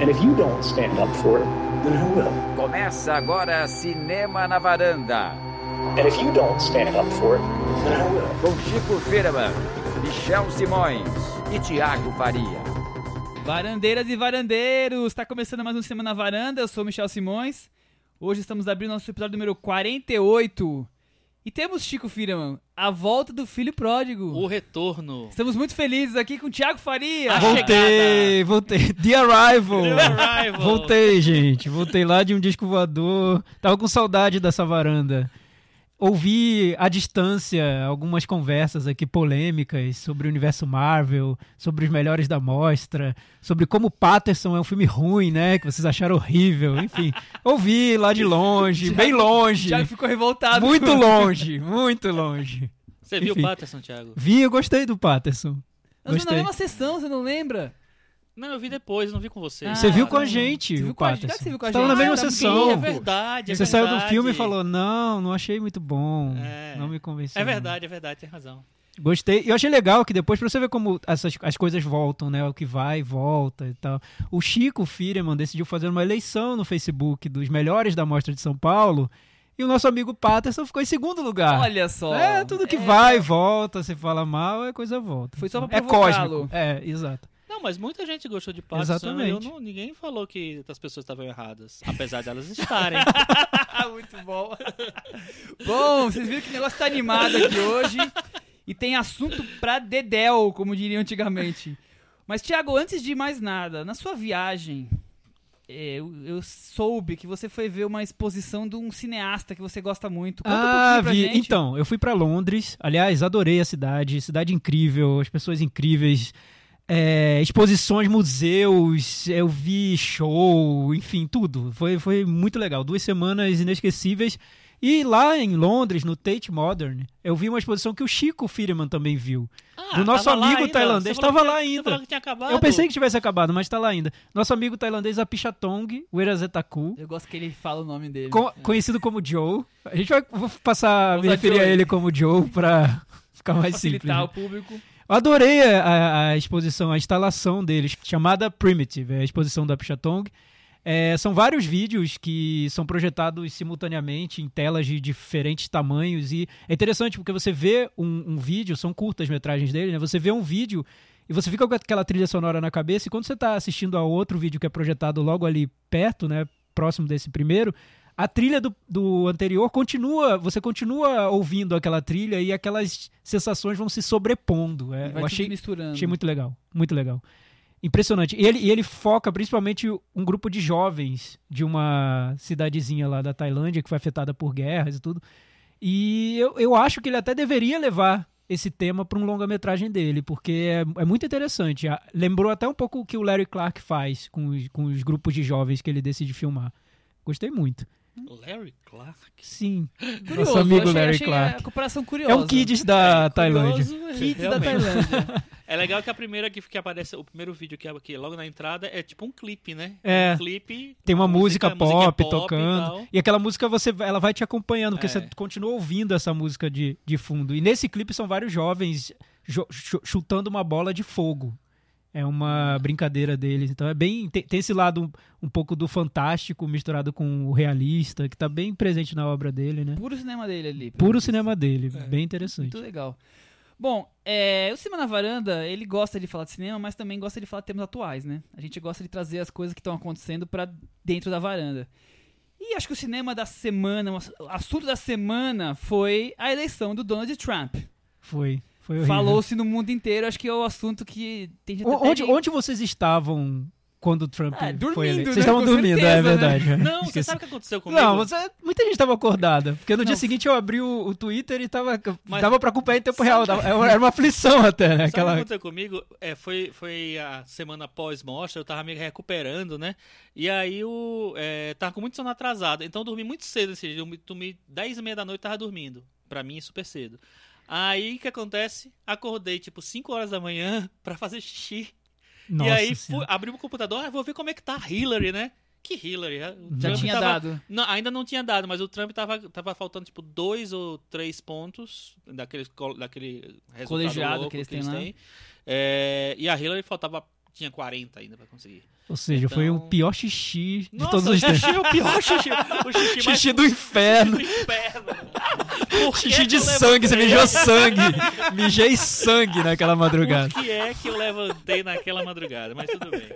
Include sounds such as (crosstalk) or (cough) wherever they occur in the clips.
And if you don't stand up for it, then who will? Começa agora Cinema na Varanda. And if you don't stand up for it, then who will? Com Chico Firman, Michel Simões e Tiago Faria. Varandeiras e varandeiros, está começando mais um Cinema na Varanda, eu sou o Michel Simões. Hoje estamos abrindo nosso episódio número 48. E temos, Chico Firman, a volta do filho pródigo. O retorno. Estamos muito felizes aqui com o Thiago Faria. A Voltei, voltei. The Arrival. The Arrival. Voltei, gente. Voltei lá de um disco voador. Tava com saudade dessa varanda. Ouvi à distância algumas conversas aqui polêmicas sobre o universo Marvel, sobre os melhores da mostra, sobre como Patterson é um filme ruim, né? Que vocês acharam horrível. Enfim, ouvi lá de longe, bem longe. Thiago ficou revoltado. Muito (laughs) longe, muito longe. Você viu Enfim. o Patterson, Thiago? Vi, eu gostei do Patterson. Nós vimos na mesma sessão, você não lembra? Não, eu vi depois, não vi com você. Ah, Você viu com a não. gente, Você viu o com a gente? Patterson. Você viu com a Tava gente? na mesma Ah, sessão. É verdade, é Você saiu do verdade. filme e falou: Não, não achei muito bom. É. Não me convenceu. É verdade, é verdade, tem razão. Gostei. E eu achei legal que depois, pra você ver como essas, as coisas voltam, né? O que vai e volta e tal. O Chico Firman decidiu fazer uma eleição no Facebook dos melhores da Mostra de São Paulo. E o nosso amigo Patterson ficou em segundo lugar. Olha só. É, tudo que É, vai e volta, se fala mal, é coisa volta. Foi só pra É provocá-lo. cósmico. É, exato. Não, mas muita gente gostou de Patterson. Exatamente. Eu não, ninguém falou que as pessoas estavam erradas, apesar delas estarem. (laughs) Muito bom. (laughs) bom, vocês viram que o negócio tá animado aqui hoje. E tem assunto pra dedéu, como diriam antigamente. Mas, Thiago, antes de mais nada, na sua viagem, é, eu, eu soube que você foi ver uma exposição de um cineasta que você gosta muito. Conta um ah, pra vi. gente. Então, eu fui pra Londres. Aliás, adorei a cidade. Cidade incrível, as pessoas incríveis. É, exposições, museus, eu vi show, enfim, tudo. Foi, foi muito legal. Duas semanas inesquecíveis. E lá em Londres, no Tate Modern, eu vi uma exposição que o Chico Firman também viu. Ah, Do nosso amigo tailandês, Você falou tava que lá ainda. Você falou que tinha acabado. Eu pensei que tivesse acabado, mas tá lá ainda. Nosso amigo tailandês Apichatong Weerasethakul, Eu gosto que ele fala o nome dele. co- conhecido como Joe. A gente vai vou passar a Vamos me referir a ele como Joe pra (laughs) ficar mais simples. facilitar né? o público. Eu adorei a, a- exposição, a instalação deles, chamada Primitive, é a exposição da Pichatong. É, são vários vídeos que são projetados simultaneamente em telas de diferentes tamanhos e é interessante porque você vê um, um vídeo, são curtas metragens dele, né? Você vê um vídeo e você fica com aquela trilha sonora na cabeça e quando você está assistindo a outro vídeo que é projetado logo ali perto, né? Próximo desse primeiro, a trilha do, do anterior continua, você continua ouvindo aquela trilha e aquelas sensações vão se sobrepondo. É, eu achei, misturando. achei muito legal, muito legal. Impressionante. E ele, ele foca principalmente um grupo de jovens de uma cidadezinha lá da Tailândia que foi afetada por guerras e tudo. E eu, eu acho que ele até deveria levar esse tema para um longa-metragem dele, porque é, é muito interessante. Lembrou até um pouco o que o Larry Clark faz com os, com os grupos de jovens que ele decide filmar. Gostei muito. Larry Clark. Sim. (gasps) Curioso, Nosso amigo achei, Larry achei Clark. a comparação curiosa. É um Kids da (laughs) Tailândia. Curioso, (laughs) Kids da. Tailândia. É legal que a primeira que, que aparece, o primeiro vídeo que é aqui logo na entrada é tipo um clipe, né? É. Um clipe. Tem uma música, musiquinha pop, e tocando. tal. E, aquela música você, ela vai te acompanhando, porque É. você continua ouvindo essa música de, de fundo. E nesse clipe são vários jovens jo- chu- chutando uma bola de fogo. É uma brincadeira deles. Então é bem. Tem, tem esse lado um, um pouco do fantástico misturado com o realista, que tá bem presente na obra dele, né? Puro cinema dele ali. Puro cinema dele. É. Bem interessante. Muito legal. Bom, é, o Cinema na Varanda, ele gosta de falar de cinema, mas também gosta de falar de temas atuais, né? A gente gosta de trazer as coisas que estão acontecendo pra dentro da varanda. E acho que o cinema da semana, o assunto da semana foi a eleição do Donald Trump. Foi. Falou-se no mundo inteiro, acho que é o assunto que tem gente O- Onde, de- onde vocês estavam quando o Trump Ah, dormindo, foi eleito? né? Vocês estavam Com dormindo, certeza, é né? verdade. Não, (laughs) você sabe o que aconteceu comigo? Não, você- muita gente estava acordada. Porque no dia Não. seguinte eu abri o, o Twitter e tava, Mas- dava pra acompanhar em tempo real. dava- Era uma aflição até, né? Sabe o Aquela... que aconteceu comigo? É, foi, foi a semana pós-mostra, eu tava me recuperando, né? E aí eu é, tava com muito sono atrasado. Então eu dormi muito cedo esse dia. Eu dormi 10 e meia da noite tava dormindo. Pra mim é super cedo. Aí o que acontece? Acordei tipo 5 horas da manhã (laughs) pra fazer xixi. Nossa e aí fui, abri o computador, ah, vou ver como é que tá a Hillary, né? Que Hillary? O Já Trump tinha tava- dado. Não, ainda não tinha dado, mas o Trump tava, tava faltando tipo dois ou três pontos daquele, daquele resultado Colegiado louco que eles têm lá. É, e a Hillary faltava tinha 40 ainda pra conseguir. Ou seja, foi o Então- pior xixi de Nossa, todos os o tempos. xixi é o pior xixi. O xixi, (laughs) mais Xixi do inferno. do inferno. Xixi de sangue, você levantei? mijou sangue. Mijei sangue naquela madrugada. Por que é que eu levantei naquela madrugada? Mas tudo bem.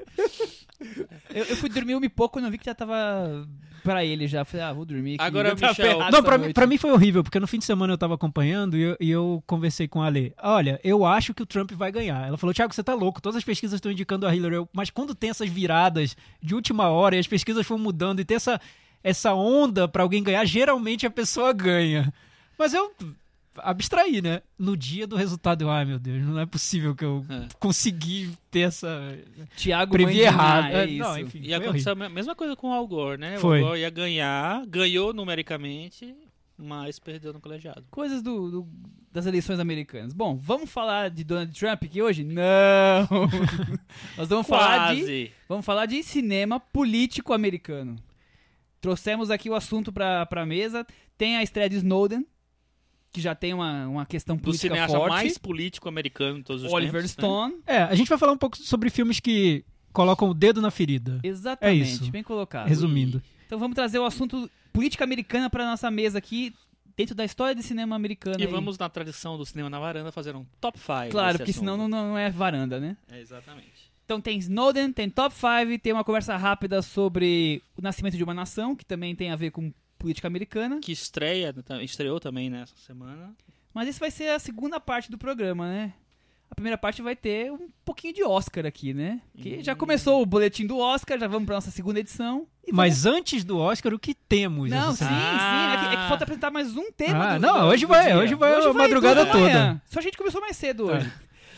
Eu, eu fui dormir uma e pouco e não vi que já tava pra ele já. Falei, ah, vou dormir aqui. Agora, Eu tava Michel- Não, pra mim, pra mim foi horrível, porque no fim de semana eu tava acompanhando e eu, e eu conversei com a Ale. Olha, eu acho que o Trump vai ganhar. Ela falou, Thiago, você tá louco, todas as pesquisas estão indicando a Hillary. Eu, Mas quando tem essas viradas de última hora e as pesquisas vão mudando e tem essa, essa onda pra alguém ganhar, geralmente a pessoa ganha. Mas eu abstraí, né? No dia do resultado, eu, ai meu Deus, não é possível que eu É. consegui ter essa... Thiago Previ errado. É É, isso. não, enfim. E aconteceu a mesma coisa com o Al Gore, né? Foi. O Al Gore ia ganhar, ganhou numericamente, mas perdeu no colegiado. Coisas do, do- das eleições americanas. Bom, vamos falar de Donald Trump aqui hoje? Não! (laughs) Nós vamos falar de. Vamos falar de cinema político americano. Trouxemos aqui o assunto pra, pra mesa. Tem a estreia de Snowden, que já tem uma, uma questão Do política cineasta forte. mais político americano de todos os Oliver tempos. né? Stone. É, a gente vai falar um pouco sobre filmes que colocam o dedo na ferida. Exatamente, É isso. bem colocado. Resumindo. Então vamos trazer o assunto política americana pra nossa mesa aqui, dentro da história de cinema americano. E aí. vamos, na tradição do cinema na varanda, fazer um top 5. Claro, porque senão não, não é varanda, né? É, exatamente. Então tem Snowden, tem Top 5, tem uma conversa rápida sobre o nascimento de uma nação, que também tem a ver com política americana. Que estreia, estreou também nessa semana. Mas isso vai ser a segunda parte do programa, né? A primeira parte vai ter um pouquinho de Oscar aqui, né? Que já começou o boletim do Oscar, já vamos pra nossa segunda edição. Vamos- Mas antes do Oscar, o que temos? Não, sim, semana? sim. É que, é que Ah. falta apresentar mais um tema. Ah, do- não, do- hoje do vai, dia. hoje vai a madrugada amanhã. toda. Só a gente começou mais cedo Tá. hoje.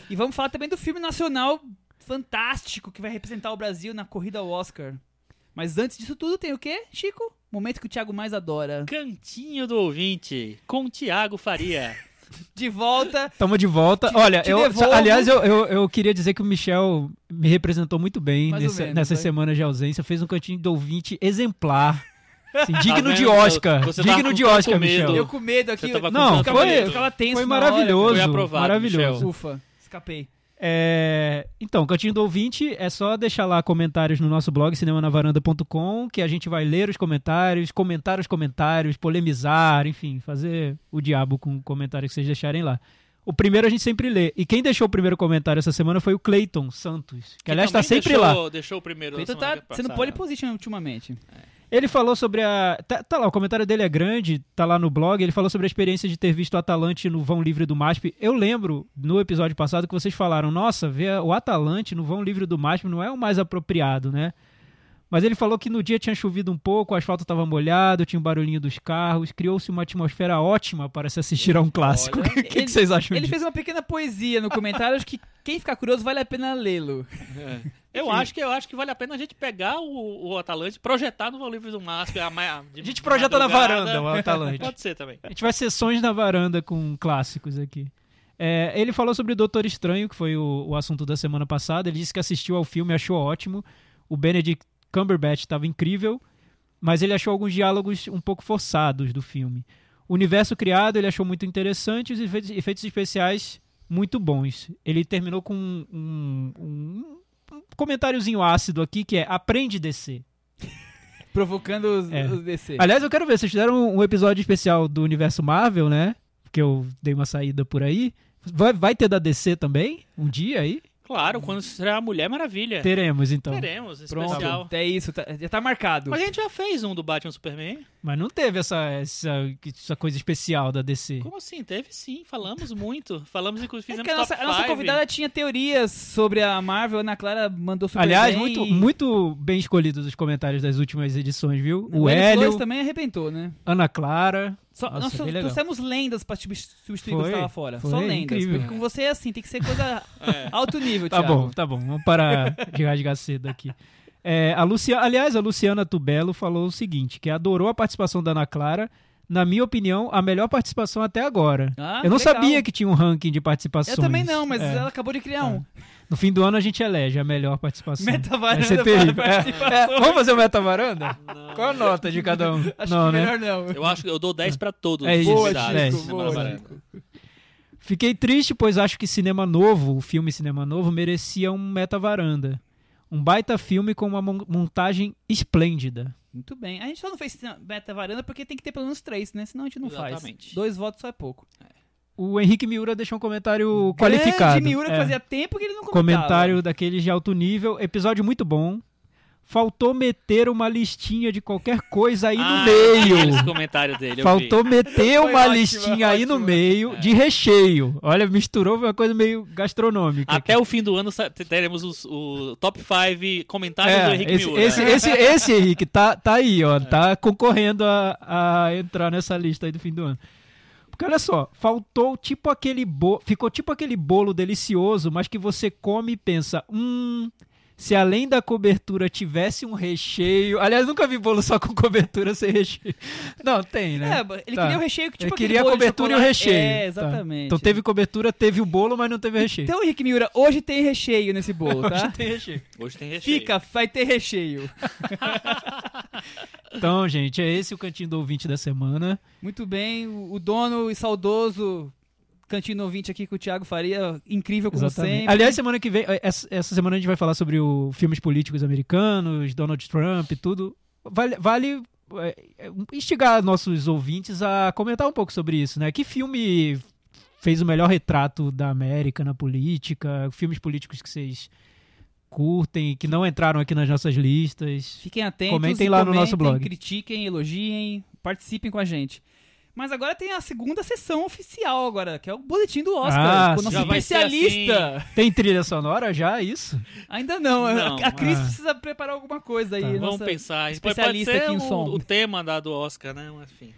E vamos falar também do filme nacional fantástico que vai representar o Brasil na corrida ao Oscar. Mas antes disso tudo tem o quê, Chico? Momento que o Thiago mais adora. Cantinho do ouvinte, com Tiago Faria. (laughs) De volta. Tamo de volta. Te- Olha, te eu, devolvo. aliás, eu, eu, eu queria dizer que o Michel me representou muito bem Mais nessa, menos, nessas vai. semanas de ausência. Fez um cantinho do ouvinte exemplar. Assim, (laughs) digno de vendo? Oscar. Você digno com de Oscar. Michel. Eu com medo aqui. Com Não, tanto foi- Foi na hora. maravilhoso. Foi aprovado, maravilhoso. Michel. Ufa, escapei. É, então, Cantinho do Ouvinte é só deixar lá comentários no nosso blog cinemanavaranda.com que a gente vai ler os comentários, comentar os comentários, polemizar, enfim, fazer o diabo com o comentário que vocês deixarem lá. O primeiro a gente sempre lê. E quem deixou o primeiro comentário essa semana foi o Clayton Santos, que, aliás está sempre deixou, lá. Deixou o primeiro semana tá sendo passada. pole position ultimamente. Ele falou sobre a. Tá, tá lá, o comentário dele é grande, tá lá no blog. Ele falou sobre a experiência de ter visto o Atalante no vão livre do MASP. Eu lembro no episódio passado que vocês falaram: nossa, ver o Atalante no vão livre do MASP não é o mais apropriado, né? Mas ele falou que no dia tinha chovido um pouco, o asfalto estava molhado, tinha um barulhinho dos carros, criou-se uma atmosfera ótima para se assistir a um clássico. (laughs) O que, que ele- vocês acham Ele disso? fez uma pequena poesia no comentário, acho que quem ficar curioso vale a pena lê-lo. Eu acho, que, eu acho que vale a pena a gente pegar o, o Atalante e projetar no livro do Máscara. A, de A gente projeta na varanda o Atalante. Pode ser também. A gente vai sessões na varanda com clássicos aqui. É, ele falou sobre Doutor Estranho, que foi o, o assunto da semana passada. Ele disse que assistiu ao filme e achou ótimo. O Benedict Cumberbatch estava incrível, mas ele achou alguns diálogos um pouco forçados do filme. O universo criado ele achou muito interessante, os efeitos, efeitos especiais muito bons. Ele terminou com um- um comentáriozinho ácido aqui, que é aprende DC. (laughs) Provocando os, É. os DC. Aliás, eu quero ver, vocês fizeram um episódio especial do universo Marvel, né? Porque eu dei uma saída por aí. Vai, vai ter da DC também? Um dia aí? Claro, quando será a Mulher Maravilha. Teremos, então. Teremos, Pronto, especial. é isso, tá- já tá marcado. Mas a gente já fez um do Batman Superman. Mas não teve essa, essa, essa coisa especial da DC. Como assim? Teve sim, falamos muito. Falamos, inclusive, É fizemos que a nossa, top a nossa convidada tinha teorias sobre a Marvel, a Ana Clara mandou super Aliás, bem muito, e- muito bem escolhidos os comentários das últimas edições, viu? Não, o Elis Hélio, também arrebentou, né? Ana Clara. Só, Nossa, nós trouxemos lendas pra subs- substituir Foi, você tava fora. foi Só lendas. incrível. Porque com você é assim, tem que ser coisa (laughs) É. alto nível, Tá Thiago. bom, tá bom. Vamos parar de rasgar cedo aqui. É, a Lucia, aliás, a Luciana Tubelo falou o seguinte, que adorou a participação da Ana Clara. Na minha opinião, a melhor participação até agora. Ah, Eu não legal. sabia que tinha um ranking de participações. Eu também não, mas É. ela acabou de criar um. No fim do ano a gente elege a melhor participação. Meta Vai varanda ser terrível. para (laughs) É, é, vamos fazer o meta varanda? Qual a nota de cada um? Acho não, que né? melhor não. Eu acho que eu dou 10 pra todos. É os isso, Boa, Chico, Cinema boa. Fiquei triste, pois acho que Cinema Novo, o filme Cinema Novo, merecia um meta-varanda. Um baita filme com uma mon- montagem esplêndida. Muito bem. A gente só não fez beta varanda porque tem que ter pelo menos três, né? Senão a gente não Exatamente. faz. Dois votos só é pouco. O Henrique Miura deixou um comentário qualificado. Grande Miura que É. fazia tempo que ele não comentava. Comentário daqueles de alto nível. Episódio muito bom. Faltou meter uma listinha de qualquer coisa aí no Ah, meio. Esse comentário dele. eu Faltou meter Foi uma ótimo, listinha aí no ótimo. meio de recheio. Olha, misturou uma coisa meio gastronômica. Até o fim do ano teremos os- o top 5 comentários do É, Henrique esse, Miura. esse, esse, esse, Henrique, tá, tá aí, ó. (laughs) Tá concorrendo a, a entrar nessa lista aí do fim do ano. Porque olha só, faltou tipo aquele bolo. Ficou tipo aquele bolo delicioso, mas que você come e pensa, hum. Se além da cobertura tivesse um recheio. Aliás, nunca vi bolo só com cobertura sem recheio. Não, tem, né? É, ele Tá. queria o recheio que tipo Ele queria a cobertura e o recheio. É, Tá. exatamente. Então teve cobertura, teve o bolo, mas não teve recheio. Então, Henrique Miura, hoje tem recheio nesse bolo, tá? Hoje tem recheio. Hoje tem recheio. Fica, vai ter recheio. (laughs) Então, gente, é esse o cantinho do ouvinte da semana. Muito bem, o o dono e saudoso Cantinho Ouvinte aqui com o Thiago Faria, incrível como Exatamente. sempre. Aliás, semana que vem, eh, essa, essa semana a gente vai falar sobre o filmes políticos americanos, Donald Trump e tudo. Vale, vale eh, eh, instigar nossos ouvintes a comentar um pouco sobre isso, né? Que filme fez o melhor retrato da América na política? Filmes políticos que vocês curtem, que não entraram aqui nas nossas listas. Fiquem atentos, Comentem lá no nosso blog. critiquem, elogiem, participem com a gente. Mas agora tem a segunda sessão oficial agora, que é o boletim do Oscar, Ah, com o nosso ser assim. especialista. Tem trilha sonora já, isso? Ainda não, Não, a Cris ah. precisa preparar alguma coisa aí. Tá. Vamos pensar. Isso pode- especialista ser aqui em o, som. o tema da, do Oscar, né? Enfim.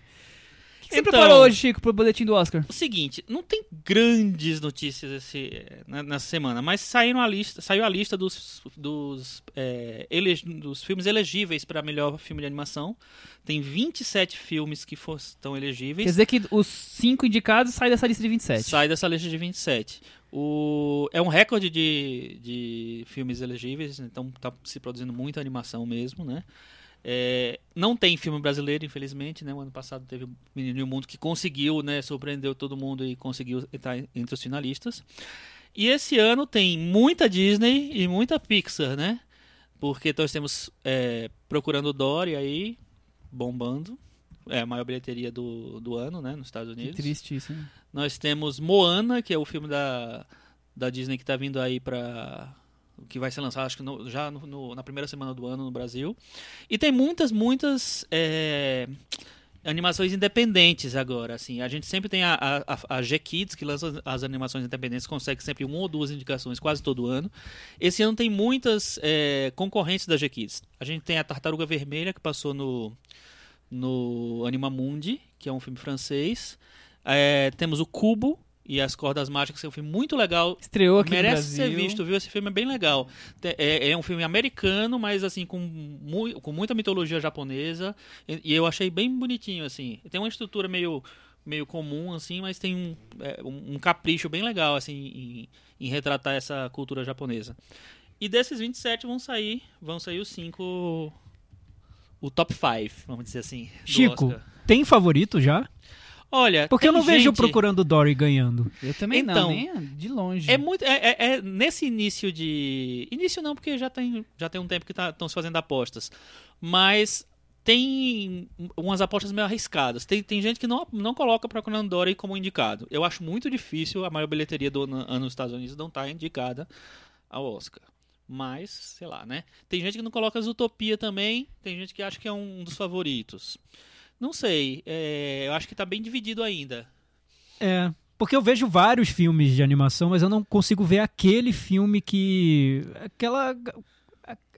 Que você Então- preparou hoje, Chico, pro boletim do Oscar? O seguinte, não tem grandes notícias esse, né, nessa semana, mas saíram a lista, saiu a lista dos, dos, é, ele- dos filmes elegíveis para melhor filme de animação. Tem 27 filmes que for, estão Quer elegíveis. dizer que os cinco indicados saem dessa lista de 27. Sai dessa lista de 27. O, é um recorde de, de filmes elegíveis, então tá se produzindo muita animação mesmo, né? É, não tem filme brasileiro, infelizmente, né? O ano passado teve o Menino e o Mundo que conseguiu, né? Surpreendeu todo mundo e conseguiu entrar entre os finalistas. E esse ano tem muita Disney e muita Pixar, né? Porque nós temos é, Procurando Dory aí, bombando. É a maior bilheteria do, do ano, né? Nos Estados Que Unidos. triste isso, né? Nós temos Moana, que é o filme da, da Disney que tá vindo aí pra. Que vai ser lançado, acho que no- já no- no- na primeira semana do ano no Brasil. E tem muitas, muitas. é, animações independentes agora, assim. A gente sempre tem a, a, a- G-Kids, que lança as animações independentes, consegue sempre uma ou duas indicações quase todo ano. Esse ano tem muitas é, concorrentes da G-Kids. A gente tem a Tartaruga Vermelha, que passou no, no Animamundi, que é um filme francês. É, temos o Cubo e as Cordas Mágicas, que é um filme muito legal. Estreou aqui Merece no Brasil. ser visto, viu? Esse filme é bem legal. É, é um filme americano, mas assim, com, mui- com muita mitologia japonesa. E, e eu achei bem bonitinho, assim. Tem uma estrutura meio, meio comum, assim, mas tem um, é, um- capricho bem legal, assim, em, em retratar essa cultura japonesa. E desses 27 vão sair, vão sair os cinco. O top 5, vamos dizer assim. Chico, tem favorito já? Olha, Porque eu não vejo gente- Procurando Dory ganhando. Eu também Então, não, nem de longe. É muito. É, é- é nesse início de. Início não, porque já tem, já tem um tempo que estão se fazendo apostas. Mas tem umas apostas meio arriscadas. Tem, tem gente que não, não coloca Procurando Dory como indicado. Eu acho muito difícil a maior bilheteria do ano nos Estados Unidos não estar indicada ao Oscar. Mas, sei lá, né? Tem gente que não coloca Zootopia também. Tem gente que acha que é um dos favoritos. Não sei. é, eu acho que tá bem dividido ainda. É. Porque eu vejo vários filmes de animação, mas eu não consigo ver aquele filme que. Aquela.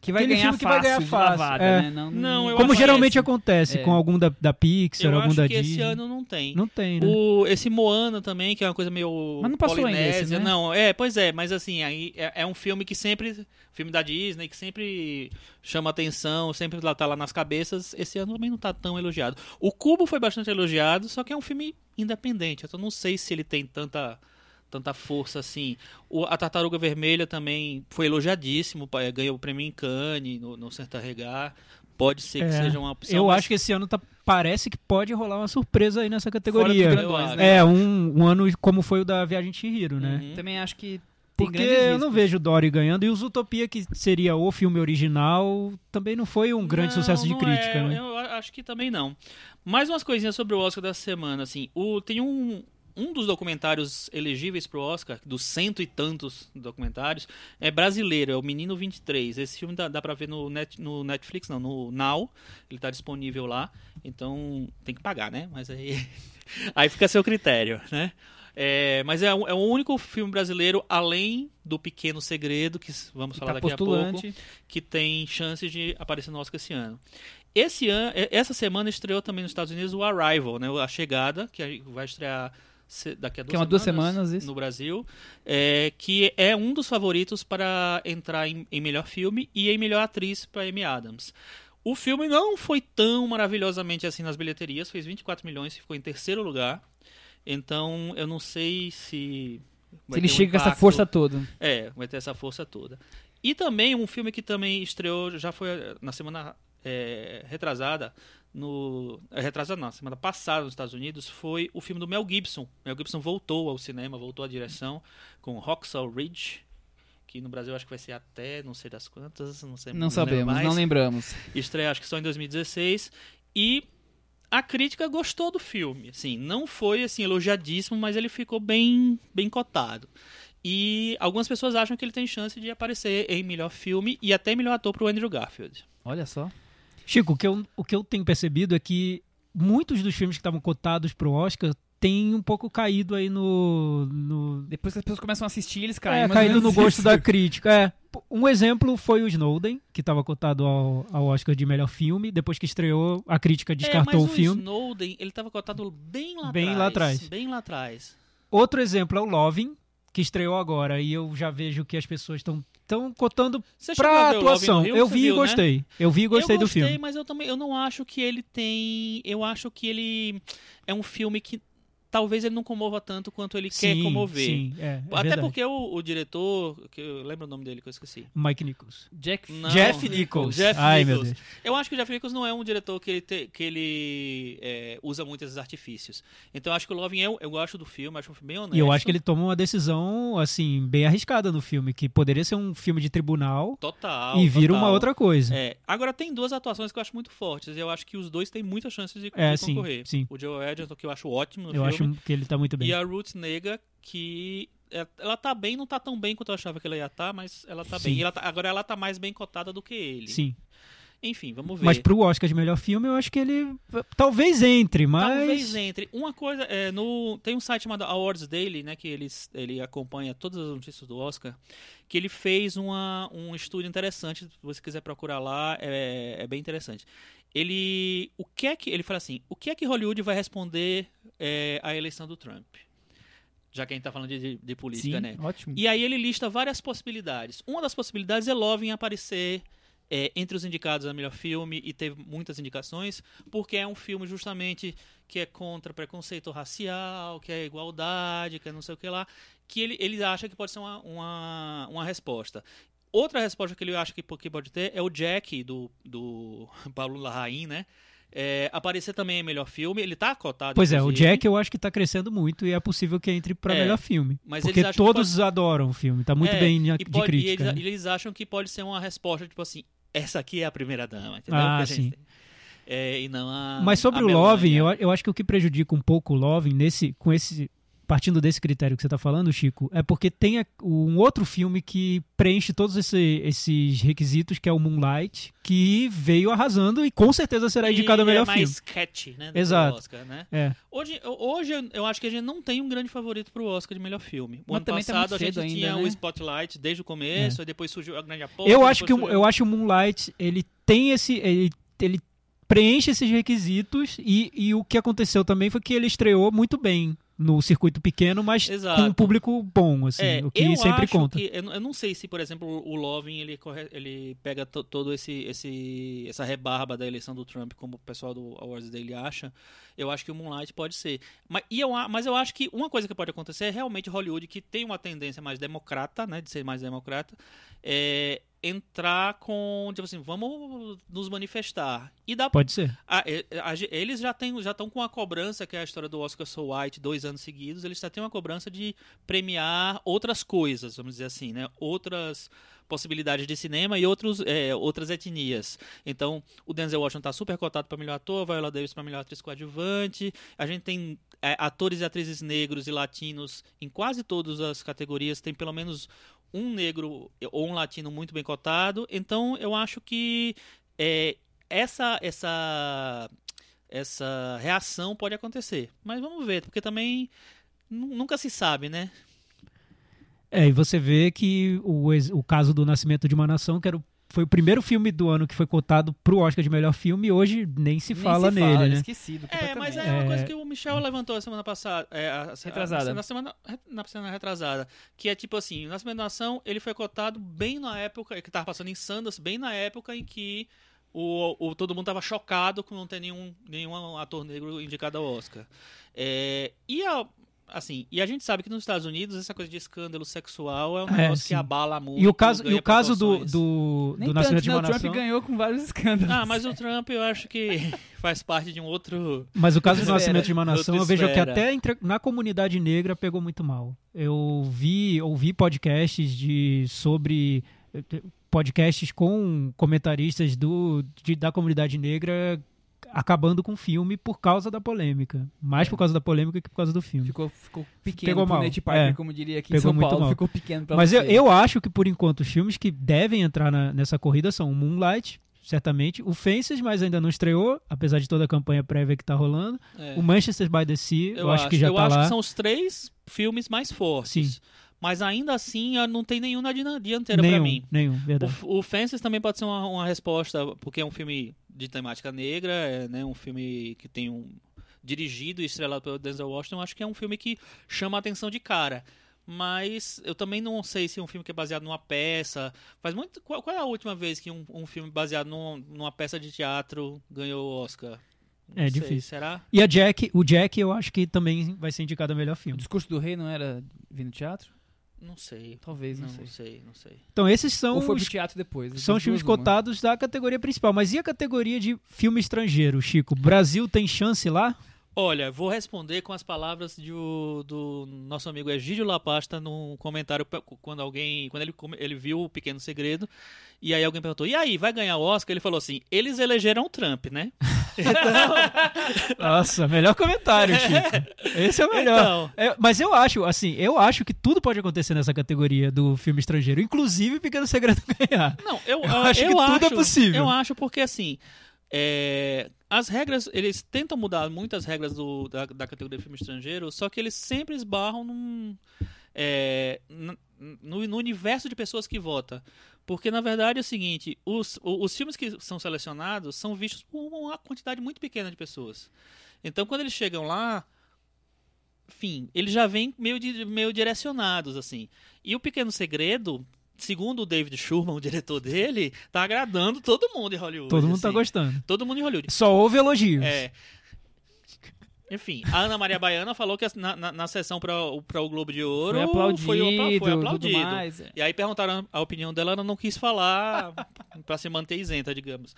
Que vai ganhar que fácil, vai ganhar fácil, lavada, é. né? Não, Não, eu Como geralmente esse- acontece É. com algum da, da Pixar, Eu algum acho da que Disney. esse ano não tem. Não tem, né? O, esse Moana também, que é uma coisa meio. Mas não passou ainda esse, né? Não, é, pois é, mas assim, aí é, é um filme que sempre. Filme da Disney, que sempre chama atenção, sempre tá lá nas cabeças. Esse ano também não tá tão elogiado. O Cubo foi bastante elogiado, só que é um filme independente. Então não sei se ele tem tanta, tanta força assim. O, a Tartaruga Vermelha também foi elogiadíssimo, eh, ganhou o prêmio em Cannes, no, no Santa Regar. Pode ser que É, seja uma opção. Eu mas- acho que esse ano tá, parece que pode rolar uma surpresa aí nessa categoria. grandões, né? É, um, um ano como foi o da Viagem de Chihiro, né? Uhum. Também acho que Porque eu não vejo o Dory ganhando. E o Zootopia, que seria o filme original, também não foi um grande Não, sucesso de não crítica, é, né? Eu acho que também não. Mais umas coisinhas sobre o Oscar da semana, assim. O, tem um, um dos documentários elegíveis pro Oscar, dos cento e tantos documentários, é brasileiro, é o Menino 23. Esse filme dá, dá pra ver no, net, no Netflix, não, no Now. Ele tá disponível lá. Então tem que pagar, né? Mas aí. (laughs) aí fica a seu critério, né? É, mas é, o- é o único filme brasileiro, além do Pequeno Segredo, que vamos falar tá daqui a pouco postulante. que tem chances de aparecer no Oscar esse ano. Esse ano, essa semana estreou também nos Estados Unidos o Arrival, né, a chegada, que vai estrear daqui a duas Que é uma duas semanas, isso. no Brasil, é, que é um dos favoritos para entrar em, em melhor filme e em melhor atriz para Amy Adams. O filme não foi tão maravilhosamente assim nas bilheterias, fez 24 milhões e ficou em terceiro lugar. Então, eu não sei se Se ele um chega com essa força toda. é, vai ter essa força toda. E também um filme que também estreou, já foi eh, na semana eh, retrasada, no. Retrasada não, semana passada nos Estados Unidos, foi o filme do Mel Gibson. Mel Gibson voltou ao cinema, voltou à direção, com Roxal Ridge, que no Brasil acho que vai ser até não sei das quantas, não sei Não lembro sabemos, mais. não lembramos. Estreia acho que só em 2016. E a crítica gostou do filme. Assim, não foi assim elogiadíssimo, mas ele ficou bem, bem cotado. E algumas pessoas acham que ele tem chance de aparecer em melhor filme e até melhor ator pro Andrew Garfield. Olha só. Chico, o que, eu, o que eu tenho percebido é que muitos dos filmes que estavam cotados pro Oscar têm um pouco caído aí no. no Depois que as pessoas começam a assistir, eles caem. é, caído no gosto isso. da crítica. É. Um exemplo foi o Snowden, que estava cotado ao, ao Oscar de melhor filme. Depois que estreou, a crítica descartou é, o mas filme. Snowden, ele tava cotado bem lá Bem atrás. lá atrás. Bem lá atrás. Outro exemplo é o Loving, que estreou agora. E eu já vejo que as pessoas estão estão cotando Você pra atuação. Rio? Eu vi e viu, né? gostei. Eu vi e gostei eu do gostei, filme. mas eu também eu não acho que ele tem. Eu acho que ele é um filme que talvez ele não comova tanto quanto ele quer Sim, comover. Sim, é, é Até verdade. porque o, o diretor, que eu lembro o nome dele que eu esqueci. Mike Nichols. Jack Não, Jeff Nichols. Jeff Ai, Nichols. meu Deus. Eu acho que o Jeff Nichols não é um diretor que ele, te- que ele é, usa muito esses artifícios. Então eu acho que o Loving eu, eu gosto do filme, acho um filme bem honesto. E eu acho que ele toma uma decisão, assim, bem arriscada no filme, que poderia ser um filme de tribunal total e vira total. uma outra coisa. É, agora tem duas atuações que eu acho muito fortes e eu acho que os dois têm muitas chances de, É, de sim, concorrer. sim. O Joe Edgerton, que eu acho ótimo no eu filme, acho que ele tá muito bem. e a Ruth Nega, que é- ela tá bem, não tá tão bem quanto eu achava que ela ia estar, mas ela tá Sim. bem. Ela tá- agora ela tá mais bem cotada do que ele. Sim. Enfim, vamos ver. Mas pro Oscar de melhor filme, eu acho que ele talvez entre, mas. Talvez entre. Uma coisa, é, no, tem um site chamado Awards Daily, né, que ele, ele acompanha todas as notícias do Oscar, que ele fez uma, um estudo interessante, se você quiser procurar lá, é, é bem interessante. Ele, o que é que, ele fala assim, o que é que Hollywood vai responder é, à eleição do Trump? Já que a gente tá falando de, de, de política, Sim, né? ótimo. E aí ele lista várias possibilidades. Uma das possibilidades é Loving aparecer é, entre os indicados a melhor filme e teve muitas indicações, porque é um filme justamente que é contra preconceito racial, que é igualdade, que é não sei o que lá, que ele, ele acha que pode ser uma, uma, uma resposta. Outra resposta que ele acha que, que pode ter é o Jack, do, do (laughs) Paulo Larraín, né? É, aparecer também em melhor filme. Ele tá cotado. Pois é, o inclusive. Jack eu acho que tá crescendo muito e é possível que entre pra É, melhor filme. mas porque todos adoram o filme, tá muito É, bem de, de pode- crítica. E eles, né? eles acham que pode ser uma resposta, tipo assim, essa aqui é a primeira dama, entendeu? Ah, sim. É, e não a. Mas sobre o. Loving, eu, eu acho que o que prejudica um pouco o Loving nesse, com esse, partindo desse critério que você está falando, Chico, é porque tem um outro filme que preenche todos esse- esses requisitos, que é o Moonlight, que veio arrasando e com certeza será indicado E a melhor é mais filme. catchy, né? o Exato. Oscar, né? É. Hoje, hoje eu- acho que a gente não tem um grande favorito pro Oscar de melhor filme. O Mas ano também tá passado muito a gente ainda, tinha né? o Spotlight desde o começo, aí depois surgiu a grande aposta. Eu acho que o- surgiu- eu acho o Moonlight ele tem esse ele, ele preenche esses requisitos e, e o que aconteceu também foi que ele estreou muito bem no circuito pequeno, mas Exato. com um público bom, assim, É, o que sempre conta. que- eu, não- sei se, por exemplo, o Lovin ele, ele pega to- todo esse, esse essa rebarba da eleição do Trump, como o pessoal do Awards dele acha. Eu acho que o Moonlight pode ser. Mas, e eu, mas eu acho que uma coisa que pode acontecer é realmente Hollywood, que tem uma tendência mais democrata, né, de ser mais democrata, é entrar com, tipo assim, vamos nos manifestar. E dá Pode ser. é, a ge- eles já têm já estão com a cobrança que é a história do Oscar So White dois anos seguidos eles já têm uma cobrança de premiar outras coisas vamos dizer assim né outras possibilidades de cinema e outros é, outras etnias então o Denzel Washington está super cotado para melhor ator Viola Davis para melhor atriz coadjuvante a gente tem é, atores e atrizes negros e latinos em quase todas as categorias tem pelo menos um negro ou um latino muito bem cotado então eu acho que é, essa essa essa reação pode acontecer. Mas vamos ver, porque também nu- nunca se sabe, né? É, e você vê que o, o caso do Nascimento de uma Nação, que era o- foi o primeiro filme do ano que foi cotado pro Oscar de melhor filme, e hoje nem se Nem fala se nele, fala, né? Esquecido É, mas é uma É. coisa que o Michel levantou a semana passada. É, a- a- Retrasada. Na semana, na semana retrasada. Que é tipo assim, o Nascimento da Nação, ele foi cotado bem na época, que tava passando em Sanders, bem na época em que o, o- todo mundo tava chocado com não ter nenhum, nenhum ator negro indicado ao Oscar. É, e a. Assim, e a gente sabe que nos Estados Unidos essa coisa de escândalo sexual é um É, negócio sim. que abala muito. E o caso, e o caso do, do, do tanto, Nascimento de né? uma O Trump Nação. ganhou com vários escândalos. Ah, mas o Trump eu acho que (laughs) faz parte de um outro. Mas o caso do (laughs) Nascimento de uma Nação, eu vejo que até entre- na comunidade negra pegou muito mal. Eu vi, ouvi podcasts de, sobre eh, podcasts com comentaristas do, de- da comunidade negra acabando com o filme por causa da polêmica. Mais por causa da polêmica que por causa do filme. Ficou, ficou pequeno Pegou mal. Nate Parker, É. como diria aqui Pegou em São Paulo. mal. Ficou pequeno pra Mas você. eu, eu acho que, por enquanto, os filmes que devem entrar na- nessa corrida são o Moonlight, certamente, o Fences, mas ainda não estreou, apesar de toda a campanha prévia que tá rolando. é. O Manchester by the Sea, eu, acho, que já eu tá acho lá. que são os três filmes mais fortes. Sim. Mas ainda assim, não tem nenhum na dianteira pra mim. nenhum, verdade. O, o Fences também pode ser uma, uma resposta, porque é um filme de temática negra, é né, um filme que tem um dirigido e estrelado pelo Denzel Washington, acho que é um filme que chama a atenção de cara. Mas eu também não sei se é um filme que é baseado numa peça. Faz muito. Qual, qual é a última vez que um, um filme baseado num- numa peça de teatro ganhou o Oscar? Não É sei, difícil. Será? E a Jack, o Jack eu acho que também vai ser indicado a melhor O filme. discurso do rei não era vir no teatro? Não sei. Talvez, não, Não sei. sei, não sei. Então esses são Ou foi pro os, teatro depois. são os filmes cotados da categoria principal. Mas e a categoria de filme estrangeiro, Chico? Brasil tem chance lá? Olha, vou responder com as palavras de o- do nosso amigo Egídio Lapasta num comentário quando alguém, quando ele, ele viu o Pequeno Segredo, e aí alguém perguntou: "E aí, vai ganhar o Oscar?" Ele falou assim: "Eles elegeram o Trump, né?" (laughs) Nossa, melhor comentário, Chico. Esse é o melhor. Então, É, mas eu acho, assim, eu acho que tudo pode acontecer nessa categoria do filme estrangeiro, inclusive Pequeno Segredo ganhar. não, eu, Eu acho que tudo é possível. Eu acho porque assim, é, as regras, eles tentam mudar muitas regras do- da, da categoria de filme estrangeiro, só que eles sempre esbarram num, é, no, no universo de pessoas que votam. Porque, na verdade, é o seguinte, os, os filmes que são selecionados são vistos por uma quantidade muito pequena de pessoas. Então, quando eles chegam lá, enfim, eles já vêm meio, meio direcionados, assim. E o Pequeno Segredo, segundo o David Schurman, o diretor dele, tá agradando todo mundo em Hollywood. Todo mundo tá assim. gostando. Todo mundo em Hollywood. Só houve elogios. É. Enfim, a Ana Maria Baiana falou que na, na, na sessão para o Globo de Ouro Foi aplaudido, foi, foi aplaudido. mais. é. E aí perguntaram a opinião dela, ela não quis falar (laughs) para se manter isenta, digamos.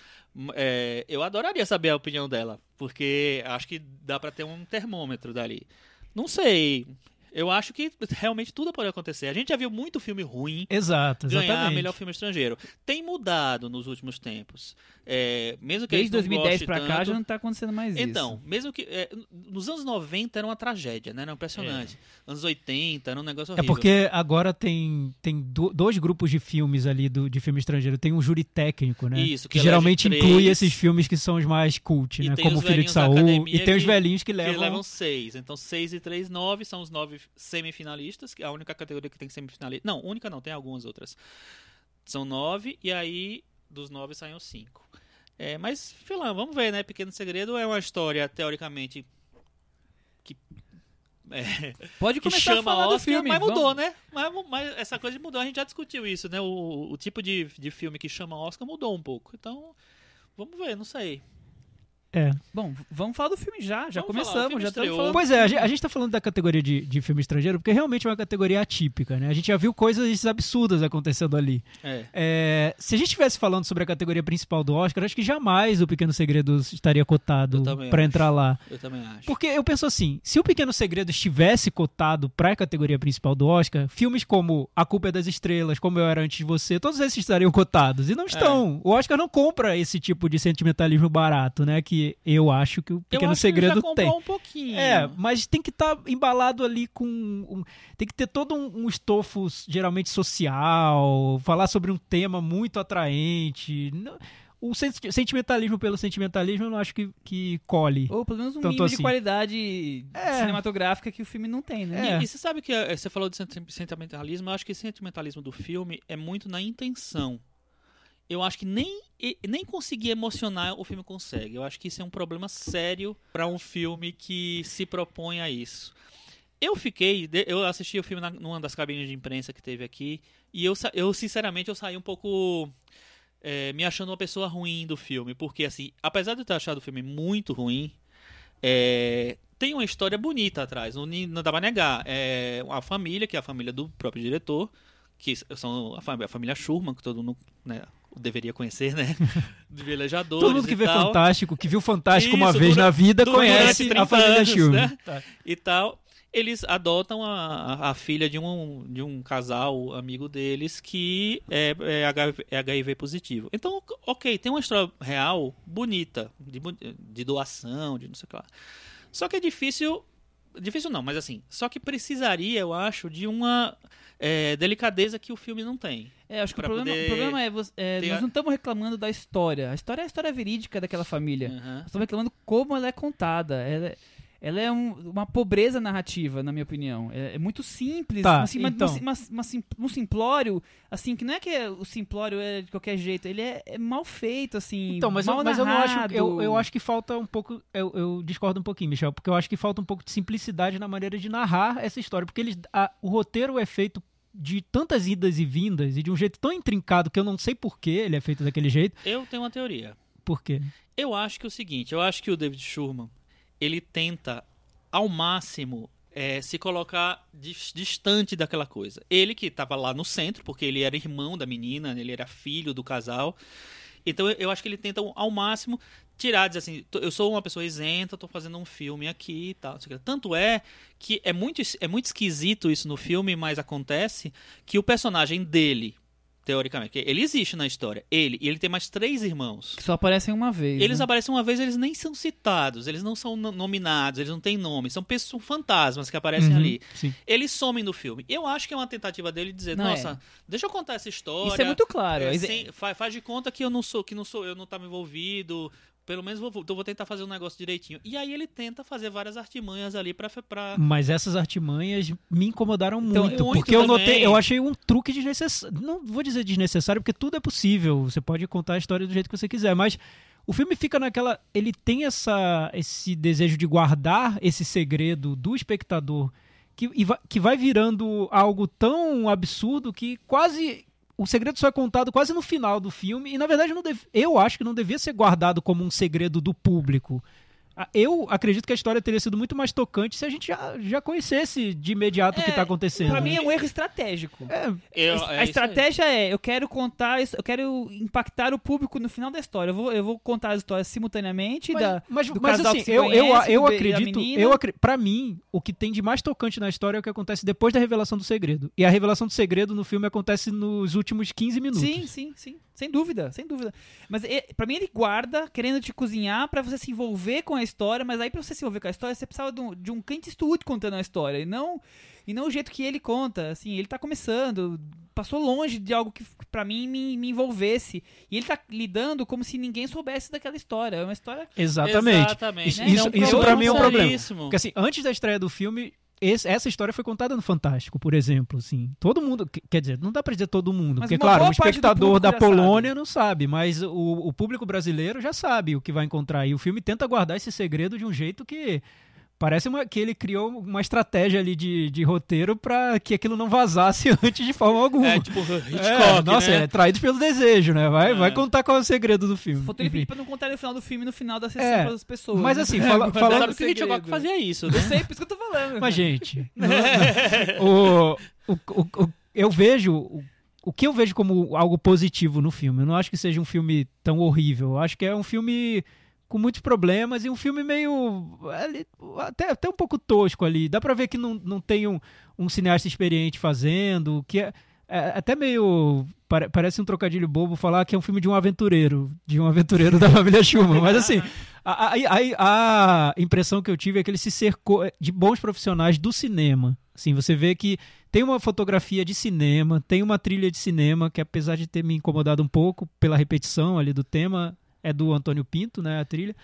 É, eu adoraria saber a opinião dela, porque acho que dá para ter um termômetro dali. Não sei. Eu acho que realmente tudo pode acontecer. A gente já viu muito filme ruim Exato, ganhar exatamente. melhor filme estrangeiro. Tem mudado nos últimos tempos. É, mesmo que Desde a gente não 2010 goste pra cá já não tá acontecendo mais isso. então, mesmo que. é, nos anos 90 era uma tragédia, né? Era impressionante. Anos 80 era um negócio É horrível. porque agora tem, tem do- dois grupos de filmes ali do, de filme estrangeiro. Tem um júri técnico, né? Isso, que, que geralmente inclui esses filmes que são os mais cult, né? Como Filho de academia E tem os que- velhinhos que Que levam. levam seis. Então, seis e três, nove são os nove semifinalistas, que é a única categoria que tem semifinalista. Não, única não, tem algumas outras. São nove, e aí dos nove os cinco. É, mas, lá, vamos ver, né? Pequeno Segredo é uma história, teoricamente, que (laughs) é, Pode que começar a chama falar do Oscar, filme. mas vamos. mudou, né? Mas, mas essa coisa mudou, a gente já discutiu isso, né? O, o tipo de, de filme que chama Oscar mudou um pouco. Então, vamos ver, não sei. É. Bom, vamos falar do filme já. Já Vamos começamos, já estamos falando. Pois é, a gente, a gente tá falando da categoria de, de filme estrangeiro porque realmente é uma categoria atípica, né? A gente já viu coisas absurdas acontecendo ali. É. É, se a gente estivesse falando sobre a categoria principal do Oscar, acho que jamais o Pequeno Segredo estaria cotado acho. entrar lá. Eu também acho. Porque eu penso assim, se o Pequeno Segredo estivesse cotado pra categoria principal do Oscar, filmes como A Culpa é das Estrelas, Como Eu Era Antes de Você, todos esses estariam cotados. E não estão. O Oscar não compra esse tipo de sentimentalismo barato, né? Que eu acho que o Eu Pequeno acho que ele já Segredo comprou tem. um pouquinho. É, mas tem que estar embalado ali com. um- tem que ter todo um, um estofo geralmente social, falar sobre um tema muito atraente. O sen- sentimentalismo pelo sentimentalismo eu não acho que, que colhe. Ou pelo menos um mínimo de assim. qualidade É. cinematográfica que o filme não tem, né? É. E, e você sabe que eh, você falou de senti- sentimentalismo, eu acho que esse sentimentalismo do filme é muito na intenção. Eu acho que nem, nem conseguir emocionar o filme consegue. Eu acho que isso é um problema sério para um filme que se propõe a isso. Eu fiquei, eu assisti o filme na, numa das cabines de imprensa que teve aqui e eu, eu sinceramente eu saí um pouco eh, me achando uma pessoa ruim do filme, porque assim, apesar de eu ter achado o filme muito ruim, é, tem uma história bonita atrás, não, não dá pra negar. É uma família, que é a família do próprio diretor, que são a a família Schurman, que todo mundo né, deveria conhecer, né? (laughs) De velejadores Todo mundo que vê tal, Fantástico, que viu Fantástico uma Isso, vez dura- na vida, conhece 30 a família anos, Schulman. né? Tá. e tal. Eles adotam a, a- filha de um, de um casal amigo deles que é, é HIV, é HIV positivo. Então, ok, tem uma história real, bonita, de, de doação, de não sei o que lá. Só que é difícil. Difícil não, mas assim. Só que precisaria, eu acho, de uma é, delicadeza que o filme não tem. É, acho que o problema, o problema é, é, nós não estamos reclamando da história. A história é a história verídica daquela família. Aham. Nós estamos reclamando como ela é contada. Ela é, ela é um- uma pobreza narrativa, na minha opinião. É, é muito simples, Tá, assim, então. uma- uma- uma sim- um simplório, assim, que não é que o simplório é de qualquer jeito, ele é, é mal feito, assim, Então, mas, eu, mal mas eu não acho. Eu, eu acho que falta um pouco. Eu, eu discordo um pouquinho, Michel, porque eu acho que falta um pouco de simplicidade na maneira de narrar essa história. Porque eles, a- o roteiro é feito de tantas idas e vindas e de um jeito tão intrincado que eu não sei por que ele é feito daquele jeito. Eu tenho uma teoria. Por quê? Eu acho que é o seguinte, eu acho que o David Schurman, ele tenta ao máximo é, se colocar dis- distante daquela coisa. Ele que estava lá no centro, porque ele era irmão da menina, ele era filho do casal. Então eu- acho que ele tenta ao máximo tirar, dizer assim, "Tô- eu sou uma pessoa isenta, tô fazendo um filme aqui e tal. Tanto é que é muito, é muito esquisito isso no filme, mas acontece que o personagem dele, teoricamente, ele existe na história, ele, e ele tem mais três irmãos. Que só aparecem uma vez. Eles né? aparecem uma vez, eles nem são citados, eles não são no- nominados, eles não têm nome, são pessoas fantasmas que aparecem Uhum, ali. Sim. Eles somem do filme. Eu acho que é uma tentativa dele de dizer, Não, nossa, deixa eu contar essa história. Isso é muito claro. é, sem- fa- faz de conta que eu não sou, que não sou eu, não estava envolvido. Pelo menos vou, vou, então vou tentar fazer um negócio direitinho. E aí ele tenta fazer várias artimanhas ali pra. pra... Mas essas artimanhas me incomodaram Então, muito, muito porque eu também. notei, eu achei um truque desnecessário. Não vou dizer desnecessário, porque tudo é possível. Você pode contar a história do jeito que você quiser, mas o filme fica naquela. Ele tem essa, esse desejo de guardar esse segredo do espectador que, e que vai virando algo tão absurdo que quase. O segredo só é contado quase no final do filme, e na verdade não deve- eu acho que não devia ser guardado como um segredo do público. Eu acredito que a história teria sido muito mais tocante se a gente já, já conhecesse de imediato o que É, está acontecendo. Pra mim é um erro estratégico. É, Eu- é a aí. estratégia é, eu quero contar, isso- eu quero impactar o público no final da história. Eu vou, eu vou contar as histórias simultaneamente mas, da, mas, do mas casal assim, que se eu, eu, conhece, eu da acredito, eu pra mim, o que tem de mais tocante na história é o que acontece depois da revelação do segredo. E a revelação do segredo no filme acontece nos últimos 15 minutos. Sim, sim, sim. Sem dúvida, sem dúvida. Mas pra mim ele guarda, querendo te cozinhar pra você se envolver com a história, mas aí pra você se envolver com a história, você precisava de um, de um Clint Eastwood contando a história, e não, e não o jeito que ele conta. Assim, ele tá começando, passou longe de algo que pra mim me, me envolvesse. E ele tá lidando como se ninguém soubesse daquela história. É uma história Exatamente. Exatamente. Isso, né? isso, Então, isso pra mim é um problema. Porque assim, antes da estreia do filme, esse- essa história foi contada no Fantástico, por exemplo, assim. Todo mundo, que- quer dizer, não dá pra dizer todo mundo, Mas porque claro, o espectador da Polônia não sabe, mas o, o público brasileiro já sabe o que vai encontrar. E o filme tenta guardar esse segredo de um jeito que parece uma, que ele criou uma estratégia ali de, de roteiro pra que aquilo não vazasse (laughs) antes de forma alguma. É tipo Hitchcock, É, nossa, né? é traído pelo desejo, né? Vai, É. vai contar qual é o segredo do filme. Faltou ele pedir pra não contar no final do filme, no final da sessão É, para as pessoas. mas né? assim, fala- (laughs) Guardar falando- Sabe que o Hitchcock fazia isso, Eu né? sei, por isso que eu tô falando. Mas, gente, não- (laughs) não- o, o, o- o- eu vejo. O, o que eu vejo como algo positivo no filme? Eu não acho que seja um filme tão horrível. Eu acho que é um filme com muitos problemas e um filme meio. até, até um pouco tosco ali. Dá pra ver que não, não tem um, um cineasta experiente fazendo, que é, é até meio. pare- Parece um trocadilho bobo falar que é um filme de um aventureiro, de um aventureiro da família Schumann. Mas assim, a, a, a- a impressão que eu tive é que ele se cercou de bons profissionais do cinema. Assim, você vê que tem uma fotografia de cinema, tem uma trilha de cinema, que apesar de ter me incomodado um pouco pela repetição ali do tema, é do Antônio Pinto, né, a trilha.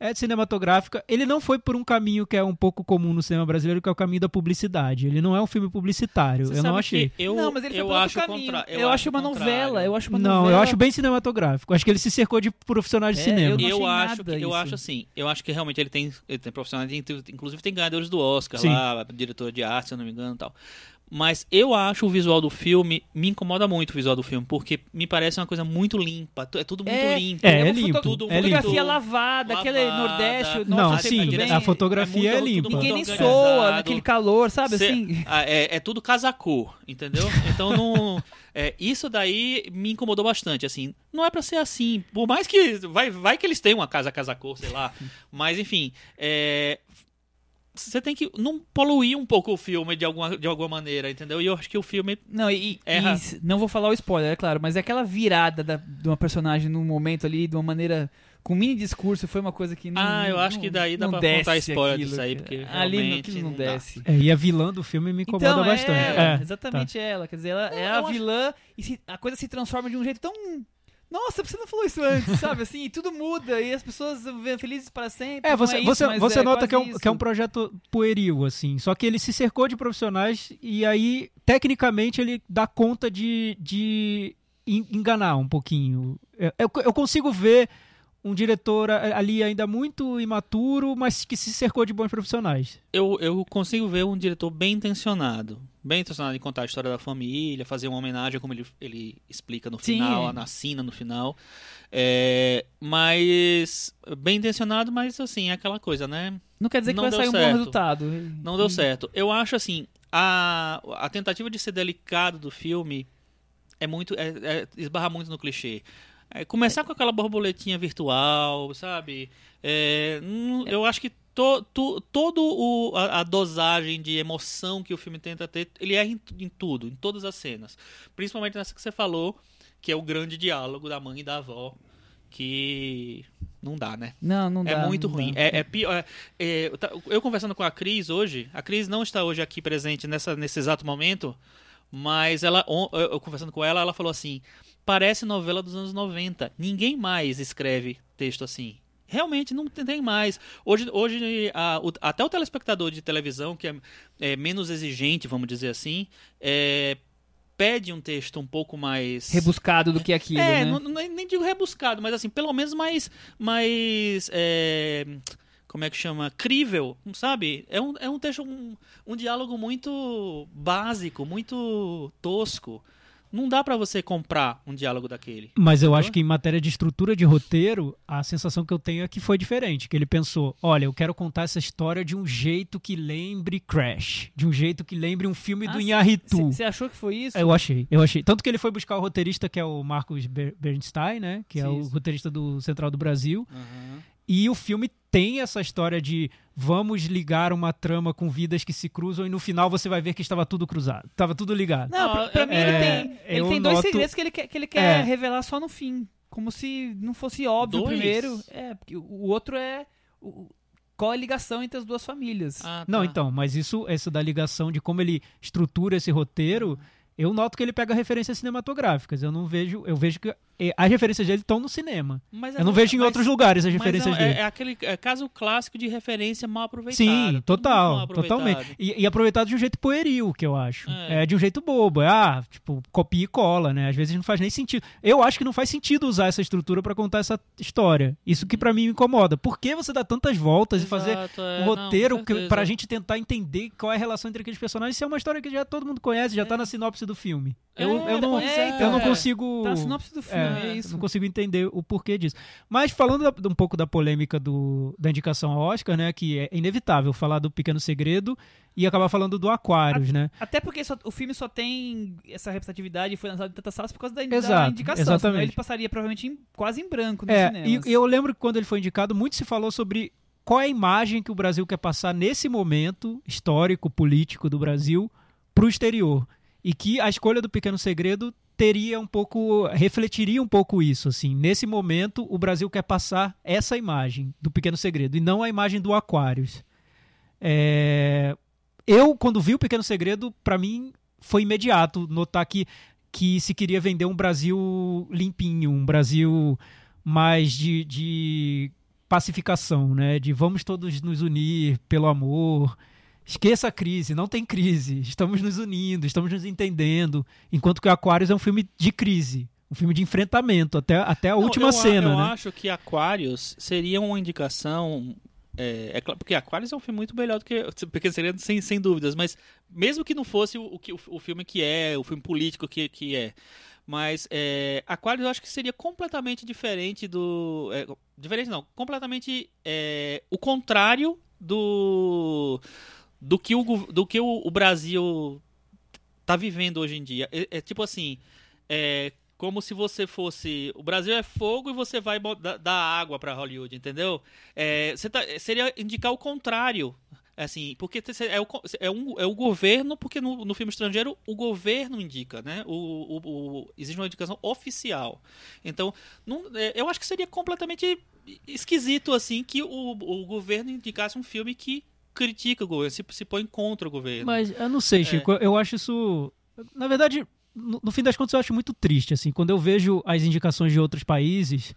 É cinematográfica. Ele não foi por um caminho que é um pouco comum no cinema brasileiro, que é o caminho da publicidade. Ele não é um filme publicitário. Você eu não achei. Eu, não, mas ele foi eu por outro acho caminho. contra- Eu, acho o uma contrário. novela. Eu acho uma Não, novela. eu acho bem cinematográfico. Acho que ele se cercou de profissionais de É, cinema. eu não Eu acho, nada que, eu isso. acho assim, eu acho que realmente ele tem, ele tem profissionais, inclusive tem ganhadores do Oscar Sim. lá, diretor de arte, se eu não me engano e tal. Mas eu acho o visual do filme, me incomoda muito o visual do filme, porque me parece uma coisa muito limpa, é tudo muito É, limpo. É, uma é limpo, foto- tudo é fotografia limpo. lavada, aquele. Nordeste. o Não, norte sim, a fotografia é muito- limpa. Ninguém nem soa naquele calor, sabe Cê- assim? ah, é, é tudo casacô, entendeu? Então não. é, isso daí me incomodou bastante. Assim, não é pra ser assim. Por mais que. Vai, vai que eles tenham uma casa casacô, sei lá. Mas enfim. é, Você tem que não poluir um pouco o filme de alguma, de alguma maneira, entendeu? E eu acho que o filme. Não, e, Erra. e não vou falar o spoiler, é claro, mas é aquela virada da- de uma personagem num momento ali, de uma maneira. Com mini discurso, foi uma coisa que não. Ah, eu acho não- que daí dá não pra desce contar spoiler aquilo, disso aí, cara. porque Ali aquilo não não desce. É, e a vilã do filme me incomoda Então, bastante. É, É, exatamente tá. ela. Quer dizer, ela é eu a acho- vilã e se- a coisa se transforma de um jeito tão. Nossa, você não falou isso antes, sabe? Assim, e tudo muda e as pessoas vivem felizes para sempre. É, Não você, isso, você, você é nota que é, um, isso. que é um projeto pueril, assim. Só que ele se cercou de profissionais e aí, tecnicamente, ele dá conta de, de en- enganar um pouquinho. Eu, eu- eu consigo ver um diretor ali ainda muito imaturo, mas que se cercou de bons profissionais. eu, eu consigo ver um diretor bem intencionado. Bem intencionado em contar a história da família, fazer uma homenagem, como ele, ele explica no Sim. final, na cena no final. É, mas. Bem intencionado, mas assim, é aquela coisa, né? Não quer dizer que não vai sair um bom certo. resultado. Não deu certo. Eu acho assim, a, a tentativa de ser delicado do filme é muito. É, é- esbarra muito no clichê. É, começar com aquela borboletinha virtual, sabe? É, hum, eu acho que to, to, todo o, a, a dosagem de emoção que o filme tenta ter, ele erra em, tu- em tudo, em todas as cenas. Principalmente nessa que você falou, que é o grande diálogo da mãe e da avó, que não dá, né? Não, não dá. É muito ruim. dá. É, é pior. é- é, eu conversando com a Cris hoje, a Cris não está hoje aqui presente nessa, nesse exato momento, mas ela, eu conversando com ela, ela falou assim: parece novela dos anos 90. Ninguém mais escreve texto assim. Realmente não tem mais. Hoje, hoje a- o- até o telespectador de televisão, que é, é menos exigente, vamos dizer assim, é, pede um texto um pouco mais. Rebuscado do que aquilo, É, né? não, não- nem digo rebuscado, mas assim, pelo menos mais. mais é, como é que chama? Crível, sabe? É um, é um texto, um, um diálogo muito básico, muito tosco. Não dá pra você comprar um diálogo daquele. Mas eu acho que em matéria de estrutura de roteiro, a sensação que eu tenho é que foi diferente. Que ele pensou: olha, eu quero contar essa história de um jeito que lembre Crash. De um jeito que lembre um filme do Ah, Inharitu. Você achou que foi isso? Eu achei, eu achei. Tanto que ele foi buscar o roteirista, que é o Marcos Ber- Bernstein, né? Que é o Isso. roteirista do Central do Brasil. E o filme tem essa história de vamos ligar uma trama com vidas que se cruzam e no final você vai ver que estava tudo cruzado. Estava tudo ligado. Não, pra, pra mim é, ele tem, ele tem dois noto- segredos que ele quer, que ele quer É. revelar só no fim. Como se não fosse óbvio o Dois? primeiro. É, porque o o outro é. o- qual a ligação entre as duas famílias? Ah, Não, tá. então, mas isso, essa da ligação de como ele estrutura esse roteiro, eu noto que ele pega referências cinematográficas. Eu não vejo, eu vejo que as referências dele estão no cinema. Mas Eu não vejo em mas- outros lugares as mas referências é, dele. é aquele é, caso clássico de referência mal aproveitado. Sim, total, aproveitado. totalmente. E, e aproveitado de um jeito pueril, que eu acho. É. É. de um jeito bobo. É, ah, tipo, copia e cola, né? Às vezes não faz nem sentido. Eu acho que não faz sentido usar essa estrutura pra contar essa história. Isso que pra mim me incomoda. Por que você dá tantas voltas e fazer Exato, é, um não, roteiro certeza. pra gente tentar entender qual é a relação entre aqueles personagens? Se é uma história que já todo mundo conhece, já tá na sinopse do filme. Eu, É, eu não, é, eu não consigo. Tá na sinopse do filme, É, é, isso. Não consigo entender o porquê disso. Mas falando da- um pouco da polêmica do, da indicação ao Oscar, né? Que é inevitável falar do Pequeno Segredo e acabar falando do Aquarius, né? Até porque só- o filme só tem essa representatividade e foi lançado em tantas salas por causa da, da Exato, indicação. senão exatamente. ele passaria provavelmente em- quase em branco nos É, cinemas. e, eu lembro que quando ele foi indicado, muito se falou sobre qual é a imagem que o Brasil quer passar nesse momento histórico, político do Brasil pro exterior. E que a escolha do Pequeno Segredo teria um pouco, refletiria um pouco isso, assim. Nesse momento, o Brasil quer passar essa imagem do Pequeno Segredo e não a imagem do Aquarius. É, Eu, quando vi o Pequeno Segredo, pra mim foi imediato notar que, que se queria vender um Brasil limpinho, um Brasil mais de, de pacificação, né? De vamos todos nos unir pelo amor. Esqueça a crise, não tem crise. Estamos nos unindo, estamos nos entendendo. Enquanto que o Aquarius é um filme de crise, um filme de enfrentamento, até, até a Não, última eu, cena, Eu né? acho que Aquarius seria uma indicação. É, é claro, porque Aquarius é um filme muito melhor do que Pequeno Segredo, sem, sem dúvidas. Mas mesmo que não fosse o, o, o filme que é, o filme político que, que é. Mas é, Aquarius eu acho que seria completamente diferente do. é, diferente não, completamente é, o contrário do. Do que, o, do que o, o Brasil tá vivendo hoje em dia. É, é tipo assim. É como se você fosse. O Brasil é fogo e você vai dar água pra Hollywood, entendeu? É, tá- seria indicar o contrário. Assim, porque é o, é um- é o governo, porque no, no filme estrangeiro o governo indica, né? O, o- o- existe uma indicação oficial. Então, não- é, eu acho que seria completamente esquisito, assim, que o, o governo indicasse um filme que critica o governo, se, se põe contra o governo. Mas eu não sei, Chico, eu acho isso. Na verdade, no, no fim das contas, eu acho muito triste, assim, quando eu vejo as indicações de outros países.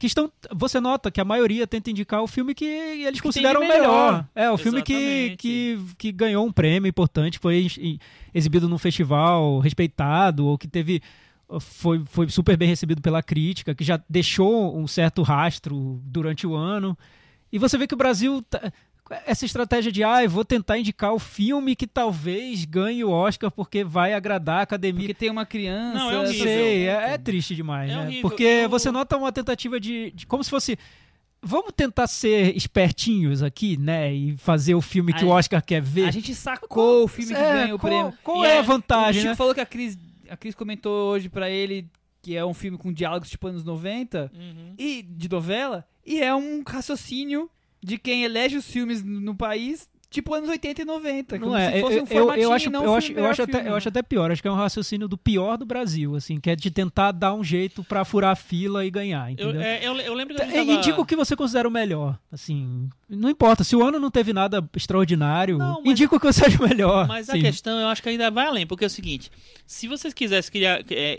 Que estão. Você nota que a maioria tenta indicar o filme que eles tem consideram de o melhor. melhor. É, o filme que, Exatamente. que, que ganhou um prêmio importante, foi ex- exibido num festival respeitado, ou que teve. Foi, foi super bem recebido pela crítica, que já deixou um certo rastro durante o ano. E você vê que o Brasil. tá- essa estratégia de, ah, eu vou tentar indicar o filme que talvez ganhe o Oscar porque vai agradar a academia. Porque tem uma criança. Não, é Eu horrível. sei, é, é triste demais, É né? horrível. Porque Eu- você nota uma tentativa de, de- Como se fosse. Vamos tentar ser espertinhos aqui, né? E fazer o filme que A o gente- Oscar quer ver. A gente sacou o filme que É, ganha o prêmio. Qual E é a O vantagem, Chico né? falou que a Cris, a Cris comentou hoje pra ele que é um filme com diálogos tipo anos 90 Uhum. e de novela, e é um raciocínio de quem elege os filmes no país tipo anos 80 e 90. Não como é, se fosse eu, um eu, eu acho, e não eu acho, eu acho até, eu acho até pior. Acho que é um raciocínio do pior do Brasil, assim, que é de tentar dar um jeito pra furar a fila e ganhar, Eu, entendeu? é, eu, eu lembro que a gente É, tava... Indica o que você considera o melhor. Assim, não importa. Se o ano não teve nada extraordinário, Não, mas- indica o que você acha melhor. Mas a Sim. questão eu acho que ainda vai além, porque é o seguinte: se vocês quisessem criar, é,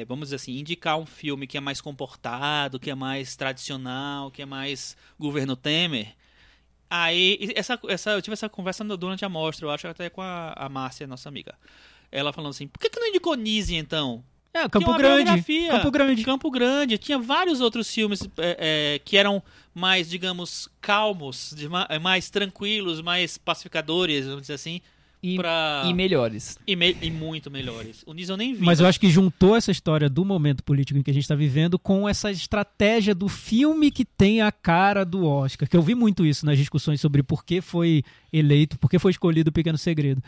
é, vamos dizer assim, indicar um filme que é mais comportado, que é mais tradicional, que é mais governo Temer, aí essa, essa, eu tive essa conversa durante a mostra, eu acho até com a, a Márcia, nossa amiga. Ela falando assim: por que, que não indicou Nise então? É, Campo Grande. Campo Grande. Campo Grande. Tinha vários outros filmes é, é, que eram mais, digamos, calmos, de ma- mais tranquilos, mais pacificadores, vamos dizer assim. E, pra... e melhores. E, me- e muito melhores. O Niz eu nem vi. Mas eu acho que juntou essa história do momento político em que a gente está vivendo com essa estratégia do filme que tem a cara do Oscar. Que eu vi muito isso nas discussões sobre por que foi eleito, por que foi escolhido o Pequeno Segredo.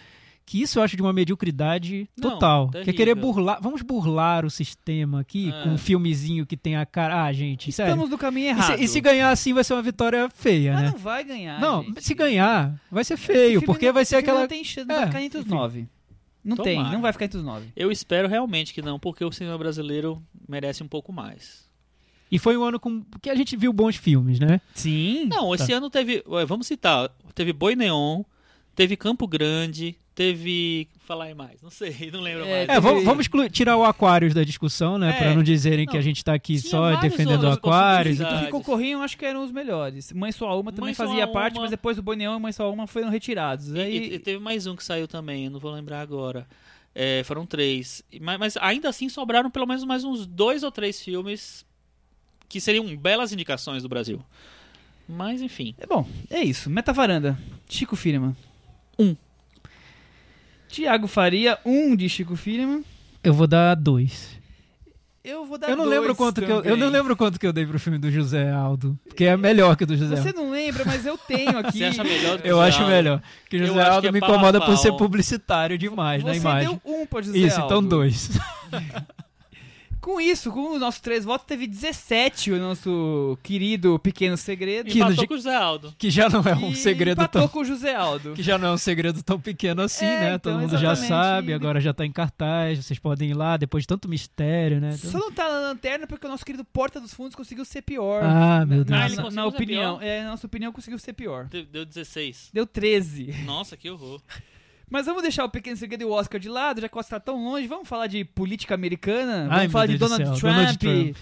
Que isso eu acho de uma mediocridade Não, total. que é querer burlar. Vamos burlar o sistema aqui É. com um filmezinho que tem a cara. Ah, gente, sério. Estamos no caminho E errado. se, e se ganhar assim vai ser uma vitória feia, Mas né? não vai ganhar. Não, gente. se ganhar, vai ser feio, porque não- vai ser aquela. Não tem chance, não É, vai ficar entre os nove. Não tem, Tomara. não vai ficar entre os nove. Eu espero realmente que não, porque o cinema brasileiro merece um pouco mais. E foi um ano com que a gente viu bons filmes, né? Sim. Não, esse ano teve. Vamos citar. Teve Boi Neon, teve Campo Grande, teve. Falar aí mais, não sei, (laughs) não lembro É, mais. É, vamos, vamos excluir- tirar o Aquarius da discussão, né? É. Pra não dizerem que Não, a gente tá aqui só defendendo o e Os que concorriam, acho que eram os melhores. Mãe Só Uma também Mãe fazia Uma. parte, mas depois o Neon e Mãe Só Uma foram retirados. E, Aí, e- teve mais um que saiu também, eu não vou lembrar agora. É, foram três. Mas, mas ainda assim sobraram pelo menos mais uns dois ou três filmes que seriam belas indicações do Brasil. Mas enfim. É bom, é isso. Metavaranda. Chico Firman. Um. Tiago Faria, um de Chico Firman. Eu vou dar dois. Eu vou dar Eu não dois lembro quanto que eu, eu não lembro quanto que eu dei pro filme do José Aldo, porque é melhor que o do José Você Aldo. não lembra, mas eu tenho (laughs) aqui. Você acha melhor do que Eu o acho Aldo? melhor. Que o Eu José acho Aldo que é me incomoda por ser publicitário demais na Você imagem. deu um José Isso, então Aldo. dois. (laughs) Com isso, com os nossos três votos, teve 17 o nosso querido Pequeno Segredo. Que Empatou com o José Aldo. Que já não é um E segredo empatou tão. com o José Aldo. Que já não é um segredo tão pequeno assim, É, né? então, Todo mundo já exatamente. sabe, agora já tá em cartaz, vocês podem ir lá depois de tanto mistério, né? Só não tá na lanterna porque o nosso querido Porta dos Fundos conseguiu ser pior. Ah, meu Deus. na, Ah, ele na- na opinião. É, na nossa opinião, conseguiu ser pior. Deu, deu 16. Deu 13. Nossa, que horror. (laughs) Mas vamos deixar o Pequeno Segredo e o Oscar de lado, já que o Oscar tá tão longe. Vamos falar de política americana? Vamos Ai, falar de Donald Trump. Donald Trump.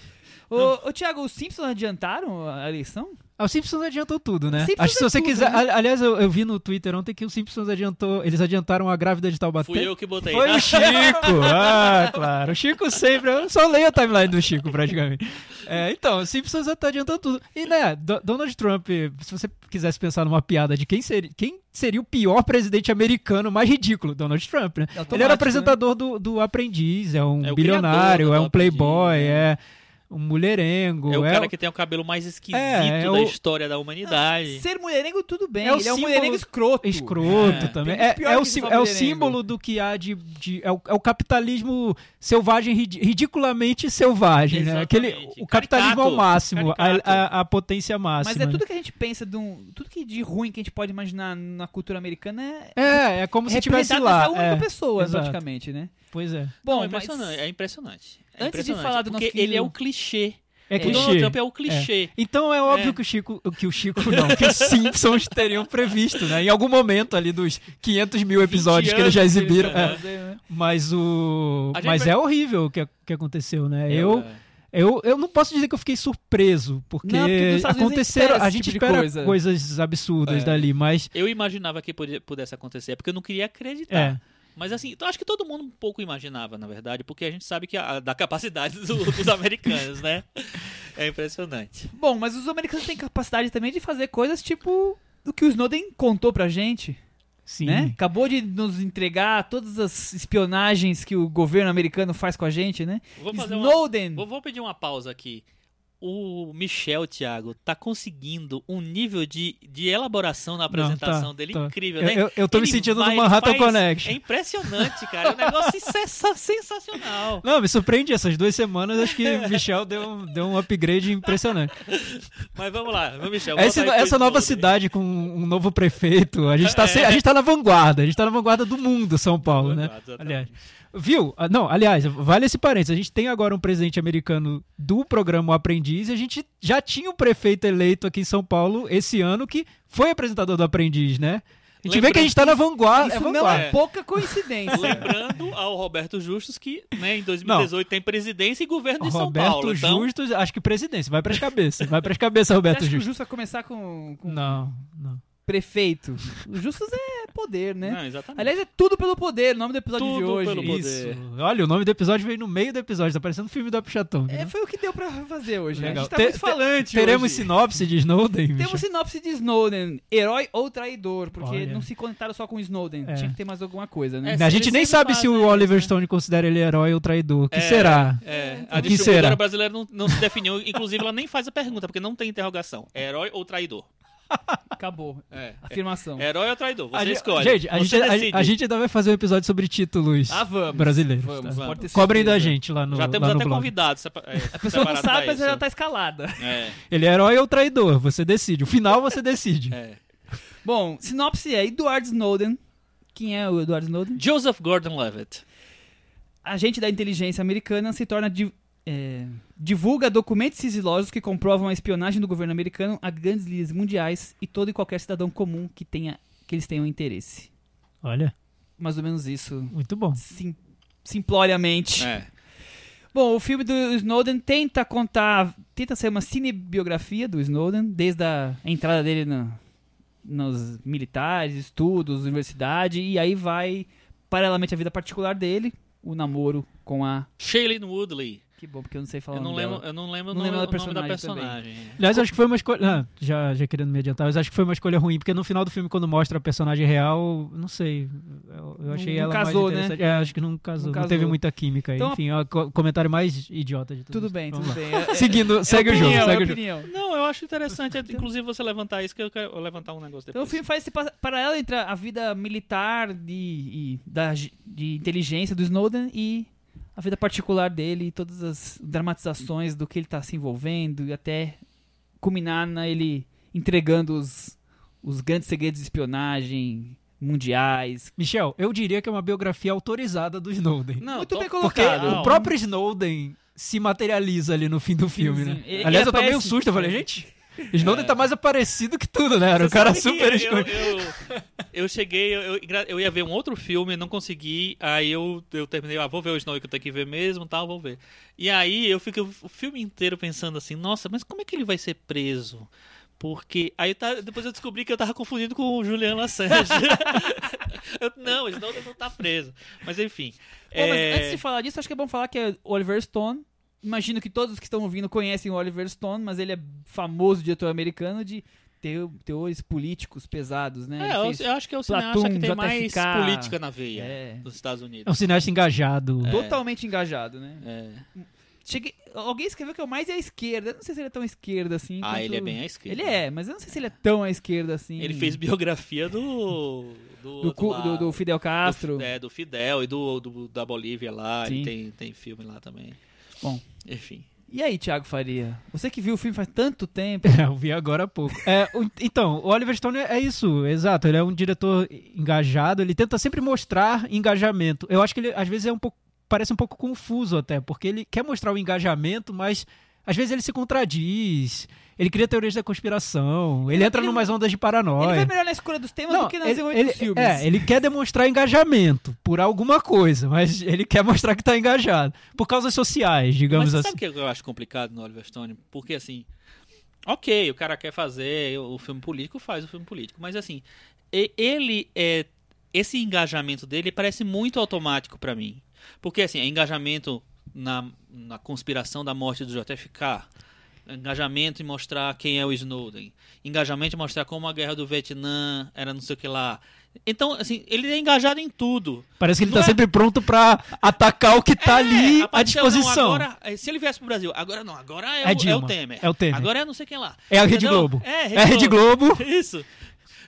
Ô, Thiago, os Simpsons adiantaram a eleição? Ah, Os Simpsons adiantou tudo, né? Simpsons Acho que se é você tudo, quiser. né? ali- Aliás, eu, eu vi no Twitter ontem que os Simpsons adiantou. Eles adiantaram a grávida de Taubaté. Fui eu que botei. Foi o Chico! (laughs) Ah, claro. O Chico sempre. Eu só leio a timeline do Chico, praticamente. É, então, o Simpsons tá adiantando tudo. E, né, Do- Donald Trump, se você quisesse pensar numa piada de quem seria, quem seria o pior presidente americano mais ridículo, Donald Trump, né? automático, Ele era apresentador do, do Aprendiz, é um É o bilionário, é um playboy, Aprendiz, é um mulherengo. É o é cara que tem o cabelo mais esquisito É, é da o- história da humanidade. Ser mulherengo, tudo bem. É o Ele é um símbolo- mulherengo escroto. Escroto É. também. É, é o, sim- é o símbolo do que há de. de- é, o, é o capitalismo selvagem, ridi- ridiculamente selvagem, né? Aquele, o capitalismo ao Caricato. máximo, a, a- a potência máxima. Mas é né? tudo que a gente pensa, de um, tudo que de ruim que a gente pode imaginar na cultura americana é, É, é como se tivesse lá. nessa única é, pessoa, exato. praticamente, né? Pois é. Bom, Não, é mas impressionante. É impressionante. É Antes de falar do nosso Porque ele é o clichê. É O Donald clichê. Trump é o clichê. Então é óbvio É. que o Chico, que o Chico não, que os Simpsons teriam previsto, né? Em algum momento ali dos 500 mil episódios que eles já exibiram. é. Mas, é, Mas o, mas vai- é horrível o que, que aconteceu, né? Eu, É. Eu, eu não posso dizer que eu fiquei surpreso, porque, Não, porque aconteceram. A gente tipo espera coisa. coisas absurdas É. dali, mas. Eu imaginava que pudesse acontecer, porque eu não queria acreditar. Mas assim, eu acho que todo mundo um pouco imaginava, na verdade, porque a gente sabe que a, da capacidade do- (laughs) dos americanos, né? É impressionante. Bom, mas os americanos têm capacidade também de fazer coisas tipo o que o Snowden contou pra gente, Sim. né? Acabou de nos entregar todas as espionagens que o governo americano faz com a gente, né? Vou fazer uma, Snowden. vou, vou pedir uma pausa aqui. O Michel, Thiago, tá conseguindo um nível de, de elaboração na apresentação tá, dele tá. incrível, Eu, né? eu, eu tô me Ele sentindo vai, no Manhattan faz- Connection. É impressionante, cara. É um negócio sensa- sensacional. Não, me surpreende essas duas semanas. Acho que o Michel deu, um- deu um upgrade impressionante. Mas vamos lá, vamos, Michel. Aí pro essa nova cidade com um novo prefeito, a gente, tá, É. a gente tá na vanguarda. A gente tá na vanguarda do mundo, São Paulo, né? Exatamente. Aliás. Viu? Ah, Não, aliás, vale esse parênteses. A gente tem agora um presidente americano do programa O Aprendiz e a gente já tinha um prefeito eleito aqui em São Paulo esse ano que foi apresentador do Aprendiz, né? A gente vê que a gente tá na vanguarda. Isso é não vanguarda. é pouca coincidência. Lembrando ao Roberto Justus que né, em 2018 tem presidência e governo de São Roberto Paulo. Então, Justus, acho que presidência. Vai pras cabeças. Vai pras cabeças, Você Roberto acha que o Justus. Justo vai começar com, com Não, não. Prefeito? O Justus é poder, né? Não, exatamente. Aliás, é tudo pelo poder, o nome do episódio de Tudo hoje. pelo poder. Isso. Olha, o nome do episódio veio no meio do episódio. Tá parecendo um filme do Apichatão. É, foi o que deu pra fazer hoje. Legal. A gente tá Te- muito te- falante Teremos hoje. sinopse de Snowden, Michel? Temos sinopse de Snowden, herói ou traidor, porque Olha. não se conectaram só com Snowden, É. tinha que ter mais alguma coisa, né? É, a gente nem sabe se o Oliver né? Stone considera ele herói ou traidor. O que É, será? É, O a que distribuidora será? brasileira não, não se definiu, inclusive ela nem faz a pergunta, porque não tem interrogação. É herói ou traidor? Acabou. É. Afirmação. Herói ou traidor? Você A escolhe. Gente, a Você gente, a- a gente ainda vai fazer um episódio sobre títulos Ah, vamos. brasileiros. Vamos, tá? ter Cobrem da gente lá no, Já temos até convidados. é, A pessoa não sabe, mas ela já tá escalada. É, Ele é herói ou traidor? Você decide. O final você decide. é. Bom, sinopse é Edward Snowden. Quem é o Edward Snowden? Joseph Gordon-Levitt. Agente da inteligência americana se torna é, divulga documentos sigilosos que comprovam a espionagem do governo americano a grandes líderes mundiais e todo e qualquer cidadão comum que tenha que eles tenham interesse. Olha. mais ou menos isso, Muito bom. sim, simploriamente. É. Bom, o filme do Snowden tenta contar, tenta ser uma cinebiografia do Snowden, desde a entrada dele na- nos militares, estudos, universidade, e aí vai paralelamente à vida particular dele, o namoro com a... Shailene Woodley. Que bom, porque eu não sei falar Eu o não nome lembro, dela. eu não lembro Não o lembro nome, da o nome da personagem personagem. Aliás, acho que foi uma escolha. Ah, já, já querendo me adiantar, mas acho que foi uma escolha ruim, porque no final do filme, quando mostra a personagem real, não sei. Eu, eu achei Não ela casou, mais né? É, acho que não casou. Não Não, casou. teve muita química aí. Então- Enfim, é o co- comentário mais idiota de tudo. Tudo bem, tudo lá. bem. É- (laughs) é- Seguindo, é segue o opinião, jogo, é segue o jogo. opinião. Não, eu acho interessante, é, inclusive, você levantar isso, que eu quero levantar um negócio Então o depois. filme faz esse pa- paralelo entre a vida militar de, e da, de inteligência do Snowden e a vida particular dele e todas as dramatizações do que ele tá se envolvendo e até culminar na ele entregando os, os grandes segredos de espionagem mundiais. Michel, eu diria que é uma biografia autorizada do Snowden. Não, Muito bem Porque colocado. o próprio Snowden se materializa ali no fim do filme, né? Finzinho. Ele- Aliás, eu tomei um aparece- susto, eu falei, gente, Snowden tá mais aparecido que tudo, né? Era o Você cara super eu, escondido. eu, eu cheguei, eu, eu, eu ia ver um outro filme, não consegui, aí eu, eu terminei, ah, vou ver o Snow que eu tenho que ver mesmo, tal, vou ver. E aí eu fiquei o filme inteiro pensando assim, nossa, mas como é que ele vai ser preso? Porque aí tá, depois eu descobri que eu tava confundindo com o Julian Assange. (laughs) Eu- não, o Snowden não tá preso. Mas enfim. Bom, mas é, antes de falar disso, acho que é bom falar que é Oliver Stone. Imagino que todos que estão ouvindo conhecem o Oliver Stone, mas ele é famoso diretor americano de teo- teores políticos pesados, né? é, eu, acho que é o cineasta que tem mais JFK. política na veia É. dos Estados É um Unidos. cineasta engajado. É. totalmente engajado, né? É. Cheguei- alguém escreveu que é o mais à esquerda. Eu não sei se ele é tão à esquerda assim. Ah, quanto- ele é bem à esquerda. Ele é, mas eu não sei se ele é tão à esquerda assim. Ele fez biografia do. Do, do, lá, do, do Fidel Castro. Do, é, do Fidel e do, do- da Bolívia lá. Sim. Ele tem, tem filme lá também. Bom. Enfim. E aí, Thiago Faria? Você que viu o filme faz tanto tempo. É, (laughs) eu vi agora há pouco. É, o- então, o Oliver Stone é isso, exato. Ele é um diretor engajado, ele tenta sempre mostrar engajamento. Eu acho que ele, às vezes, é um pouco. Parece um pouco confuso até, porque ele quer mostrar o engajamento, mas às vezes ele se contradiz. Ele cria teorias da conspiração, ele, Ele- entra ele- numas ondas de Ele paranoia. vai melhor na escolha dos temas Não, do que no ele, ele- dos filmes. é, ele quer demonstrar engajamento por alguma coisa, mas ele quer mostrar que tá engajado. Por causas sociais, digamos Mas assim. sabe o que eu acho complicado no Oliver Stone? Porque assim. Ok, o cara quer fazer o filme político, faz o filme político. Mas assim, ele é. Esse engajamento dele parece muito automático pra mim. Porque assim, é engajamento na, na conspiração da morte do JFK. Engajamento em mostrar quem é o Snowden. Engajamento em mostrar como a guerra do Vietnã era não sei o que lá. Então, assim, ele é engajado em tudo. Parece que ele Não tá é- sempre pronto pra atacar o que tá ali à não, disposição. agora, eh, se ele viesse pro Brasil, agora não, agora é, É o, é o Temer. é o Temer. Agora é não sei quem lá. É a Rede Entendeu? Globo. É, É a Rede Globo. (laughs) Isso.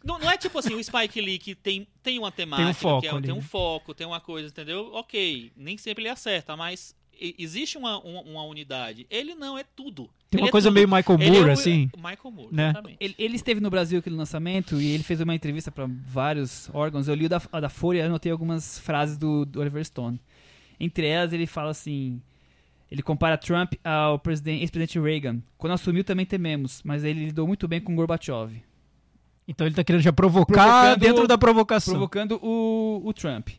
Não, não é tipo assim, o Spike Lee que tem, tem uma temática, foco que é- ali, tem um né? foco, tem uma coisa, entendeu? Ok, nem sempre ele acerta, mas existe uma, uma, uma unidade. Ele não, é tudo. Tem Ele uma é coisa tudo. meio Michael Ele Moore, é o- assim. Michael Moore, né? exatamente. Ele, ele esteve no Brasil aqui no lançamento e ele fez uma entrevista para vários órgãos. Eu li o da, a da Folha e anotei algumas frases do, do Oliver Stone. Entre elas, ele fala assim: ele compara Trump ao presidente- ex-presidente Reagan. Quando assumiu, também tememos, mas ele lidou muito bem com Gorbachev, Então ele tá querendo já provocar Provocando- dentro da provocação. provocando o, o Trump.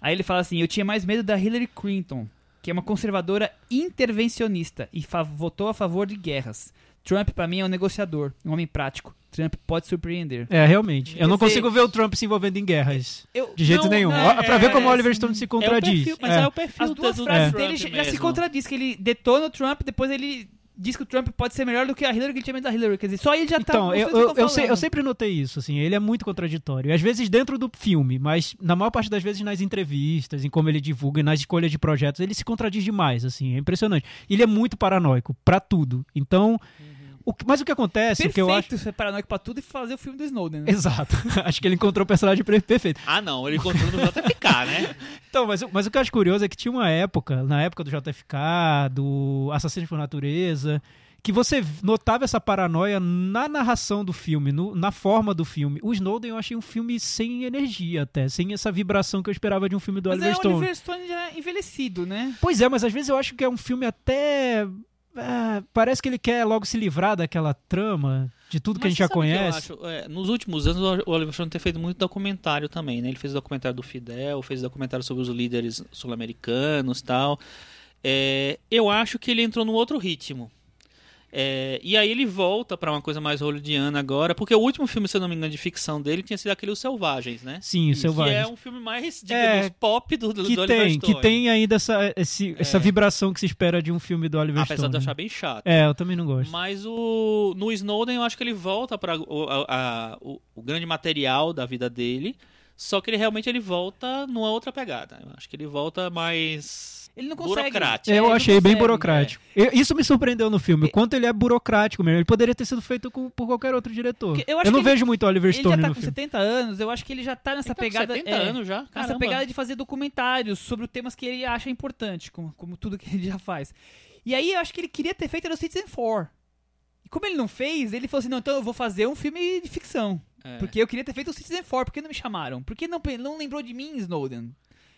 Aí ele fala assim: eu tinha mais medo da Hillary Clinton, que é uma conservadora intervencionista e votou a favor de guerras. Trump, pra mim, é um negociador, um homem prático. Trump pode surpreender. É, realmente. Eu não consigo ver o Trump se envolvendo em guerras. Eu, De jeito Não, nenhum. não, Ó, pra ver é- como o é- Oliver Stone se É o contradiz. perfil, mas É. é, o perfil As duas frases Trump dele já, já se contradiz, que ele detona o Trump, depois ele diz que o Trump pode ser melhor do que a Hillary, que ele tinha medo da Hillary. Quer dizer, só ele já tá... Então, eu, eu, eu eu, sempre notei isso, assim, ele é muito contraditório. Às vezes dentro do filme, mas na maior parte das vezes nas entrevistas, em como ele divulga e nas escolhas de projetos, ele se contradiz demais, assim, é impressionante. Ele é muito paranoico pra tudo. Então, o que- mas o que acontece, o que eu acho... Perfeito ser paranoico pra tudo e fazer o filme do Snowden, né? Exato. (laughs) acho que ele encontrou o personagem per- perfeito. Ah, não, ele encontrou no JFK, né? (laughs) Então, mas, o- mas o que eu acho curioso é que tinha uma época, na época do JFK, do Assassinos por Natureza, que você notava essa paranoia na narração do filme, no- na forma do filme. O Snowden eu achei um filme sem energia até, sem essa vibração que eu esperava de um filme do Mas Oliver é o Stone. Oliver Stone já envelhecido, né? Pois é, mas às vezes eu acho que é um filme até é, parece que ele quer logo se livrar daquela trama, de tudo que a Mas gente já conhece. acho? É, nos últimos anos, o Oliver Stone tem feito muito documentário também, né? Ele fez o documentário do Fidel, fez documentário sobre os líderes sul-americanos tal. É, eu acho que ele entrou num outro ritmo. É, e aí ele volta pra uma coisa mais hollywoodiana agora, porque o último filme, se eu não me engano, de ficção dele tinha sido aquele Os Selvagens, né? Sim, o Selvagem. Que é um filme mais, digamos, É, pop do, do, que do tem, que tem ainda essa, esse- essa vibração que se espera de um filme do Oliver Apesar Stone. de eu achar bem chato. É, eu também não gosto. Mas o no Snowden eu acho que ele volta para o, o grande material da vida dele, só que ele realmente ele volta numa outra pegada. Eu acho que ele volta mais Ele não consegue. burocrático. É, eu achei bem burocrático. Eu- isso me surpreendeu no filme, o quanto ele é burocrático mesmo. Ele poderia ter sido feito com- por qualquer outro diretor. Eu Eu, não ele- vejo muito Oliver Ele já Stone tá no com filme. 70 anos, eu acho que ele já tá nessa Ele tá com pegada. 70 é, anos já, Nessa caramba. pegada de fazer documentários sobre temas que ele acha importante, como, como tudo que (laughs) ele já faz. E aí eu acho que ele queria ter feito no Citizen 4. E como ele não fez, ele falou assim: não, então eu vou fazer um filme de ficção. É. Porque eu queria ter feito o Citizen 4, por que não me chamaram? Por que não, não lembrou de mim, Snowden?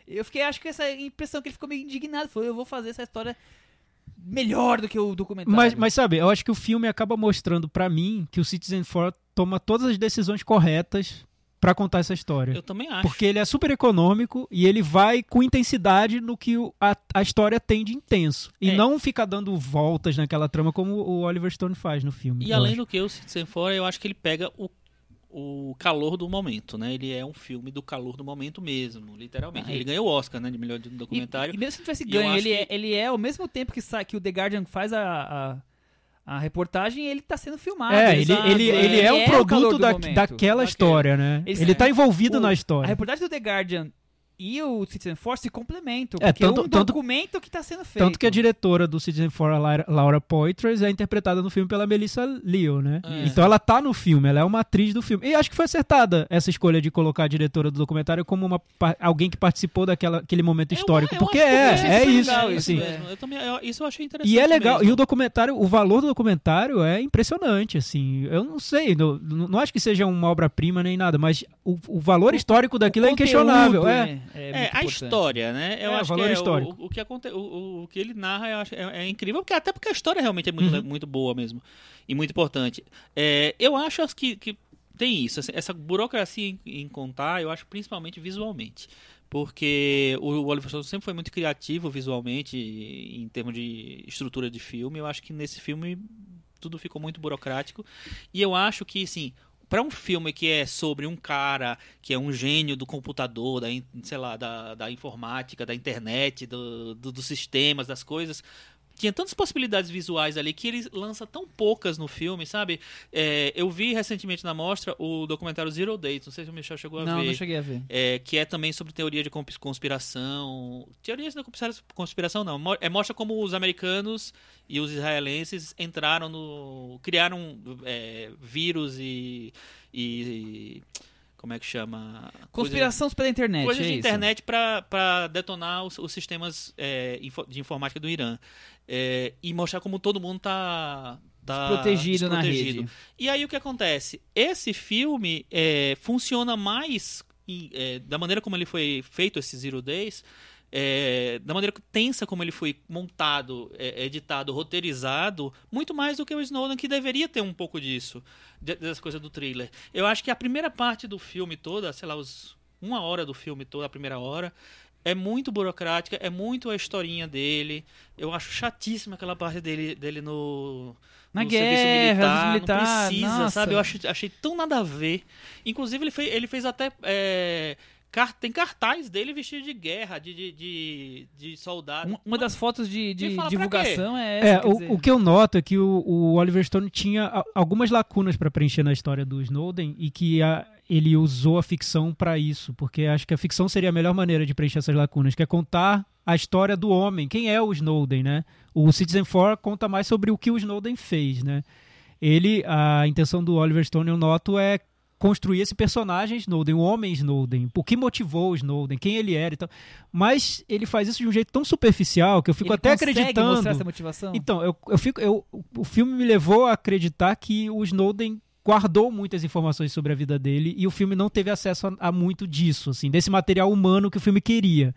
Eu fiquei, acho que essa impressão que ele ficou meio indignado. Falou, eu vou fazer essa história melhor do que o documentário. Mas, mas sabe, eu acho que o filme acaba mostrando pra mim que o Citizen Four toma todas as decisões corretas pra contar essa história. Eu também acho. Porque ele é super econômico e ele vai com intensidade no que a, a história tem de intenso. E É. não fica dando voltas naquela trama como o Oliver Stone faz no filme. E além acho. do que o Citizen Four, eu acho que ele pega o, o calor do momento, né? Ele é um filme do calor do momento mesmo, literalmente. Ah, ele e- ganhou o Oscar, né, de melhor E- documentário. E, mesmo se não tivesse E ganho, ele, é, que- ele é ao mesmo tempo que, que o The Guardian faz a, a, a reportagem, ele tá sendo filmado. É, ele, ele, é. ele é um o calor produto da, daquela Ok. história, né? Ele tá envolvido o- na A história. reportagem do The Guardian e o Citizen Force se complementam. É, porque tanto- é um tanto- documento que tá sendo feito. Tanto que a diretora do Citizen Four, a Laura, Laura Poitras, é interpretada no filme pela Melissa Leo, né? É. Então ela tá no filme, ela é uma atriz do filme. E acho que foi acertada essa escolha de colocar a diretora do documentário como uma, alguém que participou daquele aquele momento Eu- histórico. eu porque acho que é, é isso. legal isso assim. mesmo. Eu também, eu- isso eu achei interessante. E é legal, mesmo. e o documentário, o valor do documentário é impressionante, assim. Eu não sei, não, não acho que seja uma obra-prima nem nada, mas o, o valor histórico daquilo é O inquestionável. conteúdo, É. né, é É, a importante. história, né? Eu É, o acho valor que é histórico. O, o, que aconte, o, o- que ele narra eu acho, é, é incrível, porque até porque a história realmente é muito, Uhum. muito boa mesmo. E muito importante. É, eu acho que, que tem isso, assim, essa burocracia em, em contar, eu acho principalmente visualmente. Porque o Oliver Stone sempre foi muito criativo visualmente, em termos de estrutura de filme. Eu acho que nesse filme tudo ficou muito burocrático. E eu acho que, assim, para um filme que é sobre um cara que é um gênio do computador, da, sei lá, da, da informática, da internet, do, do- dos sistemas, das coisas. Tinha tantas possibilidades visuais ali que ele lança tão poucas no filme, sabe? É, eu vi recentemente na mostra o documentário Zero Days, não sei se o Michel chegou a Não, ver. não cheguei a ver. É, que é também sobre teoria de consp- conspiração. Teorias da conspira- conspiração não. É, mostra como os americanos e os israelenses entraram no. criaram é, vírus e, e. Como é que chama? Conspiração pela internet. Coisas é de internet para detonar os, os sistemas é, de informática do Irã. É, e mostrar como todo mundo tá. tá Protegido na desprotegido. rede. E aí o que acontece? Esse filme é, funciona mais é, da maneira como ele foi feito, esse Zero Days, é, da maneira tensa como ele foi montado, é, editado, roteirizado, muito mais do que o Snowden, que deveria ter um pouco disso, de- dessa coisa do thriller. Eu acho que a primeira parte do filme toda, sei lá, os, uma hora do filme toda, a primeira hora, é muito burocrática, é muito a historinha dele. Eu acho chatíssima aquela parte dele, dele no, Na no guerra, serviço militar, militar, não precisa, nossa. sabe? Eu achei, achei tão nada a ver. Inclusive, ele fez, ele fez até. é, tem cartaz dele vestido de guerra, de, de, de, de soldado. Um- Uma das fotos de, de divulgação é essa. É, quer dizer. o, o que eu noto é que o, o Oliver Stone tinha algumas lacunas para preencher na história do Snowden e que a- ele usou a ficção para isso, porque acho que a ficção seria a melhor maneira de preencher essas lacunas, que é contar a história do homem, quem é o Snowden, né? O Citizen Four conta mais sobre o que o Snowden fez, né? Ele, a intenção do Oliver Stone, eu noto, é construir esse personagem Snowden, o homem Snowden, o que motivou o Snowden, quem ele era e tal. Mas ele faz isso de um jeito tão superficial que eu fico Ele até acreditando. mostrar essa motivação? Então, eu, eu fico, eu, o filme me levou a acreditar que o Snowden guardou muitas informações sobre a vida dele e o filme não teve acesso a, a muito disso, assim, desse material humano que o filme queria.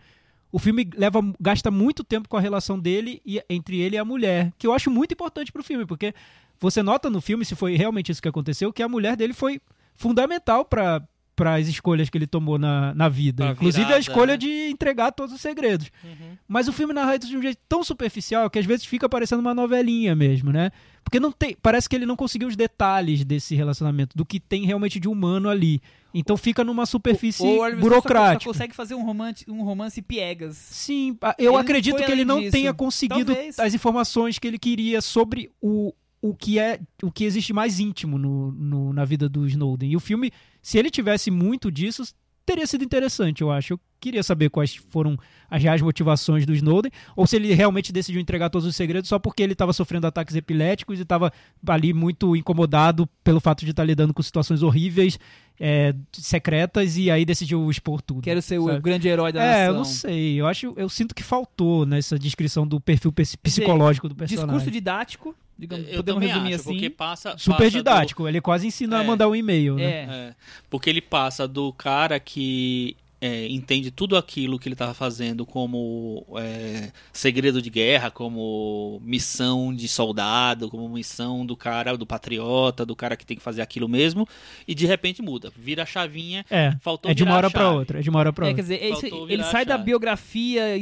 o filme leva, gasta muito tempo com a relação dele e entre ele e a mulher, que eu acho muito importante pro filme, porque você nota no filme, se foi realmente isso que aconteceu, que a mulher dele foi fundamental para para as escolhas que ele tomou na, na vida. Inclusive a virada, escolha né? de entregar todos os segredos. Uhum. Mas o filme narra isso de um jeito tão superficial que às vezes fica parecendo uma novelinha mesmo, né? Porque não tem, parece que ele não conseguiu os detalhes desse relacionamento, do que tem realmente de humano ali. Então fica numa superfície vezes Só, burocrática. só consegue fazer um romance, um romance piegas. Sim, a- eu Ele acredito que ele não disso. tenha conseguido Talvez. as informações que ele queria sobre o, o que é o que existe mais íntimo no, no- na vida do Snowden. E o filme, se ele tivesse muito disso, teria sido interessante, eu acho. Eu queria saber quais foram as reais motivações do Snowden, ou se ele realmente decidiu entregar todos os segredos só porque ele estava sofrendo ataques epiléticos e estava ali muito incomodado pelo fato de estar lidando com situações horríveis, é, secretas, e aí decidiu expor tudo. Quero ser o sabe? grande herói da É, nação. eu não sei. Eu acho, eu sinto que faltou nessa descrição do perfil psicológico do personagem. Discurso didático, digamos, Eu podemos resumir acho, assim. porque passa. Super passa do- didático. Ele quase ensina a É. mandar um e-mail, né? É. É, porque ele passa do cara que é, entende tudo aquilo que ele estava fazendo como é, segredo de guerra, como missão de soldado, como missão do cara, do patriota, do cara que tem que fazer aquilo mesmo, e de repente muda, vira a chavinha. É. Faltou É de uma a hora pra chave. outra. É de uma hora pra É, quer outra. dizer, é isso- ele a sai da biografia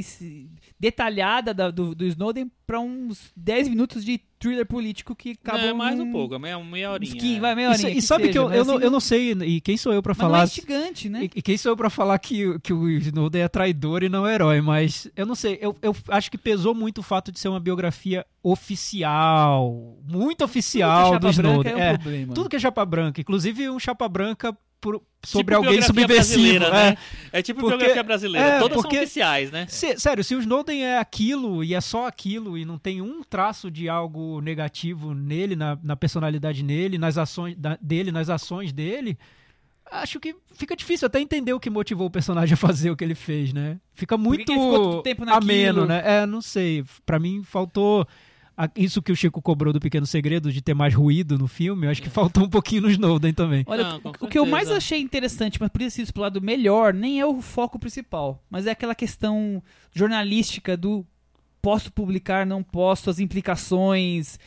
detalhada da- do, do Snowden pra uns 10 minutos de thriller político que acabam... é, mais um num- pouco, meia, meia uns horinha. 15, vai, meia E, horinha e que sabe seja, que eu, mas eu, não, assim, eu não sei, e quem sou eu pra Mas não é falar. instigante, né? E, e quem sou eu pra falar que, que o Snowden é traidor e não herói, mas eu não sei, eu, eu acho que pesou muito o fato de ser uma biografia oficial, muito oficial Tudo que do é chapa Snowden. branca é um É, problema. tudo que é chapa branca, inclusive um chapa branca por- sobre Tipo alguém subversivo. é. né? É tipo Porque- biografia brasileira, é, todas porque- são oficiais, né? Se- sério, se o Snowden é aquilo e é só aquilo e não tem um traço de algo negativo nele, na, na personalidade nele, nas ações da- dele, nas ações dele, acho que fica difícil até entender o que motivou o personagem a fazer o que ele fez, né? Fica que muito que naquilo? ameno, né? É, não sei. Pra mim faltou isso que o Chico cobrou do Pequeno Segredo de ter mais ruído no filme. Eu acho que faltou um pouquinho no Snowden também. Olha, Não, o- o que eu mais achei interessante, mas podia ser explorado melhor, nem é o foco principal, mas é aquela questão jornalística do posso publicar, não posso, as implicações.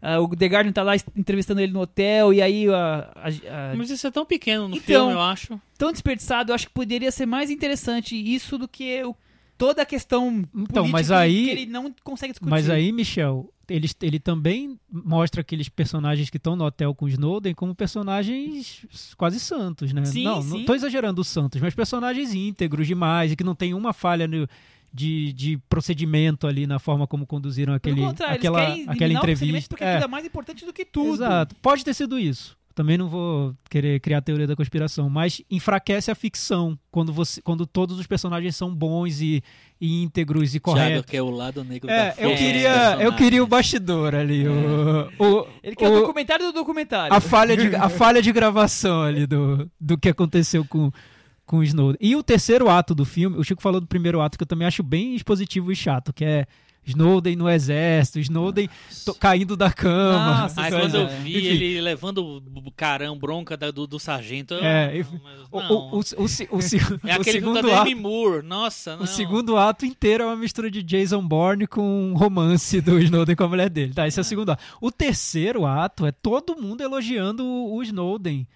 Ah, o The Guardian tá lá entrevistando ele no hotel, e aí a- a- a- Mas isso é tão pequeno no Então, filme, eu acho. tão desperdiçado, eu acho que poderia ser mais interessante isso do que o- toda a questão Então, mas aí- que ele não consegue discutir. Mas aí, Michel, ele, ele também mostra aqueles personagens que estão no hotel com Snowden como personagens quase santos, né? Sim, não, sim. não tô exagerando os santos, mas personagens íntegros demais e que não tem uma falha no- de, de procedimento ali na forma como conduziram aquele, aquela, aquela entrevista. porque É, aquilo é mais importante do que tudo. Exato. Pode ter sido isso. Também não vou querer criar a teoria da conspiração, mas enfraquece a ficção quando, você, quando todos os personagens são bons e, e íntegros e Thiago, corretos. que é o lado negro da É, força eu queria, eu queria o bastidor ali, o, o, Ele quer o o- documentário do documentário. a falha de a falha de gravação ali do, do que aconteceu com com o Snowden. E o terceiro ato do filme, o Chico falou do primeiro ato que eu também acho bem expositivo e chato, que é Snowden no exército, Snowden to- caindo da cama. Nossa, Aí quando eu é. vi Enfim. ele levando o carão, bronca da- do, do sargento. É, não, O, não. o, o, o, se- o se- é aquele segundo da ato, Moore. Nossa, não. o segundo ato inteiro é uma mistura de Jason Bourne com um romance do Snowden com a mulher dele. Tá, esse é o segundo ato. O terceiro ato é todo mundo elogiando o Snowden.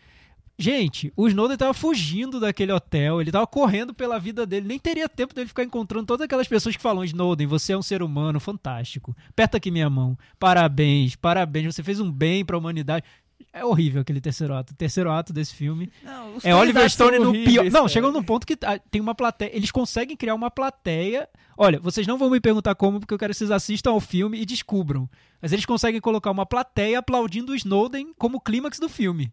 Gente, o Snowden tava fugindo daquele hotel, ele tava correndo pela vida dele, nem teria tempo dele ficar encontrando todas aquelas pessoas que falam: Snowden, você é um ser humano fantástico. Aperta aqui minha mão. Parabéns, parabéns, você fez um bem pra humanidade. É horrível aquele terceiro ato. O terceiro ato desse filme Não, é Oliver Stone no pior. Não, cara. chegam num ponto que ah, tem uma plateia. Eles conseguem criar uma plateia. Olha, vocês não vão me perguntar como, porque eu quero que vocês assistam ao filme e descubram. Mas eles conseguem colocar uma plateia aplaudindo o Snowden como clímax do filme.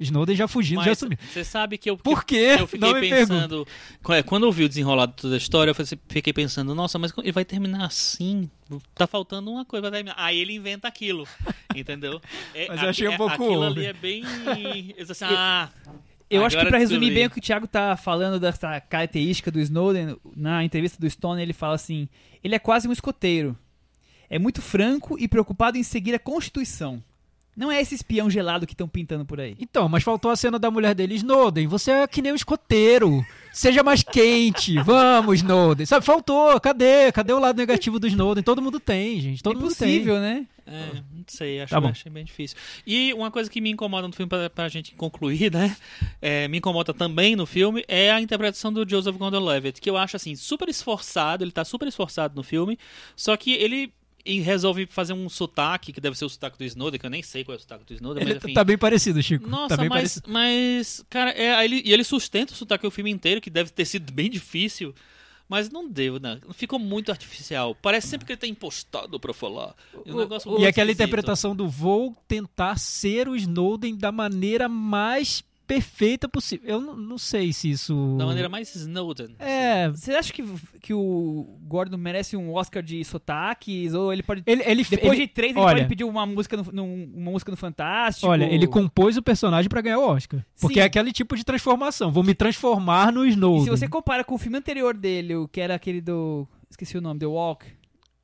Snowden já fugindo, já Mas sumiu. você sabe que eu, Por quê? eu fiquei não pensando. qu- Quando eu vi o desenrolado de toda a história, eu falei- fiquei pensando, nossa, mas ele vai terminar assim? Tá faltando uma coisa pra terminar. Aí ele inventa aquilo. Entendeu? (laughs) É, Mas eu achei um é- pouco Aquilo ali é bem. (laughs) assim, ah, Eu acho que pra resumir descobri. bem o que o Thiago tá falando dessa característica do Snowden, na entrevista do Stone ele fala assim: ele é quase um escoteiro. É muito franco e preocupado em seguir a Constituição. Não é esse espião gelado que estão pintando por aí. Então, mas faltou a cena da mulher dele. Snowden, você é que nem um escoteiro. Seja mais quente, (laughs) vamos, Snowden. Sabe, faltou, cadê? Cadê o lado negativo do Snowden? Todo mundo tem, gente, todo mundo tem. Impossível, né? É, não sei, acho, Tá bom. achei bem difícil. E uma coisa que me incomoda no filme, pra, pra gente concluir, né? é, me incomoda também no filme, é a interpretação do Joseph Gordon-Levitt, que eu acho, assim, super esforçado, ele tá super esforçado no filme, só que ele e resolve fazer um sotaque, que deve ser o sotaque do Snowden, que eu nem sei qual é o sotaque do Snowden, mas enfim... tá bem parecido, Chico. Nossa, tá bem mas, parecido. mas, cara, é, ele, e ele sustenta o sotaque o filme inteiro, que deve ter sido bem difícil, mas não deu, né? Ficou muito artificial. Parece sempre que ele tá impostado pra falar. E, um negócio E muito aquela interpretação do vou tentar ser o Snowden da maneira mais perfeita possível. Eu não, não sei se isso. Da maneira mais Snowden. É. Você acha que, que o Gordon merece um Oscar de sotaques? Ou ele pode. Ele, ele, Depois ele- de três, ele olha- pode pedir uma música no, num- uma música no Fantástico? Olha, ele compôs o personagem pra ganhar o Oscar. Porque Sim. é aquele tipo de transformação. Vou me transformar no E Snowden. se você compara com o filme anterior dele, o que era aquele do. Esqueci o nome, The Walk.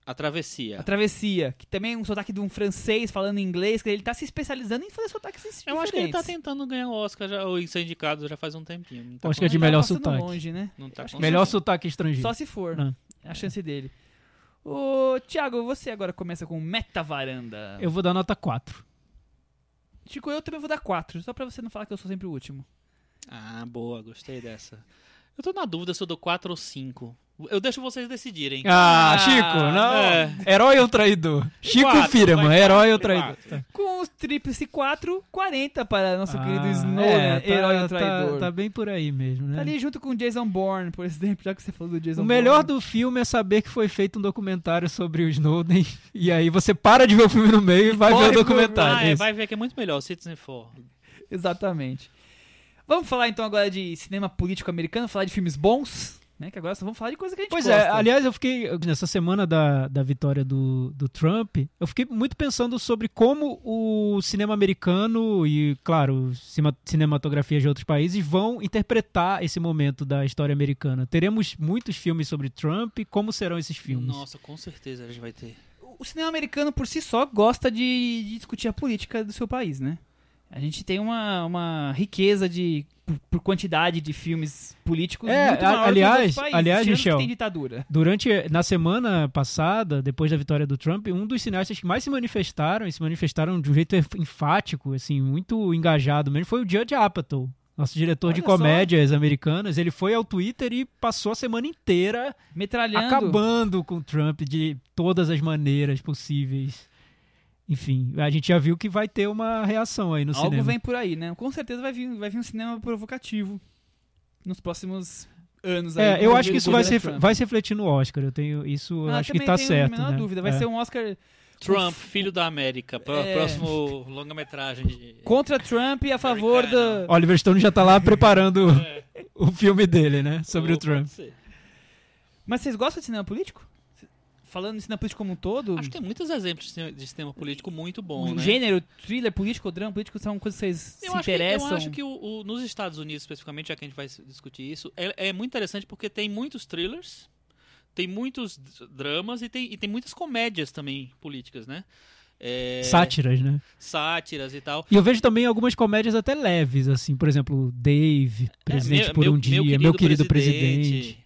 A travessia. A Travessia. Que também é um sotaque de um francês falando inglês, que ele tá se especializando em fazer sotaques diferentes. Eu acho que ele tá tentando ganhar o Oscar já, ou ser indicado já faz um tempinho. Não tá Oscar com- de melhor passando sotaque. longe, né? Não tá Acho que Melhor sotaque estrangeiro. Só se for. Não. É a chance dele. Ô, Thiago, você agora começa com Meta Varanda. Eu vou dar nota 4. Chico, eu também vou dar 4, só pra você não falar que eu sou sempre o último. Ah, boa, gostei dessa. Eu tô na dúvida se eu dou 4 ou 5. Eu deixo vocês decidirem. Ah, Ah, Chico, não. é. Herói ou traidor? Chico Quatro, Firman, vai, herói ou traidor? quatro. Tá. Com os tríplice 4, 40 para nosso querido Ah, Snowden, é, tá- herói tá, ou traidor. Tá, bem por aí mesmo, né? Tá ali junto com Jason Bourne, por exemplo, já que você falou do Jason O melhor Bourne. do filme é saber que foi feito um documentário sobre o Snowden (laughs) e aí você para de ver o filme no meio e vai Corre ver o pro- documentário. Ah, é, vai ver que é muito melhor, Citizen 4. Exatamente. Vamos falar então agora de cinema político americano, falar de filmes bons, né? Que agora só vamos falar de coisa que a gente Pois gosta. é, aliás, eu fiquei, nessa semana da, da vitória do, do Trump, eu fiquei muito pensando sobre como o cinema americano e, claro, cima- cinematografia de outros países vão interpretar esse momento da história americana. Teremos muitos filmes sobre Trump, como serão esses filmes? Nossa, com certeza a gente vai ter. O cinema americano por si só gosta de, de discutir a política do seu país, né? A gente tem uma, uma riqueza de por, por quantidade de filmes políticos É, muito maior aliás- países, aliás, Michel, tem ditadura. Durante, na semana passada, depois da vitória do Trump, um dos cineastas que mais se manifestaram, e se manifestaram de um jeito enfático, assim, muito engajado mesmo, foi o Judd Apatow, nosso diretor de Olha só. comédias americanas. Ele foi ao Twitter e passou a semana inteira Metralhando. acabando com o Trump de todas as maneiras possíveis. Enfim, a gente já viu que vai ter uma reação aí no Algo cinema. vem por aí, né? Com certeza vai vir, vai vir um cinema provocativo nos próximos anos. aí, É, com eu acho que isso vai se, vai se refletir no Oscar. Eu tenho isso, Ah, acho que tá tenho certo. menor né? dúvida. Vai É. ser um Oscar Trump, filho da América, É. próximo longa-metragem de. contra Trump e a favor da. Americano. Oliver Stone já tá lá preparando (laughs) É. o filme dele, né? Sobre o Trump. Mas vocês gostam de cinema político? Falando de cinema político como um todo, Acho que tem muitos exemplos de sistema político muito bom, o né? gênero, thriller político, drama político são coisas que vocês Eu se acho, que, interessam. eu acho que o- o- nos Estados Unidos, especificamente, já que a gente vai discutir isso, é, é muito interessante porque tem muitos thrillers, tem muitos dramas e tem, e tem muitas comédias também políticas, né? É, Sátiras, né? Sátiras e tal. E eu vejo também algumas comédias até leves, assim, por exemplo, Dave, Presidente É, meu- por um meu- dia, meu querido, presidente.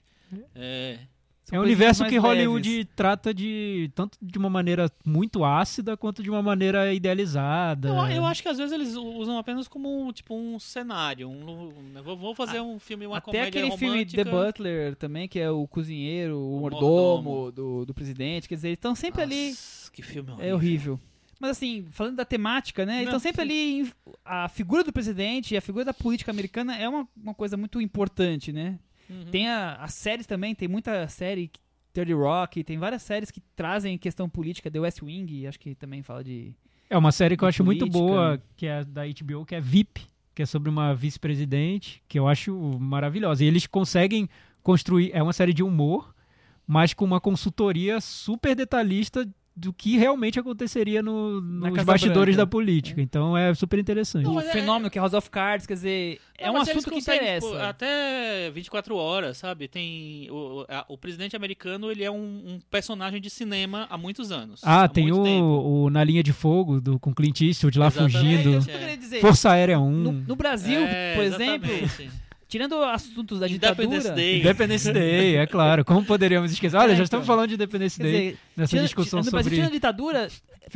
É, São É um universo que Hollywood leves. trata de tanto de uma maneira muito ácida quanto de uma maneira idealizada. eu, eu acho que às vezes eles usam apenas como um, tipo um cenário. Um, um- vou, vou fazer um filme, uma Até comédia aquele filme romântica. The Butler também, que é o cozinheiro, o, O mordomo, mordomo. do, do presidente. Quer dizer, eles estão sempre ali. Nossa, Que filme É horrível. Mas assim, falando da temática, né? Não, estão sempre sim. ali. A figura do presidente e a figura da política americana é uma, uma coisa muito importante, né? Uhum. Tem a- as séries também, tem muita série, 30 Rock, tem várias séries que trazem questão política, The West Wing, acho que também fala de. É uma série que eu acho muito política. boa, que é da HBO, que é VIP, que é sobre uma vice-presidente, que eu acho maravilhosa. E eles conseguem construir, é uma série de humor, mas com uma consultoria super detalhista do que realmente aconteceria no- nos bastidores Branca. da política. Então é super interessante. Não, o é- fenômeno que é House of Cards, quer dizer, é Não, um mas eles assunto que interessa. tipo, até 24 horas, sabe? Tem o, a- o presidente americano, ele é um, um personagem de cinema há muitos anos. Ah, tem o, o Na Linha de Fogo, do, com Clint Eastwood lá Exatamente. É, fugindo. dizer. Força Aérea 1. No, no Brasil, É, por exemplo, exatamente. Tirando assuntos da Independence ditadura... Day. Independence Day, é claro. Como poderíamos esquecer? Olha, É, já estamos então. falando de Independence Day dizer, nessa tirando- discussão no Brasil, sobre tirando a ditadura,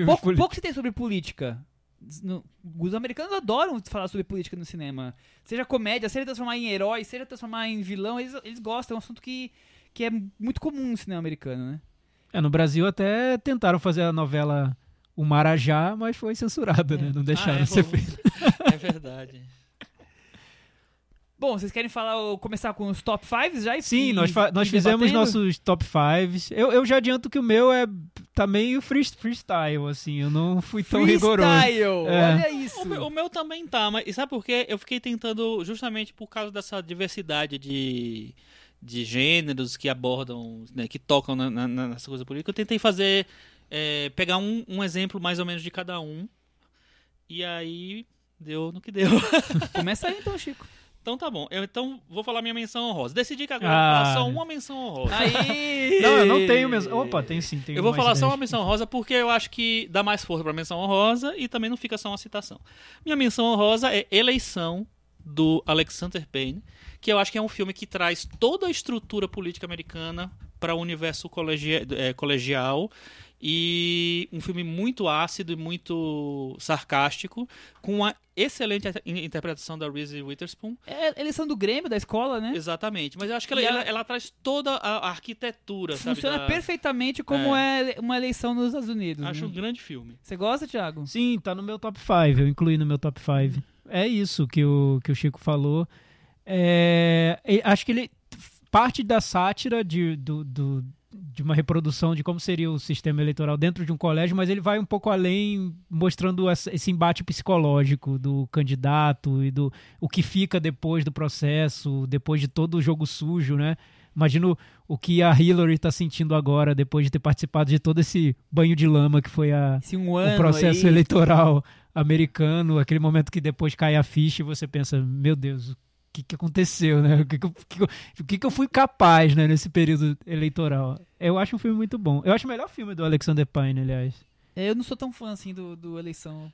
pouco, pouco se tem sobre política. No- os americanos adoram falar sobre política no cinema. Seja comédia, seja transformar em herói, seja transformar em vilão, eles, eles gostam. É um assunto que, que é muito comum no cinema americano, né? É, no Brasil até tentaram fazer a novela O Marajá, mas foi censurada, né? Não deixaram Ah, é, ser feito. (laughs) É verdade. Bom, vocês querem falar, começar com os top 5 já? e- Sim, e- nós, nós fizemos debatendo? nossos top 5. Eu, eu já adianto que o meu é tá meio free- freestyle, assim. Eu não fui tão rigoroso. Freestyle! É. Olha isso! O meu, o meu também tá, mas e sabe por quê? Eu fiquei tentando, justamente por causa dessa diversidade de, de gêneros que abordam, né, que tocam na, na, nessa coisa política, eu tentei fazer, é, pegar um, um exemplo mais ou menos de cada um, e aí deu no que deu. Começa aí então, Chico. Então tá bom, eu então vou falar minha menção honrosa. Decidi que agora eu Ah. vou falar só uma menção honrosa. Aí! (laughs) Não, eu não tenho mesmo. (laughs) Opa, tem sim. Tem Eu vou falar só uma menção honrosa porque eu acho que dá mais força pra menção honrosa e também não fica só uma citação. Minha menção honrosa é Eleição, do Alexander Payne, que eu acho que é um filme que traz toda a estrutura política americana para o universo colegi- eh, colegial e um filme muito ácido e muito sarcástico, com uma excelente inter- interpretação da Reese Witherspoon. É eleição do Grêmio, da escola, né? Exatamente, mas eu acho que ela, ela- ela, ela traz toda a arquitetura, sabe? Funciona da- perfeitamente como é. uma eleição nos Estados Unidos. Acho um né? grande filme. Você gosta, Thiago? Sim, tá no meu top 5. Eu incluí no meu top 5. É isso que o, que o Chico falou. É, acho que ele parte da sátira de, do, do- de uma reprodução de como seria o sistema eleitoral dentro de um colégio, mas ele vai um pouco além, mostrando esse embate psicológico do candidato e do o que fica depois do processo, depois de todo o jogo sujo, né? Imagino o que a Hillary está sentindo agora, depois de ter participado de todo esse banho de lama que foi a, um o processo aí, eleitoral americano, aquele momento que depois cai a ficha e você pensa, meu Deus, que, que aconteceu, né? O que, que, que eu fui capaz, né, nesse período eleitoral? Eu acho um filme muito bom. Eu acho o melhor filme do Alexander Payne, aliás. É, Eu não sou tão fã assim do, do eleição.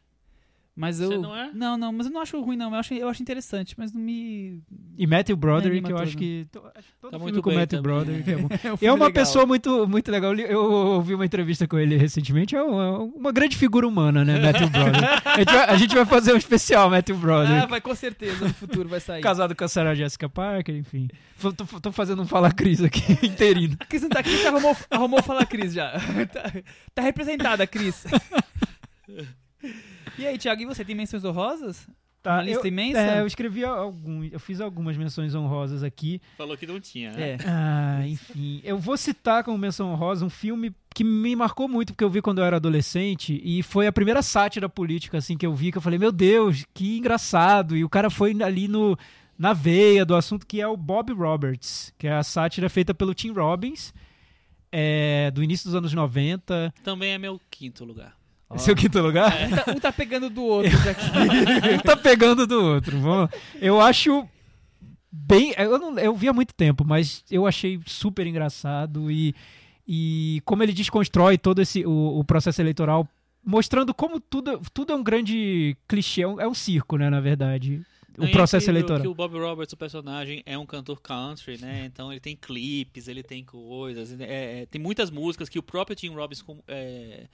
Mas eu. Você não é? Não, não, mas eu não acho ruim, não. Eu acho, eu acho interessante, mas não me. E Matthew Broderick, anima eu acho que to- acho que todo Tá filme muito com bem Matthew também, Broderick é bom. (laughs) É, um E é uma legal. pessoa muito, muito legal. Eu li- Eu ouvi uma entrevista com ele recentemente. É uma, uma grande figura humana, né, Matthew Broderick. (laughs) A gente, vai, a gente vai fazer um especial, Matthew Broderick. Ah, vai com certeza, no futuro vai sair. Casado com a Sarah Jessica Parker, enfim. Tô, tô- tô fazendo um Fala Cris aqui (laughs) interino. A Cris não tá aqui, você arrumou, arrumou falar Cris já. tá, tá representada, Cris. E aí, Thiago, e você tem menções honrosas? Uma lista eu, imensa? É, eu escrevi algum, eu fiz algumas menções honrosas aqui. Falou que não tinha, né? É. Ah, enfim. Eu vou citar como menção honrosa um filme que me marcou muito, porque eu vi quando eu era adolescente, e foi a primeira sátira política, assim, que eu vi, que eu falei, meu Deus, que engraçado. E o cara foi ali no, na veia do assunto, que é o Bob Roberts, que é a sátira feita pelo Tim Robbins, é, do início dos anos 90. Também é meu quinto lugar. Esse é o quinto lugar? Um tá, um tá pegando do outro (laughs) um tá pegando do outro. Vamos. Eu acho bem. Eu, não, eu vi há muito tempo, mas eu achei super engraçado e, e como ele desconstrói todo esse o, o processo eleitoral, mostrando como tudo, tudo é um grande clichê, é um, é um circo, né, na verdade. O Não, é processo incrível eleitoral. que o Bob Roberts, o personagem, é um cantor country, né? Então ele tem clipes, ele tem coisas. é, é, tem muitas músicas que o próprio Tim Robbins é,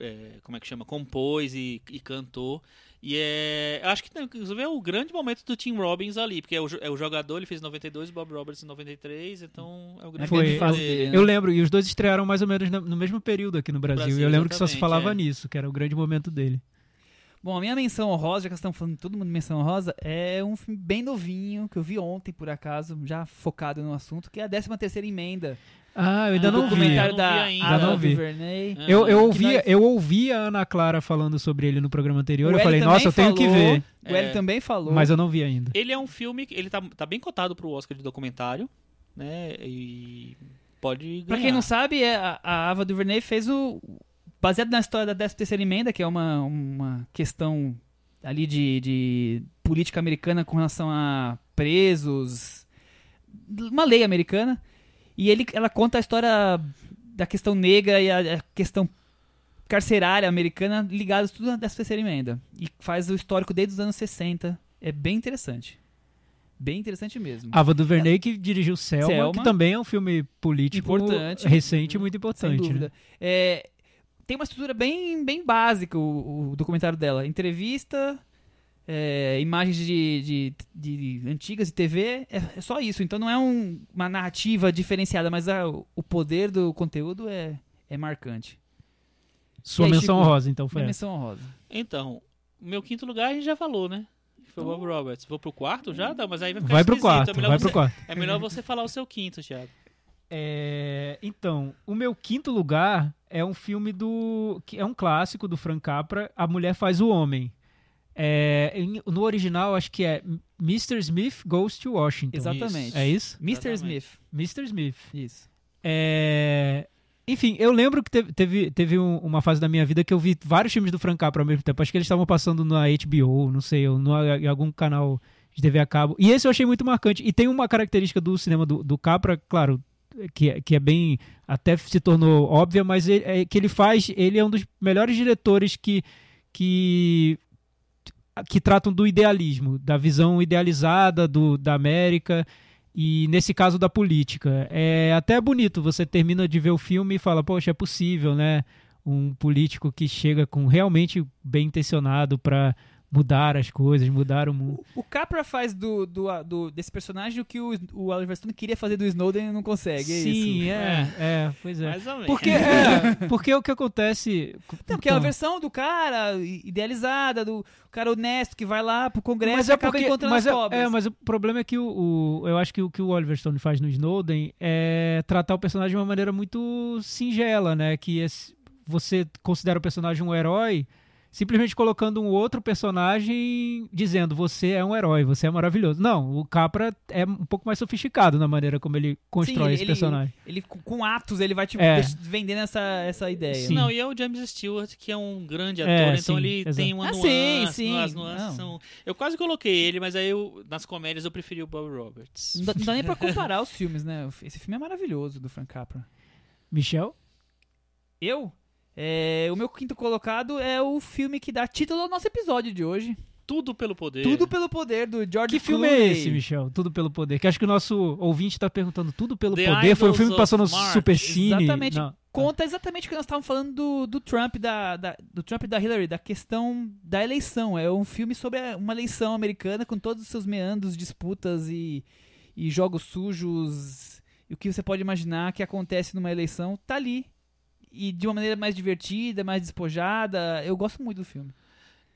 é, como é que chama? Compôs e, e cantou. E é. Acho que inclusive é o grande momento do Tim Robbins ali, porque é o, é o jogador, ele fez em 92, o Bob Roberts em 93, então é o grande Foi. momento fase dele. né? Eu lembro, e os dois estrearam mais ou menos no, no mesmo período aqui no Brasil. Brasil, e eu lembro que só se falava é. nisso, que era o grande momento dele. Bom, a minha menção honrosa, já que estamos falando de todo mundo menção honrosa, é um filme bem novinho, que eu vi ontem, por acaso, já focado no assunto, que é a 13 terceira emenda. Ah, eu ainda Ah, não vi. documentário da ainda. Ainda vi. DuVernay. É. Eu, eu, ouvi, nós- eu ouvi a Ana Clara falando sobre ele no programa anterior. O eu falei, nossa, eu tenho que ver. O É. também falou. Mas eu não vi ainda. Ele é um filme que ele tá, tá bem cotado pro Oscar de documentário, né? E pode ganhar. Pra quem não sabe, é, a, a Ava DuVernay fez o... Baseado na história da 13 terceira emenda, que é uma, uma questão ali de, de política americana com relação a presos, uma lei americana. E ele, ela conta a história da questão negra e a, a questão carcerária americana ligadas tudo 13 terceira emenda. E faz o histórico desde os anos 60. É bem interessante. Bem interessante mesmo. Ava DuVernay que dirigiu Selma, Selma. que também é um filme político Importante. recente e muito Sem importante. dúvida. né? É, tem uma estrutura bem, bem básica o, o documentário dela. Entrevista, é, imagens de, de, de antigas de TV, é, é só isso. Então não é um- uma narrativa diferenciada, mas a- o poder do conteúdo é, é marcante. Sua aí, menção Chico? honrosa, então foi Minha menção honrosa. Então, meu quinto lugar a gente já falou, né? Foi o Bob Roberts. Vou pro quarto já? Não, mas aí vai ficar Vai pro esquisito. quarto, é melhor vai você, pro quarto. É melhor você falar o seu quinto, Thiago. É, então, o meu quinto lugar é um filme do. que é um clássico do Frank Capra, A Mulher Faz o Homem. É, no original, acho que é Mr. Smith Goes to Washington. Exatamente. É isso? Mr. Exatamente. Smith. Mr. Smith. Isso. É, Enfim, eu lembro que teve, teve, teve um- uma fase da minha vida que eu vi vários filmes do Frank Capra ao mesmo tempo. Acho que eles estavam passando na HBO, não sei, ou no, em algum canal de TV a cabo. E esse eu achei muito marcante. E tem uma característica do cinema do, do Capra, claro, que, é- que é bem. até se tornou óbvia, mas ele- é, que ele faz. Ele é um dos melhores diretores que. que que tratam do idealismo, da visão idealizada do, da América e nesse caso da política. É até bonito, você termina de ver o filme e fala, poxa, é possível, né? Um político que chega com realmente bem intencionado para mudar as coisas, mudar o mundo. O Capra faz do, do, do- desse personagem o que o, o Oliver Stone queria fazer do Snowden e não consegue. é Sim, isso. é, é, pois é. Mais ou menos. Porque, é, (laughs) porque o que acontece. Não, porque é a Então, versão do cara idealizada, do cara honesto que vai lá pro Congresso mas e é acaba porque, encontrando mas as é, cobras. é, mas o problema é que o, o- eu acho que o que o Oliver Stone faz no Snowden é tratar o personagem de uma maneira muito singela, né? Que esse- você considera o personagem um herói simplesmente colocando um outro personagem dizendo você é um herói, você é maravilhoso. Não, o Capra é um pouco mais sofisticado na maneira como ele constrói Sim, esse ele- personagem. Ele, com com atos, ele vai te É. vendendo essa, essa ideia. Sim. Não, e é o James Stewart, que é um grande ator, É, então sim, ele exato. tem uma Ah, nuance. sim, sim, As nuances não. são... Eu quase coloquei ele, mas aí eu, nas comédias eu preferi o Bob Roberts. Não dá, não dá nem pra comparar os filmes, né? Esse filme é maravilhoso, do Frank Capra. Michel? Eu? É, o meu quinto colocado é o filme que dá título ao nosso episódio de hoje. Tudo pelo poder. Tudo pelo poder, do George Que filme Clooney. é esse, Michel? Tudo pelo poder. Que acho que o nosso ouvinte tá perguntando tudo pelo The poder. Foi um Idols filme que passou no March. Super Cine. Exatamente. Não. Conta exatamente o que nós estávamos falando do, do Trump, da, da- do Trump e da Hillary, da questão da eleição. É um filme sobre uma eleição americana com todos os seus meandros, disputas e, e jogos sujos. E o que você pode imaginar que acontece numa eleição tá ali. E de uma maneira mais divertida, mais despojada. Eu gosto muito do filme.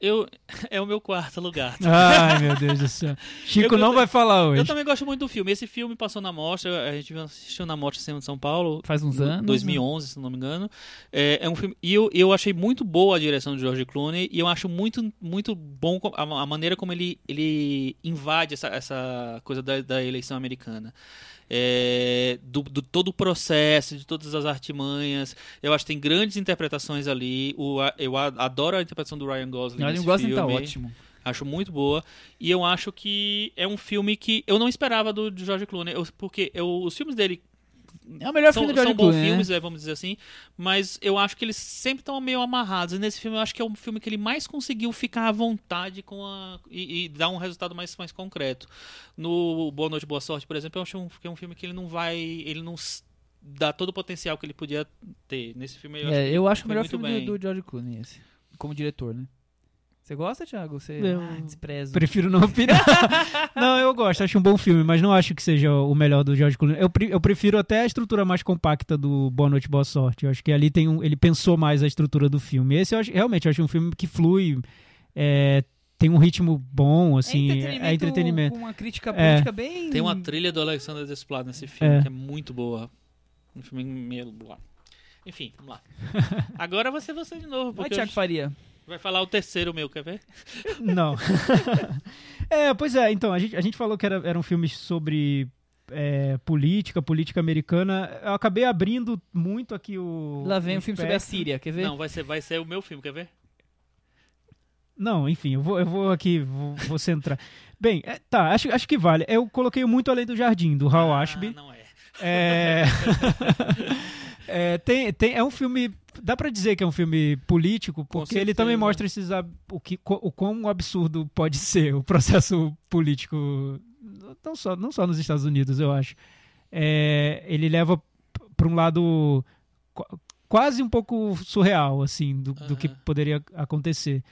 Eu, (laughs) é o meu quarto lugar. Ai, meu (laughs) Deus do céu. Chico Eu- não vai falar hoje. Eu também gosto muito do filme. Esse filme passou na mostra, a gente assistiu na mostra Cinema de São Paulo. Faz uns no- anos, né? 2011, se não me engano. É, é um filme e eu, eu achei muito boa a direção de George Clooney e eu acho muito muito bom a, a maneira como ele, ele invade essa, essa coisa da, da eleição americana. É, do, do todo o processo, de todas as artimanhas. Eu acho que tem grandes interpretações ali. O, eu adoro a interpretação do Ryan Gosling. O nesse Gosling tá filme. ótimo. Acho muito boa. E eu acho que é um filme que eu não esperava do de George Clooney. Eu- porque eu- os filmes dele É o melhor são, filme do George são bons né? filmes, é, vamos dizer assim. Mas eu acho que eles sempre estão meio amarrados. E nesse filme eu acho que é um filme que ele mais conseguiu ficar à vontade com a, e, e dar um resultado mais, mais concreto. No Boa Noite, Boa Sorte, por exemplo, eu acho um, que é um filme que ele não vai. Ele não dá todo o potencial que ele podia ter. Nesse filme eu acho É, eu acho o melhor filme do, do George Clooney esse. Como diretor, né? Você gosta, Thiago? Você Eu ah, despreza. Prefiro não opinar. (laughs) não, eu gosto, acho um bom filme, mas não acho que seja o melhor do George Clooney. Eu, pre- eu prefiro até a estrutura mais compacta do Boa Noite, Boa Sorte. Eu acho que ali tem um, ele pensou mais a estrutura do filme. Esse eu acho, realmente eu acho um filme que flui, é, tem um ritmo bom, assim, é entretenimento. Com uma crítica É. política bem. Tem uma trilha do Alexander Desplat nesse filme É. que é muito boa. Um filme meio. Enfim, vamos lá. (laughs) Agora ser você de novo, Vai, porque Thiago Faria. Vai falar o terceiro meu, quer ver? (laughs) Não. (laughs) é, pois é, então, a gente, a gente falou que era, eram filmes sobre é, política, política americana. Eu acabei abrindo muito aqui o. Lá vem o um filme sobre a. Síria, quer ver? Não, vai ser, vai ser o meu filme, quer ver? Não, enfim, eu vou, eu vou aqui, vou, vou centrar. Bem, é, tá, acho, acho que vale. Eu coloquei muito Além do Jardim, do Hal Ah, Ashby. não é. É... (laughs) é, tem, tem, é um filme. Dá pra dizer que é um filme político, porque ele também mostra esses, o, que, o quão absurdo pode (laughs) ser o processo político. não só, não só nos Estados Unidos, eu acho. É, ele leva para um lado qu- quase um pouco surreal, assim, do, do que poderia acontecer.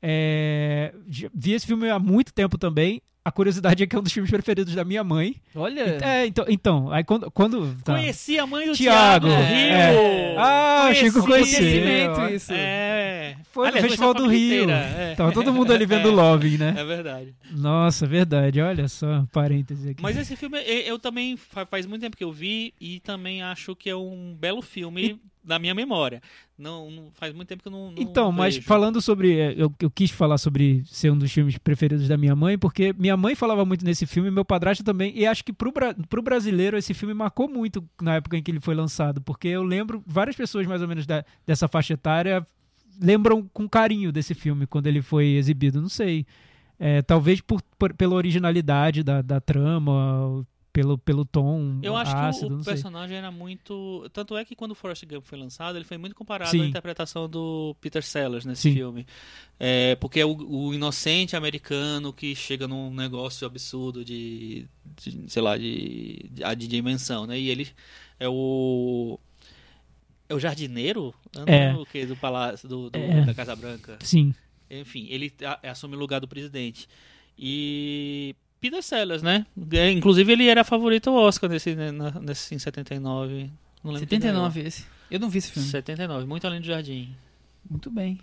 É, vi esse filme há muito tempo também. A curiosidade é que é um dos filmes preferidos da minha mãe. Olha. É, então, então aí quando. quando tá. Conheci a mãe do Tiago, Tiago, é. Rio. Ah, o Chico Conheci. conheceu. Isso. É. Foi no Aliás, Festival conheci a do Rio. é. Tava todo mundo ali vendo (laughs) Loving, né? É verdade. Nossa, verdade. Olha só, parêntese aqui. Mas esse filme, eu eu também fa- faz muito tempo que eu vi e também acho que é um belo filme da minha memória. Não, não- faz muito tempo que eu não, não Então, mas vejo. falando sobre. é, Eu, eu quis falar sobre ser um dos filmes preferidos da minha mãe, porque minha mãe falava muito nesse filme, meu padrasto também. E acho que pro, pro brasileiro esse filme marcou muito na época em que ele foi lançado, porque eu lembro, várias pessoas mais ou menos da- dessa faixa etária lembram com carinho desse filme quando ele foi exibido. Não sei. É, talvez por, por- pela originalidade da, da trama, pelo, pelo tom Eu acho ácido, que o, personagem era muito. Tanto é que quando o Forrest Gump foi lançado, ele foi muito comparado Sim. à interpretação do Peter Sellers nesse Sim. filme. É, porque é o, o inocente americano que chega num negócio absurdo de. de, sei lá, de, de, de dimensão, né? E ele é o. É o jardineiro? É. o que do palácio do, do- É. da Casa Branca. Sim. Enfim, ele assume o lugar do presidente. E Peter Sellers, né? É, Inclusive ele era favorito ao Oscar nesse, né, nesse em 79. Não lembro quem 79 esse. Eu não vi esse filme. 79, muito além do jardim. Muito bem.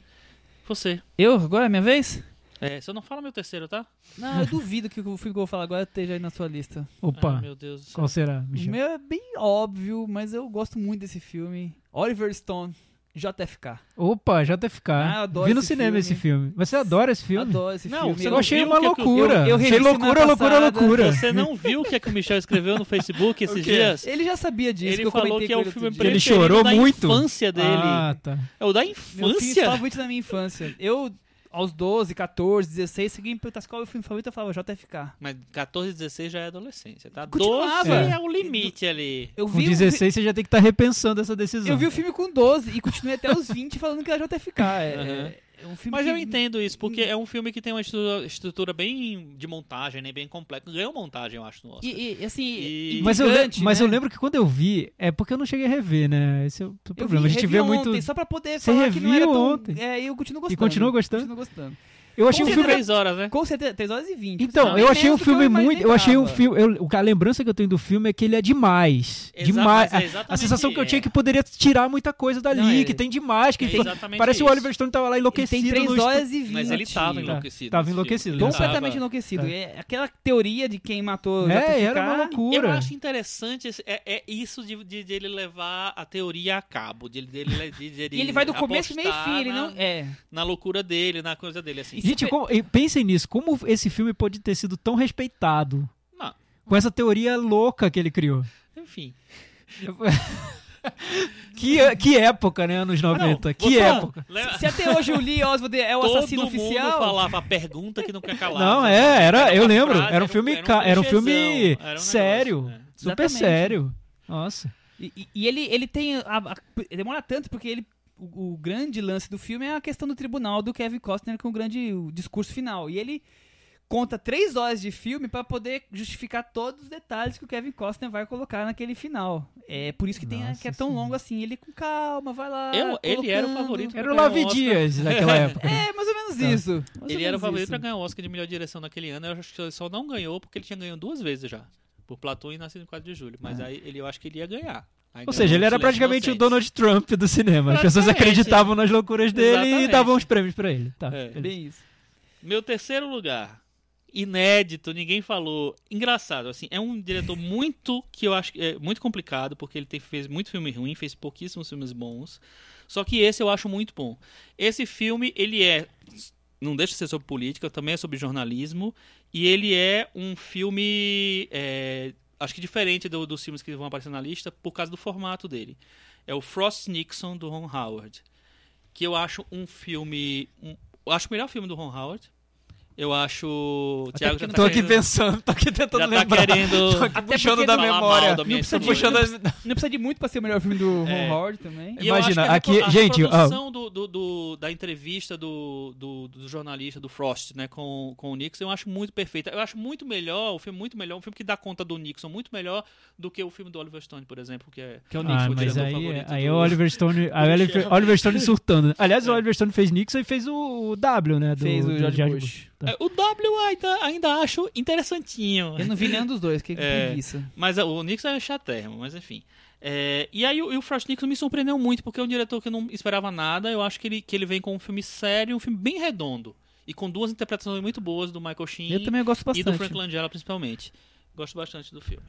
Você. Eu, agora é minha vez? É, você não fala meu terceiro, tá? Não, eu duvido que o filme que eu vou falar agora esteja aí na sua lista. Opa, Ai, meu Deus do céu. qual será, O Michel? meu é bem óbvio, mas eu gosto muito desse filme. Oliver Stone, JFK. Opa, JFK. Ah, eu adoro Vi no esse cinema filme. esse filme. Você adora esse filme? Adoro esse Não, filme. você Eu não achei uma é loucura. eu- eu achei loucura, loucura, loucura. Você não viu o que é que o Michel escreveu no Facebook (laughs) esses dias? Ele já sabia disso. que Ele eu falou que é o filme dia. Ele preferido chorou da muito? infância dele. Ah, tá. É o da Meu filme infância? favorito da minha infância. Eu, aos 12, 14, 16, segui me perguntasse qual é o filme favorito, eu falava JFK. Mas 14, 16 já é adolescência, tá? Continuava. 12 É. é o limite ali. Eu Com vi, o 16 você já tem que estar repensando essa decisão. eu vi o filme com 12 e continuei até os 20 falando que era JFK. É, é- é um filme Mas que- eu entendo isso, porque é um filme que tem uma estrutura, estrutura bem de montagem, né? Bem completa. Ganhou montagem, eu acho, no Oscar. E, e, assim, E- Mas, eu, le- intrigante, mas né? eu lembro que quando eu vi, é porque eu não cheguei a rever, né? Esse é o Eu problema. vi, a gente vê ontem, muito. Só pra poder Você falar que não era reviu tão... ontem? É, eu continuo gostando. continua gostando? Continuo gostando. Eu achei um Com filme. três horas, né? Com certeza, 3 horas e 20. Então, eu é achei um menos do que eu filme muito. Eu achei um imaginava. filme. Eu, a lembrança que eu tenho do filme é que ele é demais. Exa- demais. é A- sensação que eu tinha é é. que poderia tirar muita coisa dali, Não, é- que tem demais. Que É parece o isso. Oliver Stone tava lá Ele enlouquecido. tem 3 no horas e 20. Mas ele tava enlouquecido. tava enlouquecido, filme. Ele Completamente tava- enlouquecido. Tá. É aquela teoria de quem matou É, era uma loucura. Eu acho interessante esse- é, é isso de, de, de ele levar a teoria a cabo. De, ele- dele, de, de, (laughs) E ele vai do começo, meio e fim. Ele não... É. na loucura dele, na coisa dele, assim. Gente, como- pensem nisso, como esse filme pode ter sido tão respeitado Não, com essa teoria louca que ele criou. enfim. (laughs) Que, que época, né? Anos 90. que você- época. Lembra- Se até hoje o Lee Oswald é o Todo assassino mundo oficial... falava a pergunta que não quer calar. Não, é, era, eu uma lembro. frase, Era um filme, ca- era um filme era um negócio, sério, né? super Exatamente. sério. Nossa. E, e- e ele, ele tem. a- a- demora tanto porque ele. O, o grande lance do filme é a questão do tribunal do Kevin Costner com o grande o discurso final. E ele conta três horas de filme pra poder justificar todos os detalhes que o Kevin Costner vai colocar naquele final. É por isso que, tem, Nossa que é tão Senhora. longo assim. Ele com calma, vai lá. Eu- ele era o favorito Era o Oscar. Dias naquela época. (laughs) É, mais ou menos Tá. isso. mais Ele era o favorito isso. pra ganhar o Oscar de melhor direção naquele ano. Eu acho que ele só não ganhou porque ele tinha ganho duas vezes já. Por Platão e Nascido em 4 de Julho. Mas aí ele, eu acho que ele ia ganhar. Ou seja, ele era praticamente o. Donald Trump do cinema. As pessoas acreditavam nas loucuras dele e Exatamente. davam os prêmios pra ele. Tá. É. Bem isso. Meu terceiro lugar. Inédito, ninguém falou. Engraçado, assim, é um diretor muito que eu acho que é muito complicado, porque ele tem, fez muito filme ruim, fez pouquíssimos filmes bons. Só que esse eu acho muito bom. Esse filme, ele é. Não deixa de ser sobre política, também é sobre jornalismo. E ele é um filme. é, acho que diferente do- dos filmes que vão aparecer na lista, por causa do formato dele. É o Frost Nixon, do Ron Howard. Que eu acho um filme. um- eu acho o melhor filme do Ron Howard. Eu acho. O Thiago já não tá Tô aqui querendo- pensando, tô aqui tentando Já tá lembrar. querendo Tô aqui Até puxando da memória. da Não precisa de- puxando as... Não precisa de muito pra ser o melhor filme do É. Ron Howard também. E Imagina, a aqui- a gente, ó. reprodução do, do, do- da entrevista do, do, do jornalista, do Frost, né, com, com o Nixon, eu acho muito perfeita. Eu acho muito melhor, o filme muito melhor, um filme que dá conta do Nixon, muito melhor do que o filme do Oliver Stone, por exemplo, que é, Que é o Ah, Nixon. o mas aí, favorito aí do- é o Oliver Stone, o (laughs) Oliver. Oliver Stone surtando. Aliás, o É. Oliver Stone fez Nixon e fez o, o W, né? Do, Fez o George Bush. Tá. É, O W ainda, ainda acho interessantinho. Eu não vi nenhum dos dois, que (laughs) É. preguiça. Mas o Nixon é chatermo, mas enfim. É, e aí o, o Frost Nixon me surpreendeu muito, porque é um diretor que eu não esperava nada. Eu acho que ele, que ele vem com um filme sério, um filme bem redondo. E com duas interpretações muito boas do Michael Sheen Eu também gosto e do bastante. Frank Langella, principalmente. Gosto bastante do filme.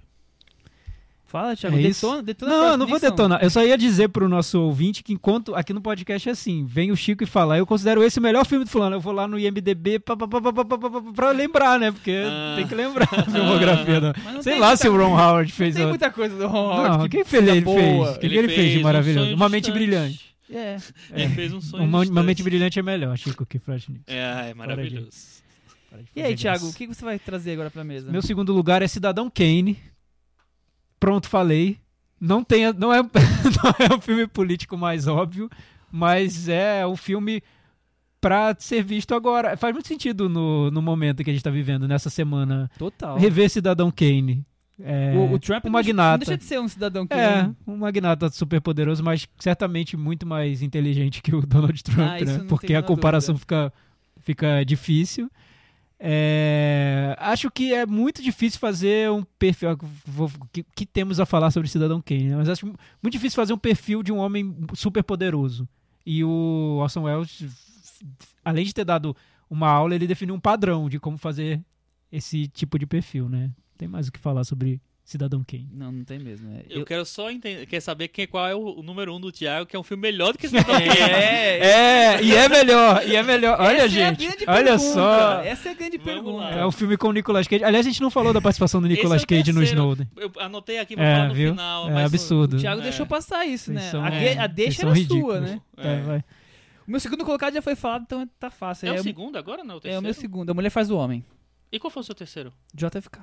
Fala, Thiago. É detona, detona Não, eu não vou detonar. Eu só ia dizer pro nosso ouvinte que enquanto aqui no podcast é assim, vem o Chico e fala, eu considero esse o melhor filme do fulano. Eu vou lá no IMDB pra, pra, pra, pra, lembrar, né? Porque Ah. tem que lembrar a filmografia. (laughs) Não. Não Sei tem lá se o Ron Howard fez... Tem o- muita coisa do Ron Howard Não, que quem fez ele fez? O que, ele fez de um maravilhoso? sonho Uma mente brilhante. É. Ele fez um sonho Uma, uma mente brilhante é melhor, Chico, que Frost Nixon. É, é maravilhoso. E aí, Thiago, o que você vai trazer agora pra mesa? Meu segundo lugar é Cidadão Kane. Pronto, falei. Não, tem, não, é, (laughs) não é o filme político mais óbvio, mas é o filme pra ser visto agora. Faz muito sentido no, no momento que a gente tá vivendo, nessa semana. Total. Rever Cidadão Kane. É, O, o Trump um magnata. não deixa de ser um cidadão que É, um magnata super poderoso, mas certamente muito mais inteligente que o Donald Trump, Ah, né? Porque a comparação fica, fica difícil. É, acho que é muito difícil fazer um perfil. vou- que, que temos a falar sobre Cidadão Kane, né? mas acho muito difícil fazer um perfil de um homem super poderoso. E o Orson Welles, além de ter dado uma aula, ele definiu um padrão de como fazer esse tipo de perfil, né? Tem mais o que falar sobre Cidadão Kane. Não, não tem mesmo. é. Eu, Eu- quero só entender, quer saber quem, qual é o, o número um do Thiago, que é um filme melhor do que Cidadão (laughs) Kane. É, É, e é melhor, e é melhor. Olha, essa é a gente, grande olha pergunta, só. Essa é a grande Vamos pergunta. lá. É o filme com o Nicolas Cage. Aliás, a gente não falou da participação do Nicolas é Cage no. Snowden. Eu anotei aqui pra É, falar no viu? final. É mas absurdo. O Thiago É. deixou passar isso, né? são- a, é, a deixa era ridículos. sua, né? É, É. vai. O meu segundo colocado já foi falado, então tá fácil. É, É, o segundo agora, não? É o é o meu segundo. A Mulher Faz o Homem. E qual foi o seu terceiro? JFK.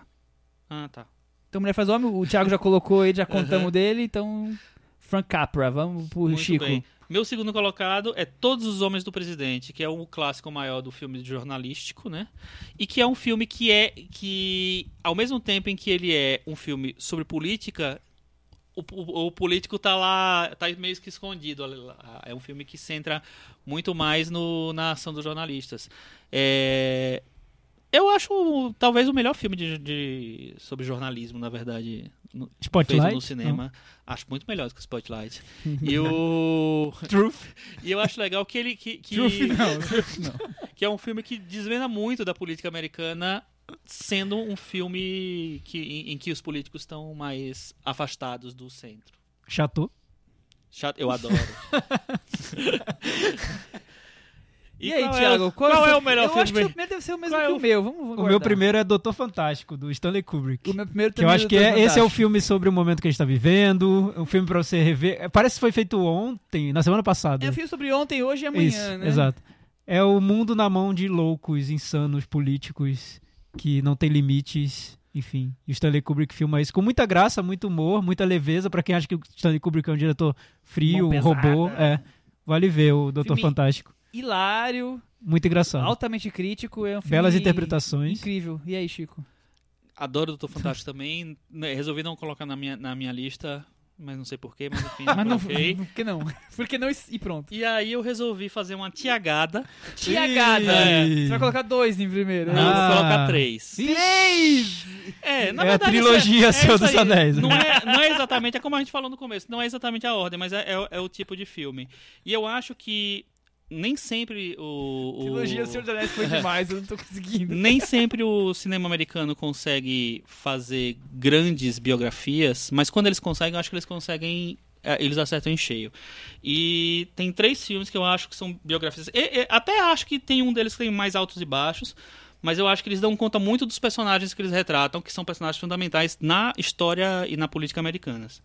Ah, tá. Então, Mulher Faz Homem, o Thiago já colocou ele, já contamos dele, então... Frank Capra, vamos pro Muito Chico. bem. Meu segundo colocado é Todos os Homens do Presidente, que é o clássico maior do filme jornalístico, né? E que é um filme que é que ao mesmo tempo em que ele é um filme sobre política, o, o- o político tá lá, tá meio que escondido. É um filme que centra muito mais no, na ação dos jornalistas. É, eu acho talvez o melhor filme de, de- sobre jornalismo, na verdade, no, feito Spotlight? no cinema. Acho muito melhor do que o Spotlight. (laughs) e o Não. (laughs) Truth. e eu acho legal que ele que, que, Truth não, Truth (laughs) não. que é um filme que desvenda muito da política americana, sendo um filme que, em, em que os políticos estão mais afastados do centro. Chateau. Chato, eu adoro. E, aí, qual é Thiago? o- qual, é o melhor eu filme? acho que o primeiro deve ser o mesmo Qual é que o- o meu. Vamos, vamos O meu primeiro é Doutor Fantástico, do Stanley Kubrick. O meu primeiro Que eu também acho é que é, esse é o filme sobre o momento que a gente tá vivendo. Um filme pra você rever. É, Parece que foi feito ontem, na semana passada. É o filme sobre ontem, hoje e amanhã, Isso, né? exato. É o mundo na mão de loucos, insanos, políticos, que não tem limites, enfim. E o Stanley Kubrick filma isso com muita graça, muito humor, muita leveza. Pra quem acha que o Stanley Kubrick é um diretor frio, um robô, é. Vale ver o Doutor Filme- Fantástico. Hilário, Muito engraçado. altamente crítico. É um filme Belas interpretações. Incrível. E aí, Chico? Adoro o Doutor Fantástico (laughs) também. né, Resolvi não colocar na minha, na minha lista, mas não sei porquê, mas enfim, (laughs) Mas não, coloquei. (laughs) por que não? Por que não e pronto. E aí eu resolvi fazer uma tiagada. Tiagada. Ih. Você vai colocar dois em primeiro. Não, é eu isso? vou Ah. colocar três. Três! É, na É a verdade, trilogia isso Senhor isso dos. Anéis, né? Não é, não é exatamente, é como a gente falou no começo, não é exatamente a ordem, mas é, é- é o tipo de filme. E eu acho que nem sempre o. o- Trilogia Senhor dos Anéis foi demais, eu não tô (laughs) conseguindo. Nem sempre o cinema americano consegue fazer grandes biografias, mas quando eles conseguem, eu acho que eles conseguem. é, Eles acertam em cheio. E tem três filmes que eu acho que são biografias. E- e- até acho que tem um deles que tem mais altos e baixos, mas eu acho que eles dão conta muito dos personagens que eles retratam, que são personagens fundamentais na história e na política americanas.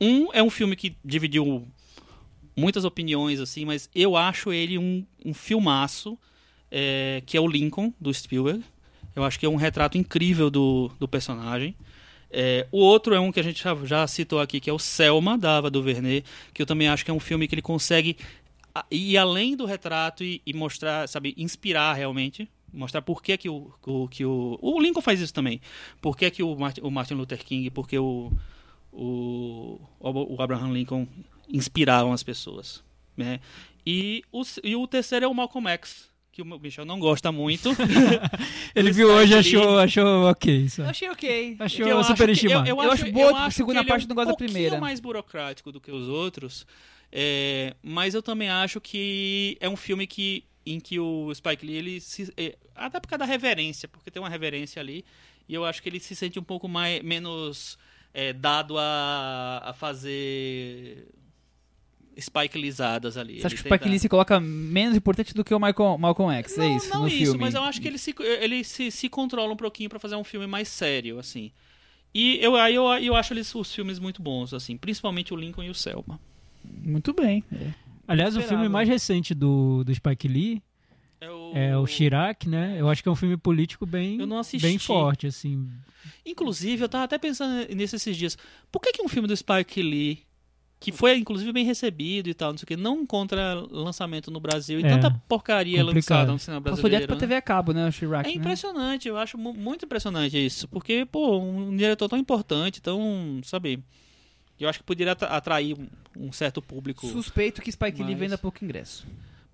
Um é um filme que dividiu muitas opiniões, assim, mas eu acho ele um, um filmaço. é, que é o Lincoln, do Spielberg. Eu acho que é um retrato incrível do, do personagem. É, o outro é um que a gente já, já citou aqui, que é o Selma, da Ava DuVernay, que eu também acho que é um filme que ele consegue ir além do retrato e, e mostrar, sabe, inspirar realmente. Mostrar por que, que, o, o- que o. O Lincoln faz isso também. Por que, que o, Martin, o Martin Luther King, porque o, o, o Abraham Lincoln inspiravam as pessoas. Né? E, o, e o terceiro é o Malcolm X, que o Michel não gosta muito. (laughs) Ele do viu hoje e achou, achou ok. Só. Eu achei ok. Achou eu acho que- superestimado. Eu acho boa a segunda parte, é não um gosto da primeira. mais burocrático do que os outros, é, mas eu também acho que é um filme que em que o Spike Lee ele se, é, até por causa da reverência, porque tem uma reverência ali, e eu acho que ele se sente um pouco mais menos é, dado a, a fazer Spike Lizadas ali. Você acha que o Spike tenta- Lee se coloca menos importante do que o Michael, Malcolm X? é não, isso, não no isso, filme? mas eu acho que ele se, ele se, se controla um pouquinho pra fazer um filme mais sério, assim. E eu, aí eu, eu acho eles os filmes muito bons, assim, principalmente o Lincoln e o Selma. Muito bem. É. Aliás, o filme mais recente do, do Spike Lee É o, é o Chirac, né? Eu acho que é um filme político bem, Eu não assisti. bem forte, assim. Inclusive, eu tava até pensando nisso esses dias. Por que, que um filme do Spike Lee, que foi inclusive bem recebido e tal, não sei o que, não encontra lançamento no Brasil e É, tanta porcaria complicado. lançada no cinema brasileiro? direto pra né? TV a cabo, né, o Chirac, É né? impressionante, eu acho mu- muito impressionante isso. Porque, pô, um diretor tão importante, tão, sabe... Eu acho que poderia atra- atrair um- certo público. Suspeito que Spike Lee Mas- venda pouco ingresso.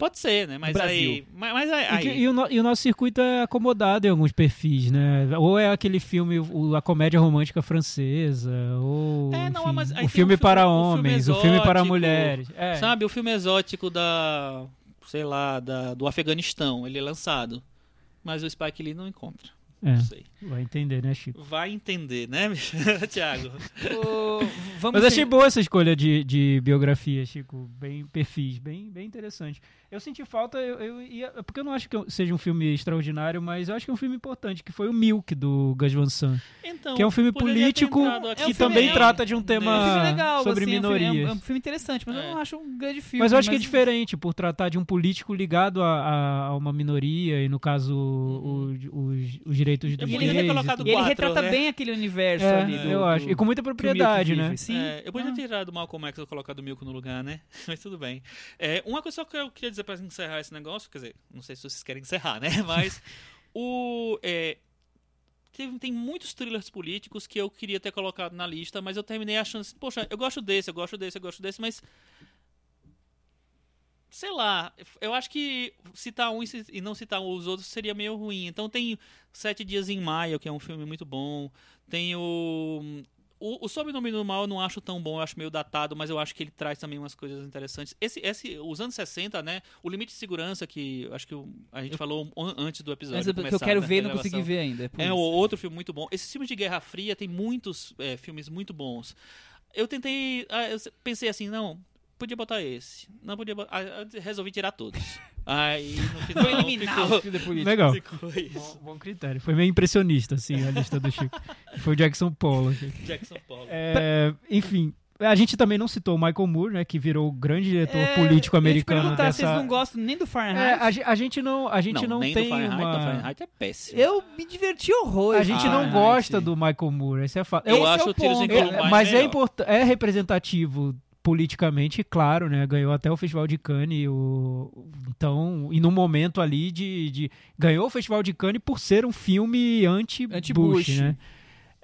Pode ser, né? Mas Brasil. aí... Mas, aí... E, que- e o, no- e o nosso circuito é acomodado em alguns perfis, né? Ou é aquele filme, o- a comédia romântica francesa, ou É, não, enfim, mas o filme filme- para o filme homens, o filme para exótico, mulheres. É. Sabe, o filme exótico da... Sei lá, da, do Afeganistão, ele é lançado. Mas o Spike Lee não encontra. É, Não sei. Vai entender, né, Chico? Vai entender, né, (laughs) Thiago? Vamos Mas achei boa essa escolha de, de biografia, Chico. Bem perfis, bem, bem interessante. Eu senti falta, eu, eu ia, porque eu não acho que seja um filme extraordinário, mas eu acho que é um filme importante, que foi o Milk, do Gus Van Sant. Então, Que é um filme político É um que filme também legal. trata de um tema É um filme legal, sobre assim, é um filme- minorias. É um, filme interessante, mas eu É. não acho um grande filme. Mas eu acho que é diferente, por tratar de um político ligado a, a- a uma minoria, e no caso, os, os, os direitos dos Eu podia ter gays e colocado. E ele retrata né? bem aquele universo É, ali do, eu acho. do- E com muita que propriedade, né? Sim. É, eu podia Ah. ter tirado o Malcolm X e colocado o Milko no lugar, né? (laughs) Mas tudo bem. É, uma coisa só que eu queria dizer pra encerrar esse negócio, quer dizer, não sei se vocês querem encerrar, né? (laughs) Mas o. é, teve- tem muitos thrillers políticos que eu queria ter colocado na lista, mas eu terminei achando assim, poxa, eu gosto desse, eu gosto desse, eu gosto desse, mas. Sei lá, eu acho que citar um e não citar os outros seria meio ruim. Então tem Sete Dias em Maio, que é um filme muito bom. Tem o. O, o Sobrenome do Mal eu não acho tão bom, eu acho meio datado, mas eu acho que ele traz também umas coisas interessantes. Esse, esse, os anos 60, né? O Limite de Segurança, que acho que a gente falou an- antes do episódio. Mas eu, que eu começar, quero né, ver e não consegui ver ainda. É o outro filme muito bom. Esses filmes de Guerra Fria tem muitos é, filmes muito bons. Eu tentei. ah, eu pensei assim, não, podia botar esse. Não podia botar. ah, eu resolvi tirar todos. (laughs) Aí no final. Vou eliminar ficou, o thriller político. Legal. ficou isso. Bom, bom critério. Foi meio impressionista, assim, a lista do Chico. Foi o Jackson Pollock. Jackson Pollock. É, enfim, a gente também não citou o Michael Moore, né, que virou o grande diretor É, político eu ia te americano perguntar, dessa... Vocês não gostam nem do É, Fahrenheit? a, ge- a gente não, a gente não, nem tem do Fahrenheit, uma... do Fahrenheit é péssimo. Eu me diverti horrores. A gente não gosta do Michael Moore, esse é fato. Eu Esse é acho o o Tiros em ponto. É, Columbine mas é, melhor. import- é representativo politicamente, claro, né? Ganhou até o Festival de Cannes, o... então, e no momento ali de, de- ganhou o Festival de Cannes por ser um filme anti-Bush, Anti-Bush. né?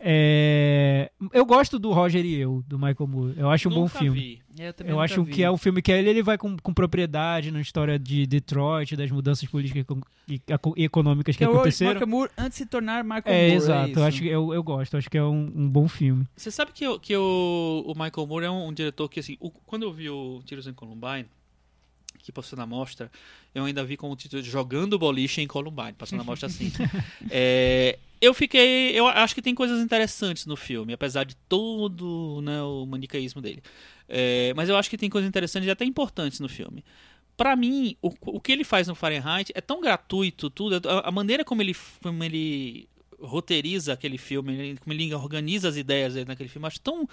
É, Eu gosto do Roger e eu, do Michael Moore. Eu acho um bom Nunca filme. vi. Eu, também Eu nunca acho vi. que é um filme que ele, ele vai com, com propriedade na história de Detroit, das mudanças políticas e econ- eco- econômicas que, Que é aconteceram. Michael Moore antes de se tornar Michael É, Moore. exato. isso. eu, acho eu, eu gosto. Acho que é um, um bom filme. Você sabe que, o- que o, o Michael Moore é um, um diretor que, assim, o- quando eu vi o Tiros em Columbine, que passou na mostra, eu ainda vi com o título de Jogando Boliche em Columbine, passou na mostra assim. (laughs) É, eu fiquei. Eu acho que tem coisas interessantes no filme, apesar de todo né, o manicaísmo dele. É, mas eu acho que tem coisas interessantes e até importantes no filme. Pra mim, o, o que ele faz no Fahrenheit é tão gratuito, tudo. A, a maneira como ele, como ele roteiriza aquele filme, como ele organiza as ideias dele naquele filme, acho tão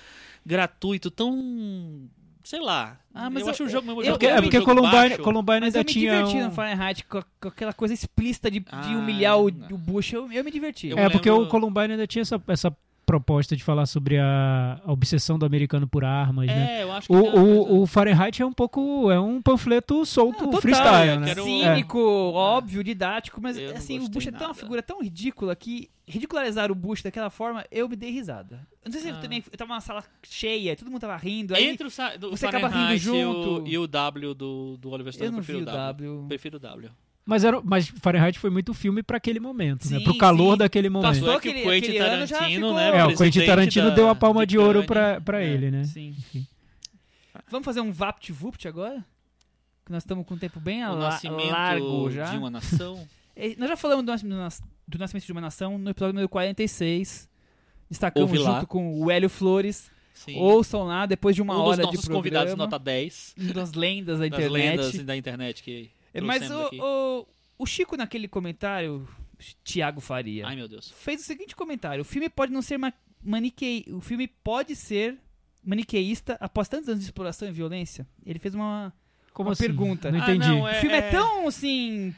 gratuito, tão sei lá. Ah, mas eu, eu- acho o jogo mesmo eu- É jogo porque, é eu- porque Columbine. Columbine Mas ainda eu me tinha. diverti um- no Fahrenheit com, com aquela coisa explícita de, de Ah, humilhar o, o Bush. Eu, eu me diverti. Eu É, porque lembro- o Columbine ainda tinha essa, essa proposta de falar sobre a, a obsessão do americano por armas, né? É, eu acho que O, coisa- o, o Fahrenheit é um pouco. É um panfleto solto, Não, total, freestyle, eu né? quero- Cínico, óbvio, didático, mas Eu assim, o Bush é tão uma figura tão ridícula que ridicularizar o Bush daquela forma, eu me dei risada. Eu não sei se Ah. eu também eu tava numa sala cheia, todo mundo tava rindo, aí Entre o, sa- do você acaba rindo Fahrenheit e o- junto. E o, W do, do Oliver Stone, eu não eu prefiro vi o o W. W. Prefiro o W. Mas, era, mas Fahrenheit foi muito filme pra aquele momento, né? Sim, Pro calor sim. daquele momento. Passou é que o Quentin Tarantino, ficou... né, É, o Quentin Tarantino da- deu a palma de de ouro pra É. ele, né? Sim. Enfim. Vamos fazer um VaptVupt agora? Que nós estamos com um tempo bem O largo já. de uma nação. (laughs) Nós já falamos do, nas- do Nascimento de uma Nação no episódio número 46. Destacamos Ouve lá. junto com o Hélio Flores. Sim. Ouçam lá, depois de uma um dos hora de nossos programa. convidados nota 10 Um das lendas da das internet. lendas da internet que Mas o, o, o Chico, naquele comentário, Tiago Faria, Ai, meu Deus. fez o seguinte comentário: o filme pode não ser ma maniquei, o filme pode ser maniqueísta após tantos anos de exploração e violência. Ele fez uma, Como uma assim? pergunta. Não Ah, entendi. não, O filme é, tão assim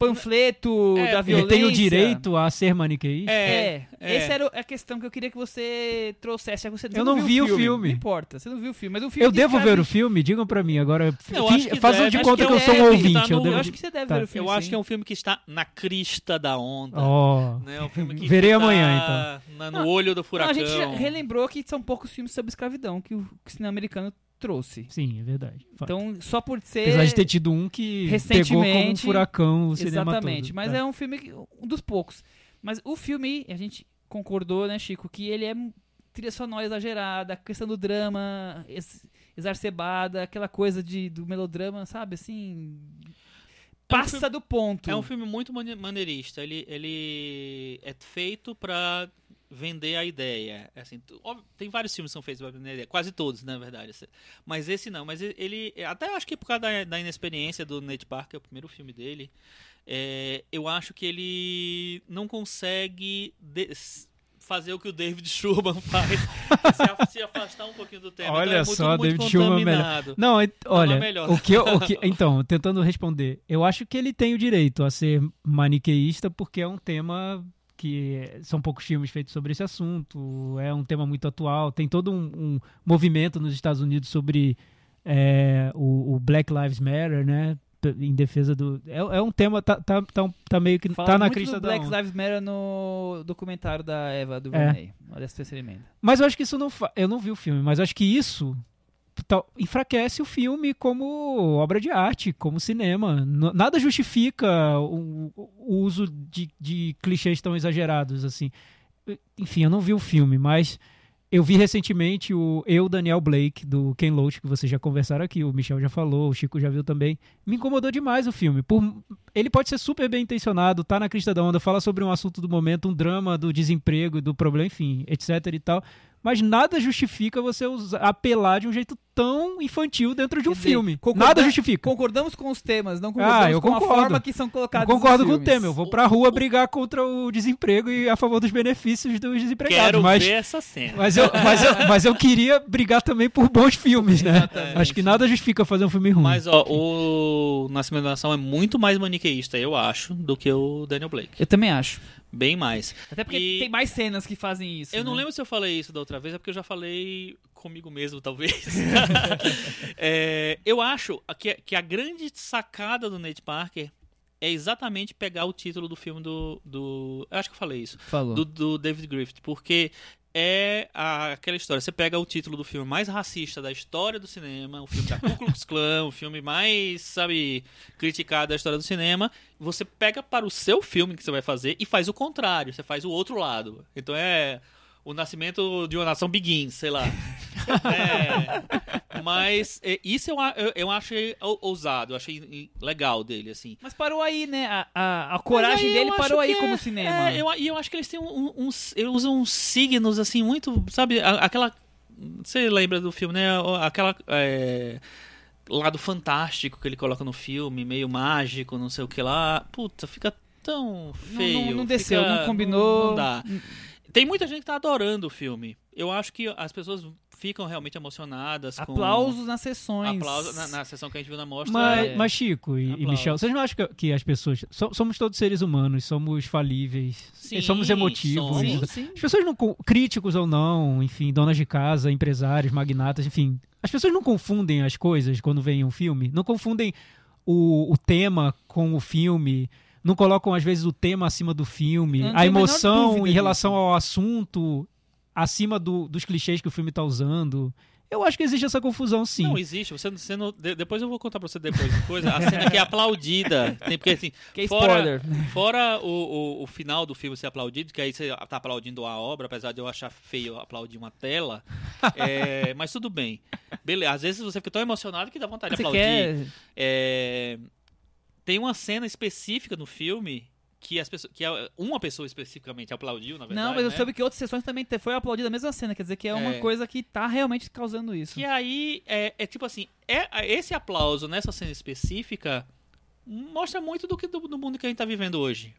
panfleto É, da ele violência. Ele tem o direito a ser maniqueísta? É, É. essa era a questão que eu queria que você trouxesse. Já que Você, você Eu não vi o filme. Não importa, você não viu o filme. Mas o filme Eu devo descreve- ver o filme? Digam pra mim. Agora, acho façam deve, de acho conta que que eu sou um ouvinte. tá eu no- devo... Eu acho que você deve Tá. ver o filme. Eu acho sim. que é um filme que está na crista da onda. Ó, Né? Um filme que (laughs) Verei tá amanhã, na- no olho do Não, a furacão. gente já relembrou que são poucos filmes sobre escravidão que o, que o cinema americano trouxe. sim, é verdade. Fato. Então, só por ser. Apesar de ter tido um que pegou como um recentemente- furacão o cinema Exatamente, todo. mas Tá. é um filme, que- um dos poucos. Mas o filme, a gente concordou, né, Chico, que ele é trilha sonora exagerada, a questão do drama ex- exacerbada, aquela coisa de, do melodrama, sabe, assim... Passa filme- do ponto. É um filme muito mane- maneirista. Ele, ele é feito pra vender a ideia. É Assim, óbvio, tem vários filmes que são feitos pra vender a ideia. Quase todos, na verdade. assim. Mas esse não. Mas ele... Até acho que por causa da, da inexperiência do Nate Parker, o primeiro filme dele, é, eu acho que ele não consegue... Fazer o que o David (laughs) Schurman faz, se, afastar um pouquinho do tema. Olha então é muito, só, muito David Schurman é melhor. Não, olha, melhor. o que, eu- o que- então, tentando responder, eu acho que ele tem o direito a ser maniqueísta porque é um tema que são poucos filmes feitos sobre esse assunto, é um tema muito atual, tem todo um, um movimento nos Estados Unidos sobre é, o, o Black Lives Matter, né? Em defesa do. É, é um tema, tá, tá, tá, tá meio que. Fala tá na crista do Black onda. Lives Matter no documentário da Eva do É. Verney. Olha essa terceira emenda. Mas eu acho que isso não. fa- Eu não vi o filme, mas eu acho que isso enfraquece o filme como obra de arte, como cinema. Nada justifica o, uso de, de clichês tão exagerados assim. Enfim, eu não vi o filme, mas eu vi recentemente o Eu, Daniel Blake, do Ken Loach, que vocês já conversaram aqui, o Michel já falou, o Chico já viu também. Me incomodou demais o filme. Por, ele pode ser super bem intencionado, tá na crista da onda, fala sobre um assunto do momento, um drama do desemprego do problema, enfim, etc e tal. Mas nada justifica você usar, apelar de um jeito tão infantil dentro de um Quer filme. concorda- Nada justifica. Concordamos com os temas, não concordamos Ah, eu com a concordo. forma que são Eu colocados concordo nos com o tema. Eu vou pra rua brigar contra o desemprego e a favor dos benefícios dos desempregados. Quero mas, ver essa cena. mas, eu, mas, eu, mas eu queria brigar também por bons filmes, né? Exatamente. Acho que nada justifica fazer um filme ruim. Mas, ó, o Nascimento da Nação é muito mais maniqueísta, eu acho, do que o Daniel Blake. Eu também acho. Bem mais. Até porque E- tem mais cenas que fazem isso. Eu não né? lembro se eu falei isso da outra vez, é porque eu já falei comigo mesmo, talvez. (laughs) É, eu acho que, que a grande sacada do Nate Parker é exatamente pegar o título do filme do. do eu acho que eu falei isso. Falou. do, do David Griffith, porque é a- aquela história. Você pega o título do filme mais racista da história do cinema, o filme da Ku Klux Klan, o filme mais, sabe, criticado da história do cinema. Você pega para o seu filme que você vai fazer e faz o contrário. Você faz o outro lado. Então é o nascimento de uma nação begins, sei lá. (laughs) É, mas é, isso eu, eu, eu achei ou- ousado, eu achei legal dele, assim. Mas parou aí, né? A, a, a coragem dele eu parou aí que como é- cinema. É, eu, e eu acho que eles têm um- um- uns. Eles usam uns signos, assim, muito. Sabe, aquela. Você lembra do filme, né? Aquela. É, lado fantástico que ele coloca no filme, meio mágico, não sei o que lá. Puta, fica tão Não- feio. não, não desceu, fica- não combinou. Não, dá. Tem muita gente que tá adorando o filme. Eu acho que as pessoas ficam realmente emocionadas. com- Aplausos nas sessões. Aplausos na, na sessão que a gente viu na mostra. Mas, É. mas, Chico e, e. Michel, vocês não acham que, que as pessoas. so- somos todos seres humanos, somos falíveis, Sim, somos emotivos. somos. Sim, sim. As pessoas não. co- Críticos ou não, enfim, donas de casa, empresários, magnatas, enfim. As pessoas não confundem as coisas quando veem um filme. Não confundem o, o tema com o filme. Não colocam, às vezes, o tema acima do filme. A a emoção dúvida em relação disso. ao assunto acima do- dos clichês que o filme tá usando. Eu acho que existe essa confusão, sim. Não, existe. Você, você não- de- depois eu vou contar pra você depois. Coisa, a cena que é aplaudida. Tem, porque assim, Que é fora, spoiler. fora o, o, o final do filme ser aplaudido, que aí você tá aplaudindo a obra, apesar de eu achar feio aplaudir uma tela. é, mas tudo bem. Beleza. Às vezes você fica tão emocionado que dá vontade de Você aplaudir. quer... É, tem uma cena específica no filme que as pessoas, que é- uma pessoa especificamente aplaudiu, na verdade. Não, mas eu né? soube que outras sessões também foi aplaudida a mesma cena. Quer dizer que é uma É. coisa que tá realmente causando isso. Que aí é, é tipo assim, é, esse aplauso nessa cena específica mostra muito do que do, do mundo que a gente tá vivendo hoje.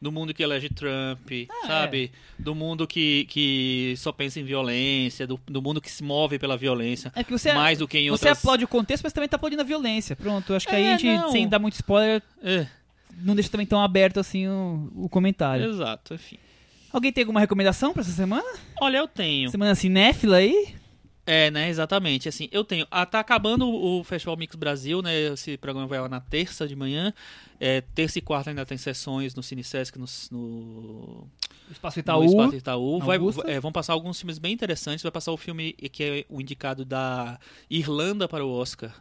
Do mundo que elege Trump, Ah, sabe? Do mundo que, que só pensa em violência, do, do mundo que se move pela violência, É que você, mais do que em você outras... aplaude o contexto, mas também tá aplaudindo a violência. Pronto, acho que aí É, a gente, não. sem dar muito spoiler, É, não deixa também tão aberto assim o, o comentário. exato, enfim. Alguém tem alguma recomendação pra essa semana? Olha, eu tenho. Semana cinéfila aí? É, né, exatamente. Assim, eu tenho. Ah, tá acabando o Festival Mix Brasil, né? Esse programa vai lá na terça de manhã. É, terça e quarta ainda tem sessões no Cinesesc, no, no, Espaço no Itaú. Espaço Itaú. Vai, é, vão passar alguns filmes bem interessantes. Vai passar o filme que é o indicado da Irlanda para o Oscar.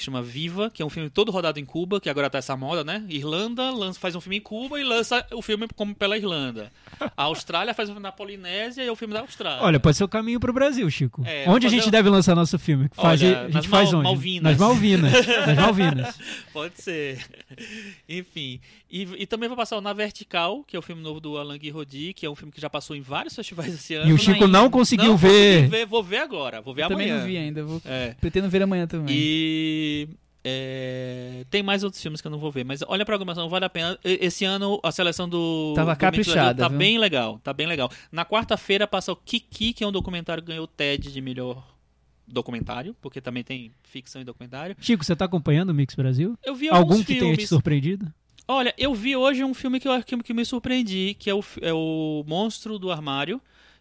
Que chama Viva, que é um filme todo rodado em Cuba, que agora tá essa moda, né? Irlanda lança, faz um filme em Cuba e lança o filme como pela Irlanda. A Austrália faz um filme na Polinésia e é o filme da Austrália. Olha, pode ser o caminho pro Brasil, Chico. É, onde a gente deve lançar nosso filme? Faz, Olha, a gente faz Mal- onde? Malvinas. Nas Malvinas. (laughs) nas Malvinas. Pode ser. (laughs) Enfim. E, e também vai passar o Na Vertical, que é o filme novo do Alan Guirodi, que é um filme que já passou em vários (laughs) festivais esse ano. E o Chico não conseguiu Não ver. consegui Vou ver agora. Vou ver Também amanhã. não vi ainda. Vou... É. Pretendo ver amanhã também. E é, tem mais outros filmes que eu não vou ver, mas olha a programação, vale a pena. Esse ano a seleção do Tava do caprichada, tá viu? bem legal, tá bem legal. Na quarta-feira passa o Kiki, que é um documentário que ganhou o TED de melhor documentário, porque também tem ficção e documentário. Chico, você tá acompanhando o Mix Brasil? Eu vi alguns Algum que tenha te filmes. surpreendido? Olha, eu vi hoje um filme que eu que, que me surpreendi, que é o, é o Monstro do Armário,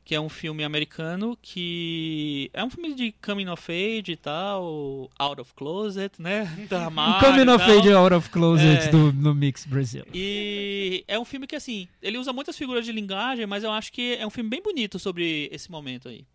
que é um filme americano que é um filme de coming of age e tal, out of closet, né? Do O armário Coming e of. Age Out of Closet É. do, no Mix Brasil. E é um filme que assim, ele usa muitas figuras de linguagem, mas eu acho que é um filme bem bonito sobre esse momento aí.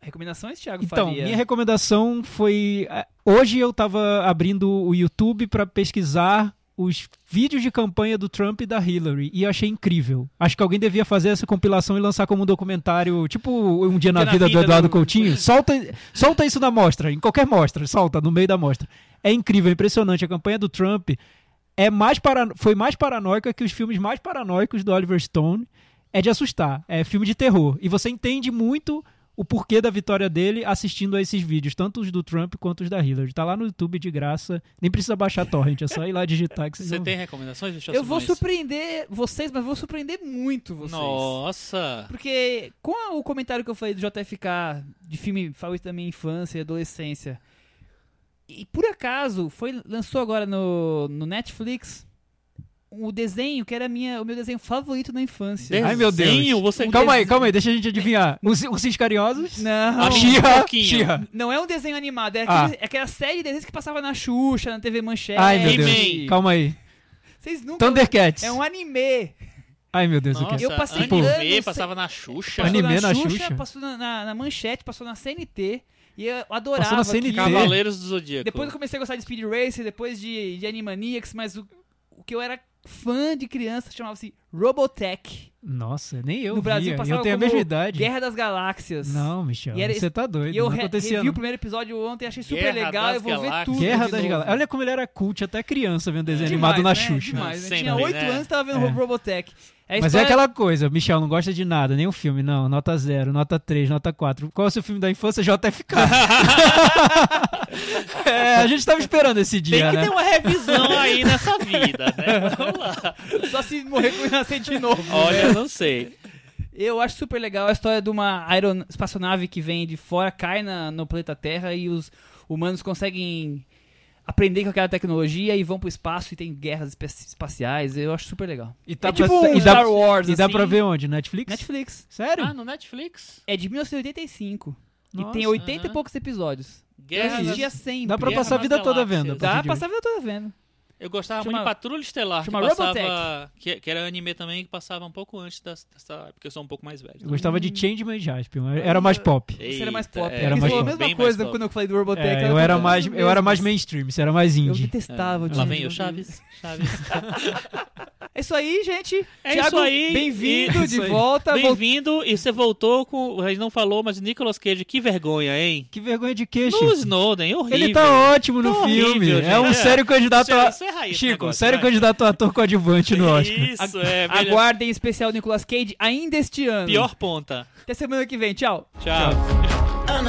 Recomendações, Thiago Então, Faria? minha recomendação foi. eh, Hoje eu tava abrindo o YouTube pra pesquisar os vídeos de campanha do Trump e da Hillary e achei incrível. Acho que alguém devia fazer essa compilação e lançar como um documentário, tipo Um Dia na, na Vida, Vida do Eduardo do- Coutinho. Solta, solta isso na mostra, em qualquer mostra, solta no meio da mostra. É incrível, é impressionante. A campanha do Trump é mais para... foi mais paranoica que os filmes mais paranoicos do Oliver Stone. É de assustar, é filme de terror. E você entende muito o porquê da vitória dele assistindo a esses vídeos, tanto os do Trump quanto os da Hillary. Tá lá no YouTube de graça, nem precisa baixar torrent, é só ir lá digitar que vocês Você vão tem recomendações, Michel Eu vou Simões? surpreender vocês, mas vou surpreender muito vocês. Nossa! Porque com o comentário que eu falei do JFK, de filme favorito da minha infância e adolescência, e por acaso foi lançou agora no, no Netflix o desenho que era minha, o meu desenho favorito na infância. Ai, meu Deus. Desenho, Você... Calma aí, calma aí, deixa a gente adivinhar. Os Ursinhos Carinhosos? Não, A A Xirra, Xirra, pouquinho. Xirra. não é um desenho animado, é, Ah. aquele- é aquela série de desenhos que passava na Xuxa, na TV Manchete. Ai, meu Deus. Calma aí. Vocês nunca... Thundercats. É um anime. Ai, meu Deus, o Nossa, que Eu passei anime anos passava na Xuxa. Passou Anime na, na Xuxa, Xuxa? passou na, na- na Manchete, passou na CNT. E eu adorava Passou na CNT. aquilo. Cavaleiros do Zodíaco. Depois eu comecei a gostar de Speed Racer, depois de, de Animaniacs, mas o, o que eu era fã de criança chamava-se Robotech. Nossa, nem eu no Brasil via. passava Eu tenho a mesma idade. Guerra das Galáxias. Não, Michel, era- você tá doido. E eu re- revi não. o primeiro episódio ontem, achei super Guerra legal, eu vou ver Galáxias. tudo Guerra de das. Galáxias. Olha como ele era cult, até criança vendo desenho Demais, animado na né? Xuxa. Demais, né? Sempre, Tinha oito né? anos e tava vendo É. Robotech. É Mas é aquela coisa, Michel não gosta de nada, nenhum filme, não. Nota 0, nota 3, nota 4. Qual é o seu filme da infância? JFK. (laughs) é, a gente tava esperando esse Tem dia, que né? ter uma revisão aí nessa vida, né? Vamos lá. Só se morrer com o nascer de novo. Olha, não sei. Eu acho super legal a história de uma aeron... espaçonave que vem de fora, cai na, no planeta Terra e os humanos conseguem aprender com aquela tecnologia e vão pro espaço e tem guerras espa- espaciais. Eu acho super legal. E tá é pra- tipo um dá- Star Wars, E dá assim. pra ver onde? Netflix? Netflix. Sério? Ah, no Netflix? É de 1985. Nossa. e tem 80 e poucos episódios. Eu Guerra assistia sempre. Dá pra Guerra passar a vida toda vendo. Dá pra passar a vida toda vendo. Eu gostava Chama- muito de Patrulha Estelar, chama que passava, que, que era anime também, que passava um pouco antes dessa, dessa porque eu sou um pouco mais velho. hoje. Eu gostava de Changeman e Jaspion. Era mais pop. Você era mais Eita, pop. é, Era Você mais a pop. mesma bem coisa quando eu falei do Robotech. É, eu era mais, eu era mais mainstream, você era mais Eu indie. detestava o Lá vem o Chaves. Chaves. (laughs) É isso aí, gente. É Thiago, isso aí. Bem-vindo de volta. Vol- Bem-vindo, e você voltou com. A gente não falou, mas Nicolas Cage, que vergonha, hein? Que vergonha de quê, No? Snowden, horrível. Ele tá ótimo no Tá filme. horrível, é um sério candidato Isso a. isso Chico, negócio, sério vai. candidato a ator coadjuvante no Oscar. Isso, é. melhor- Aguardem especial Nicolas Cage ainda este ano. Pior ponta. Até semana que vem. Tchau. Tchau. an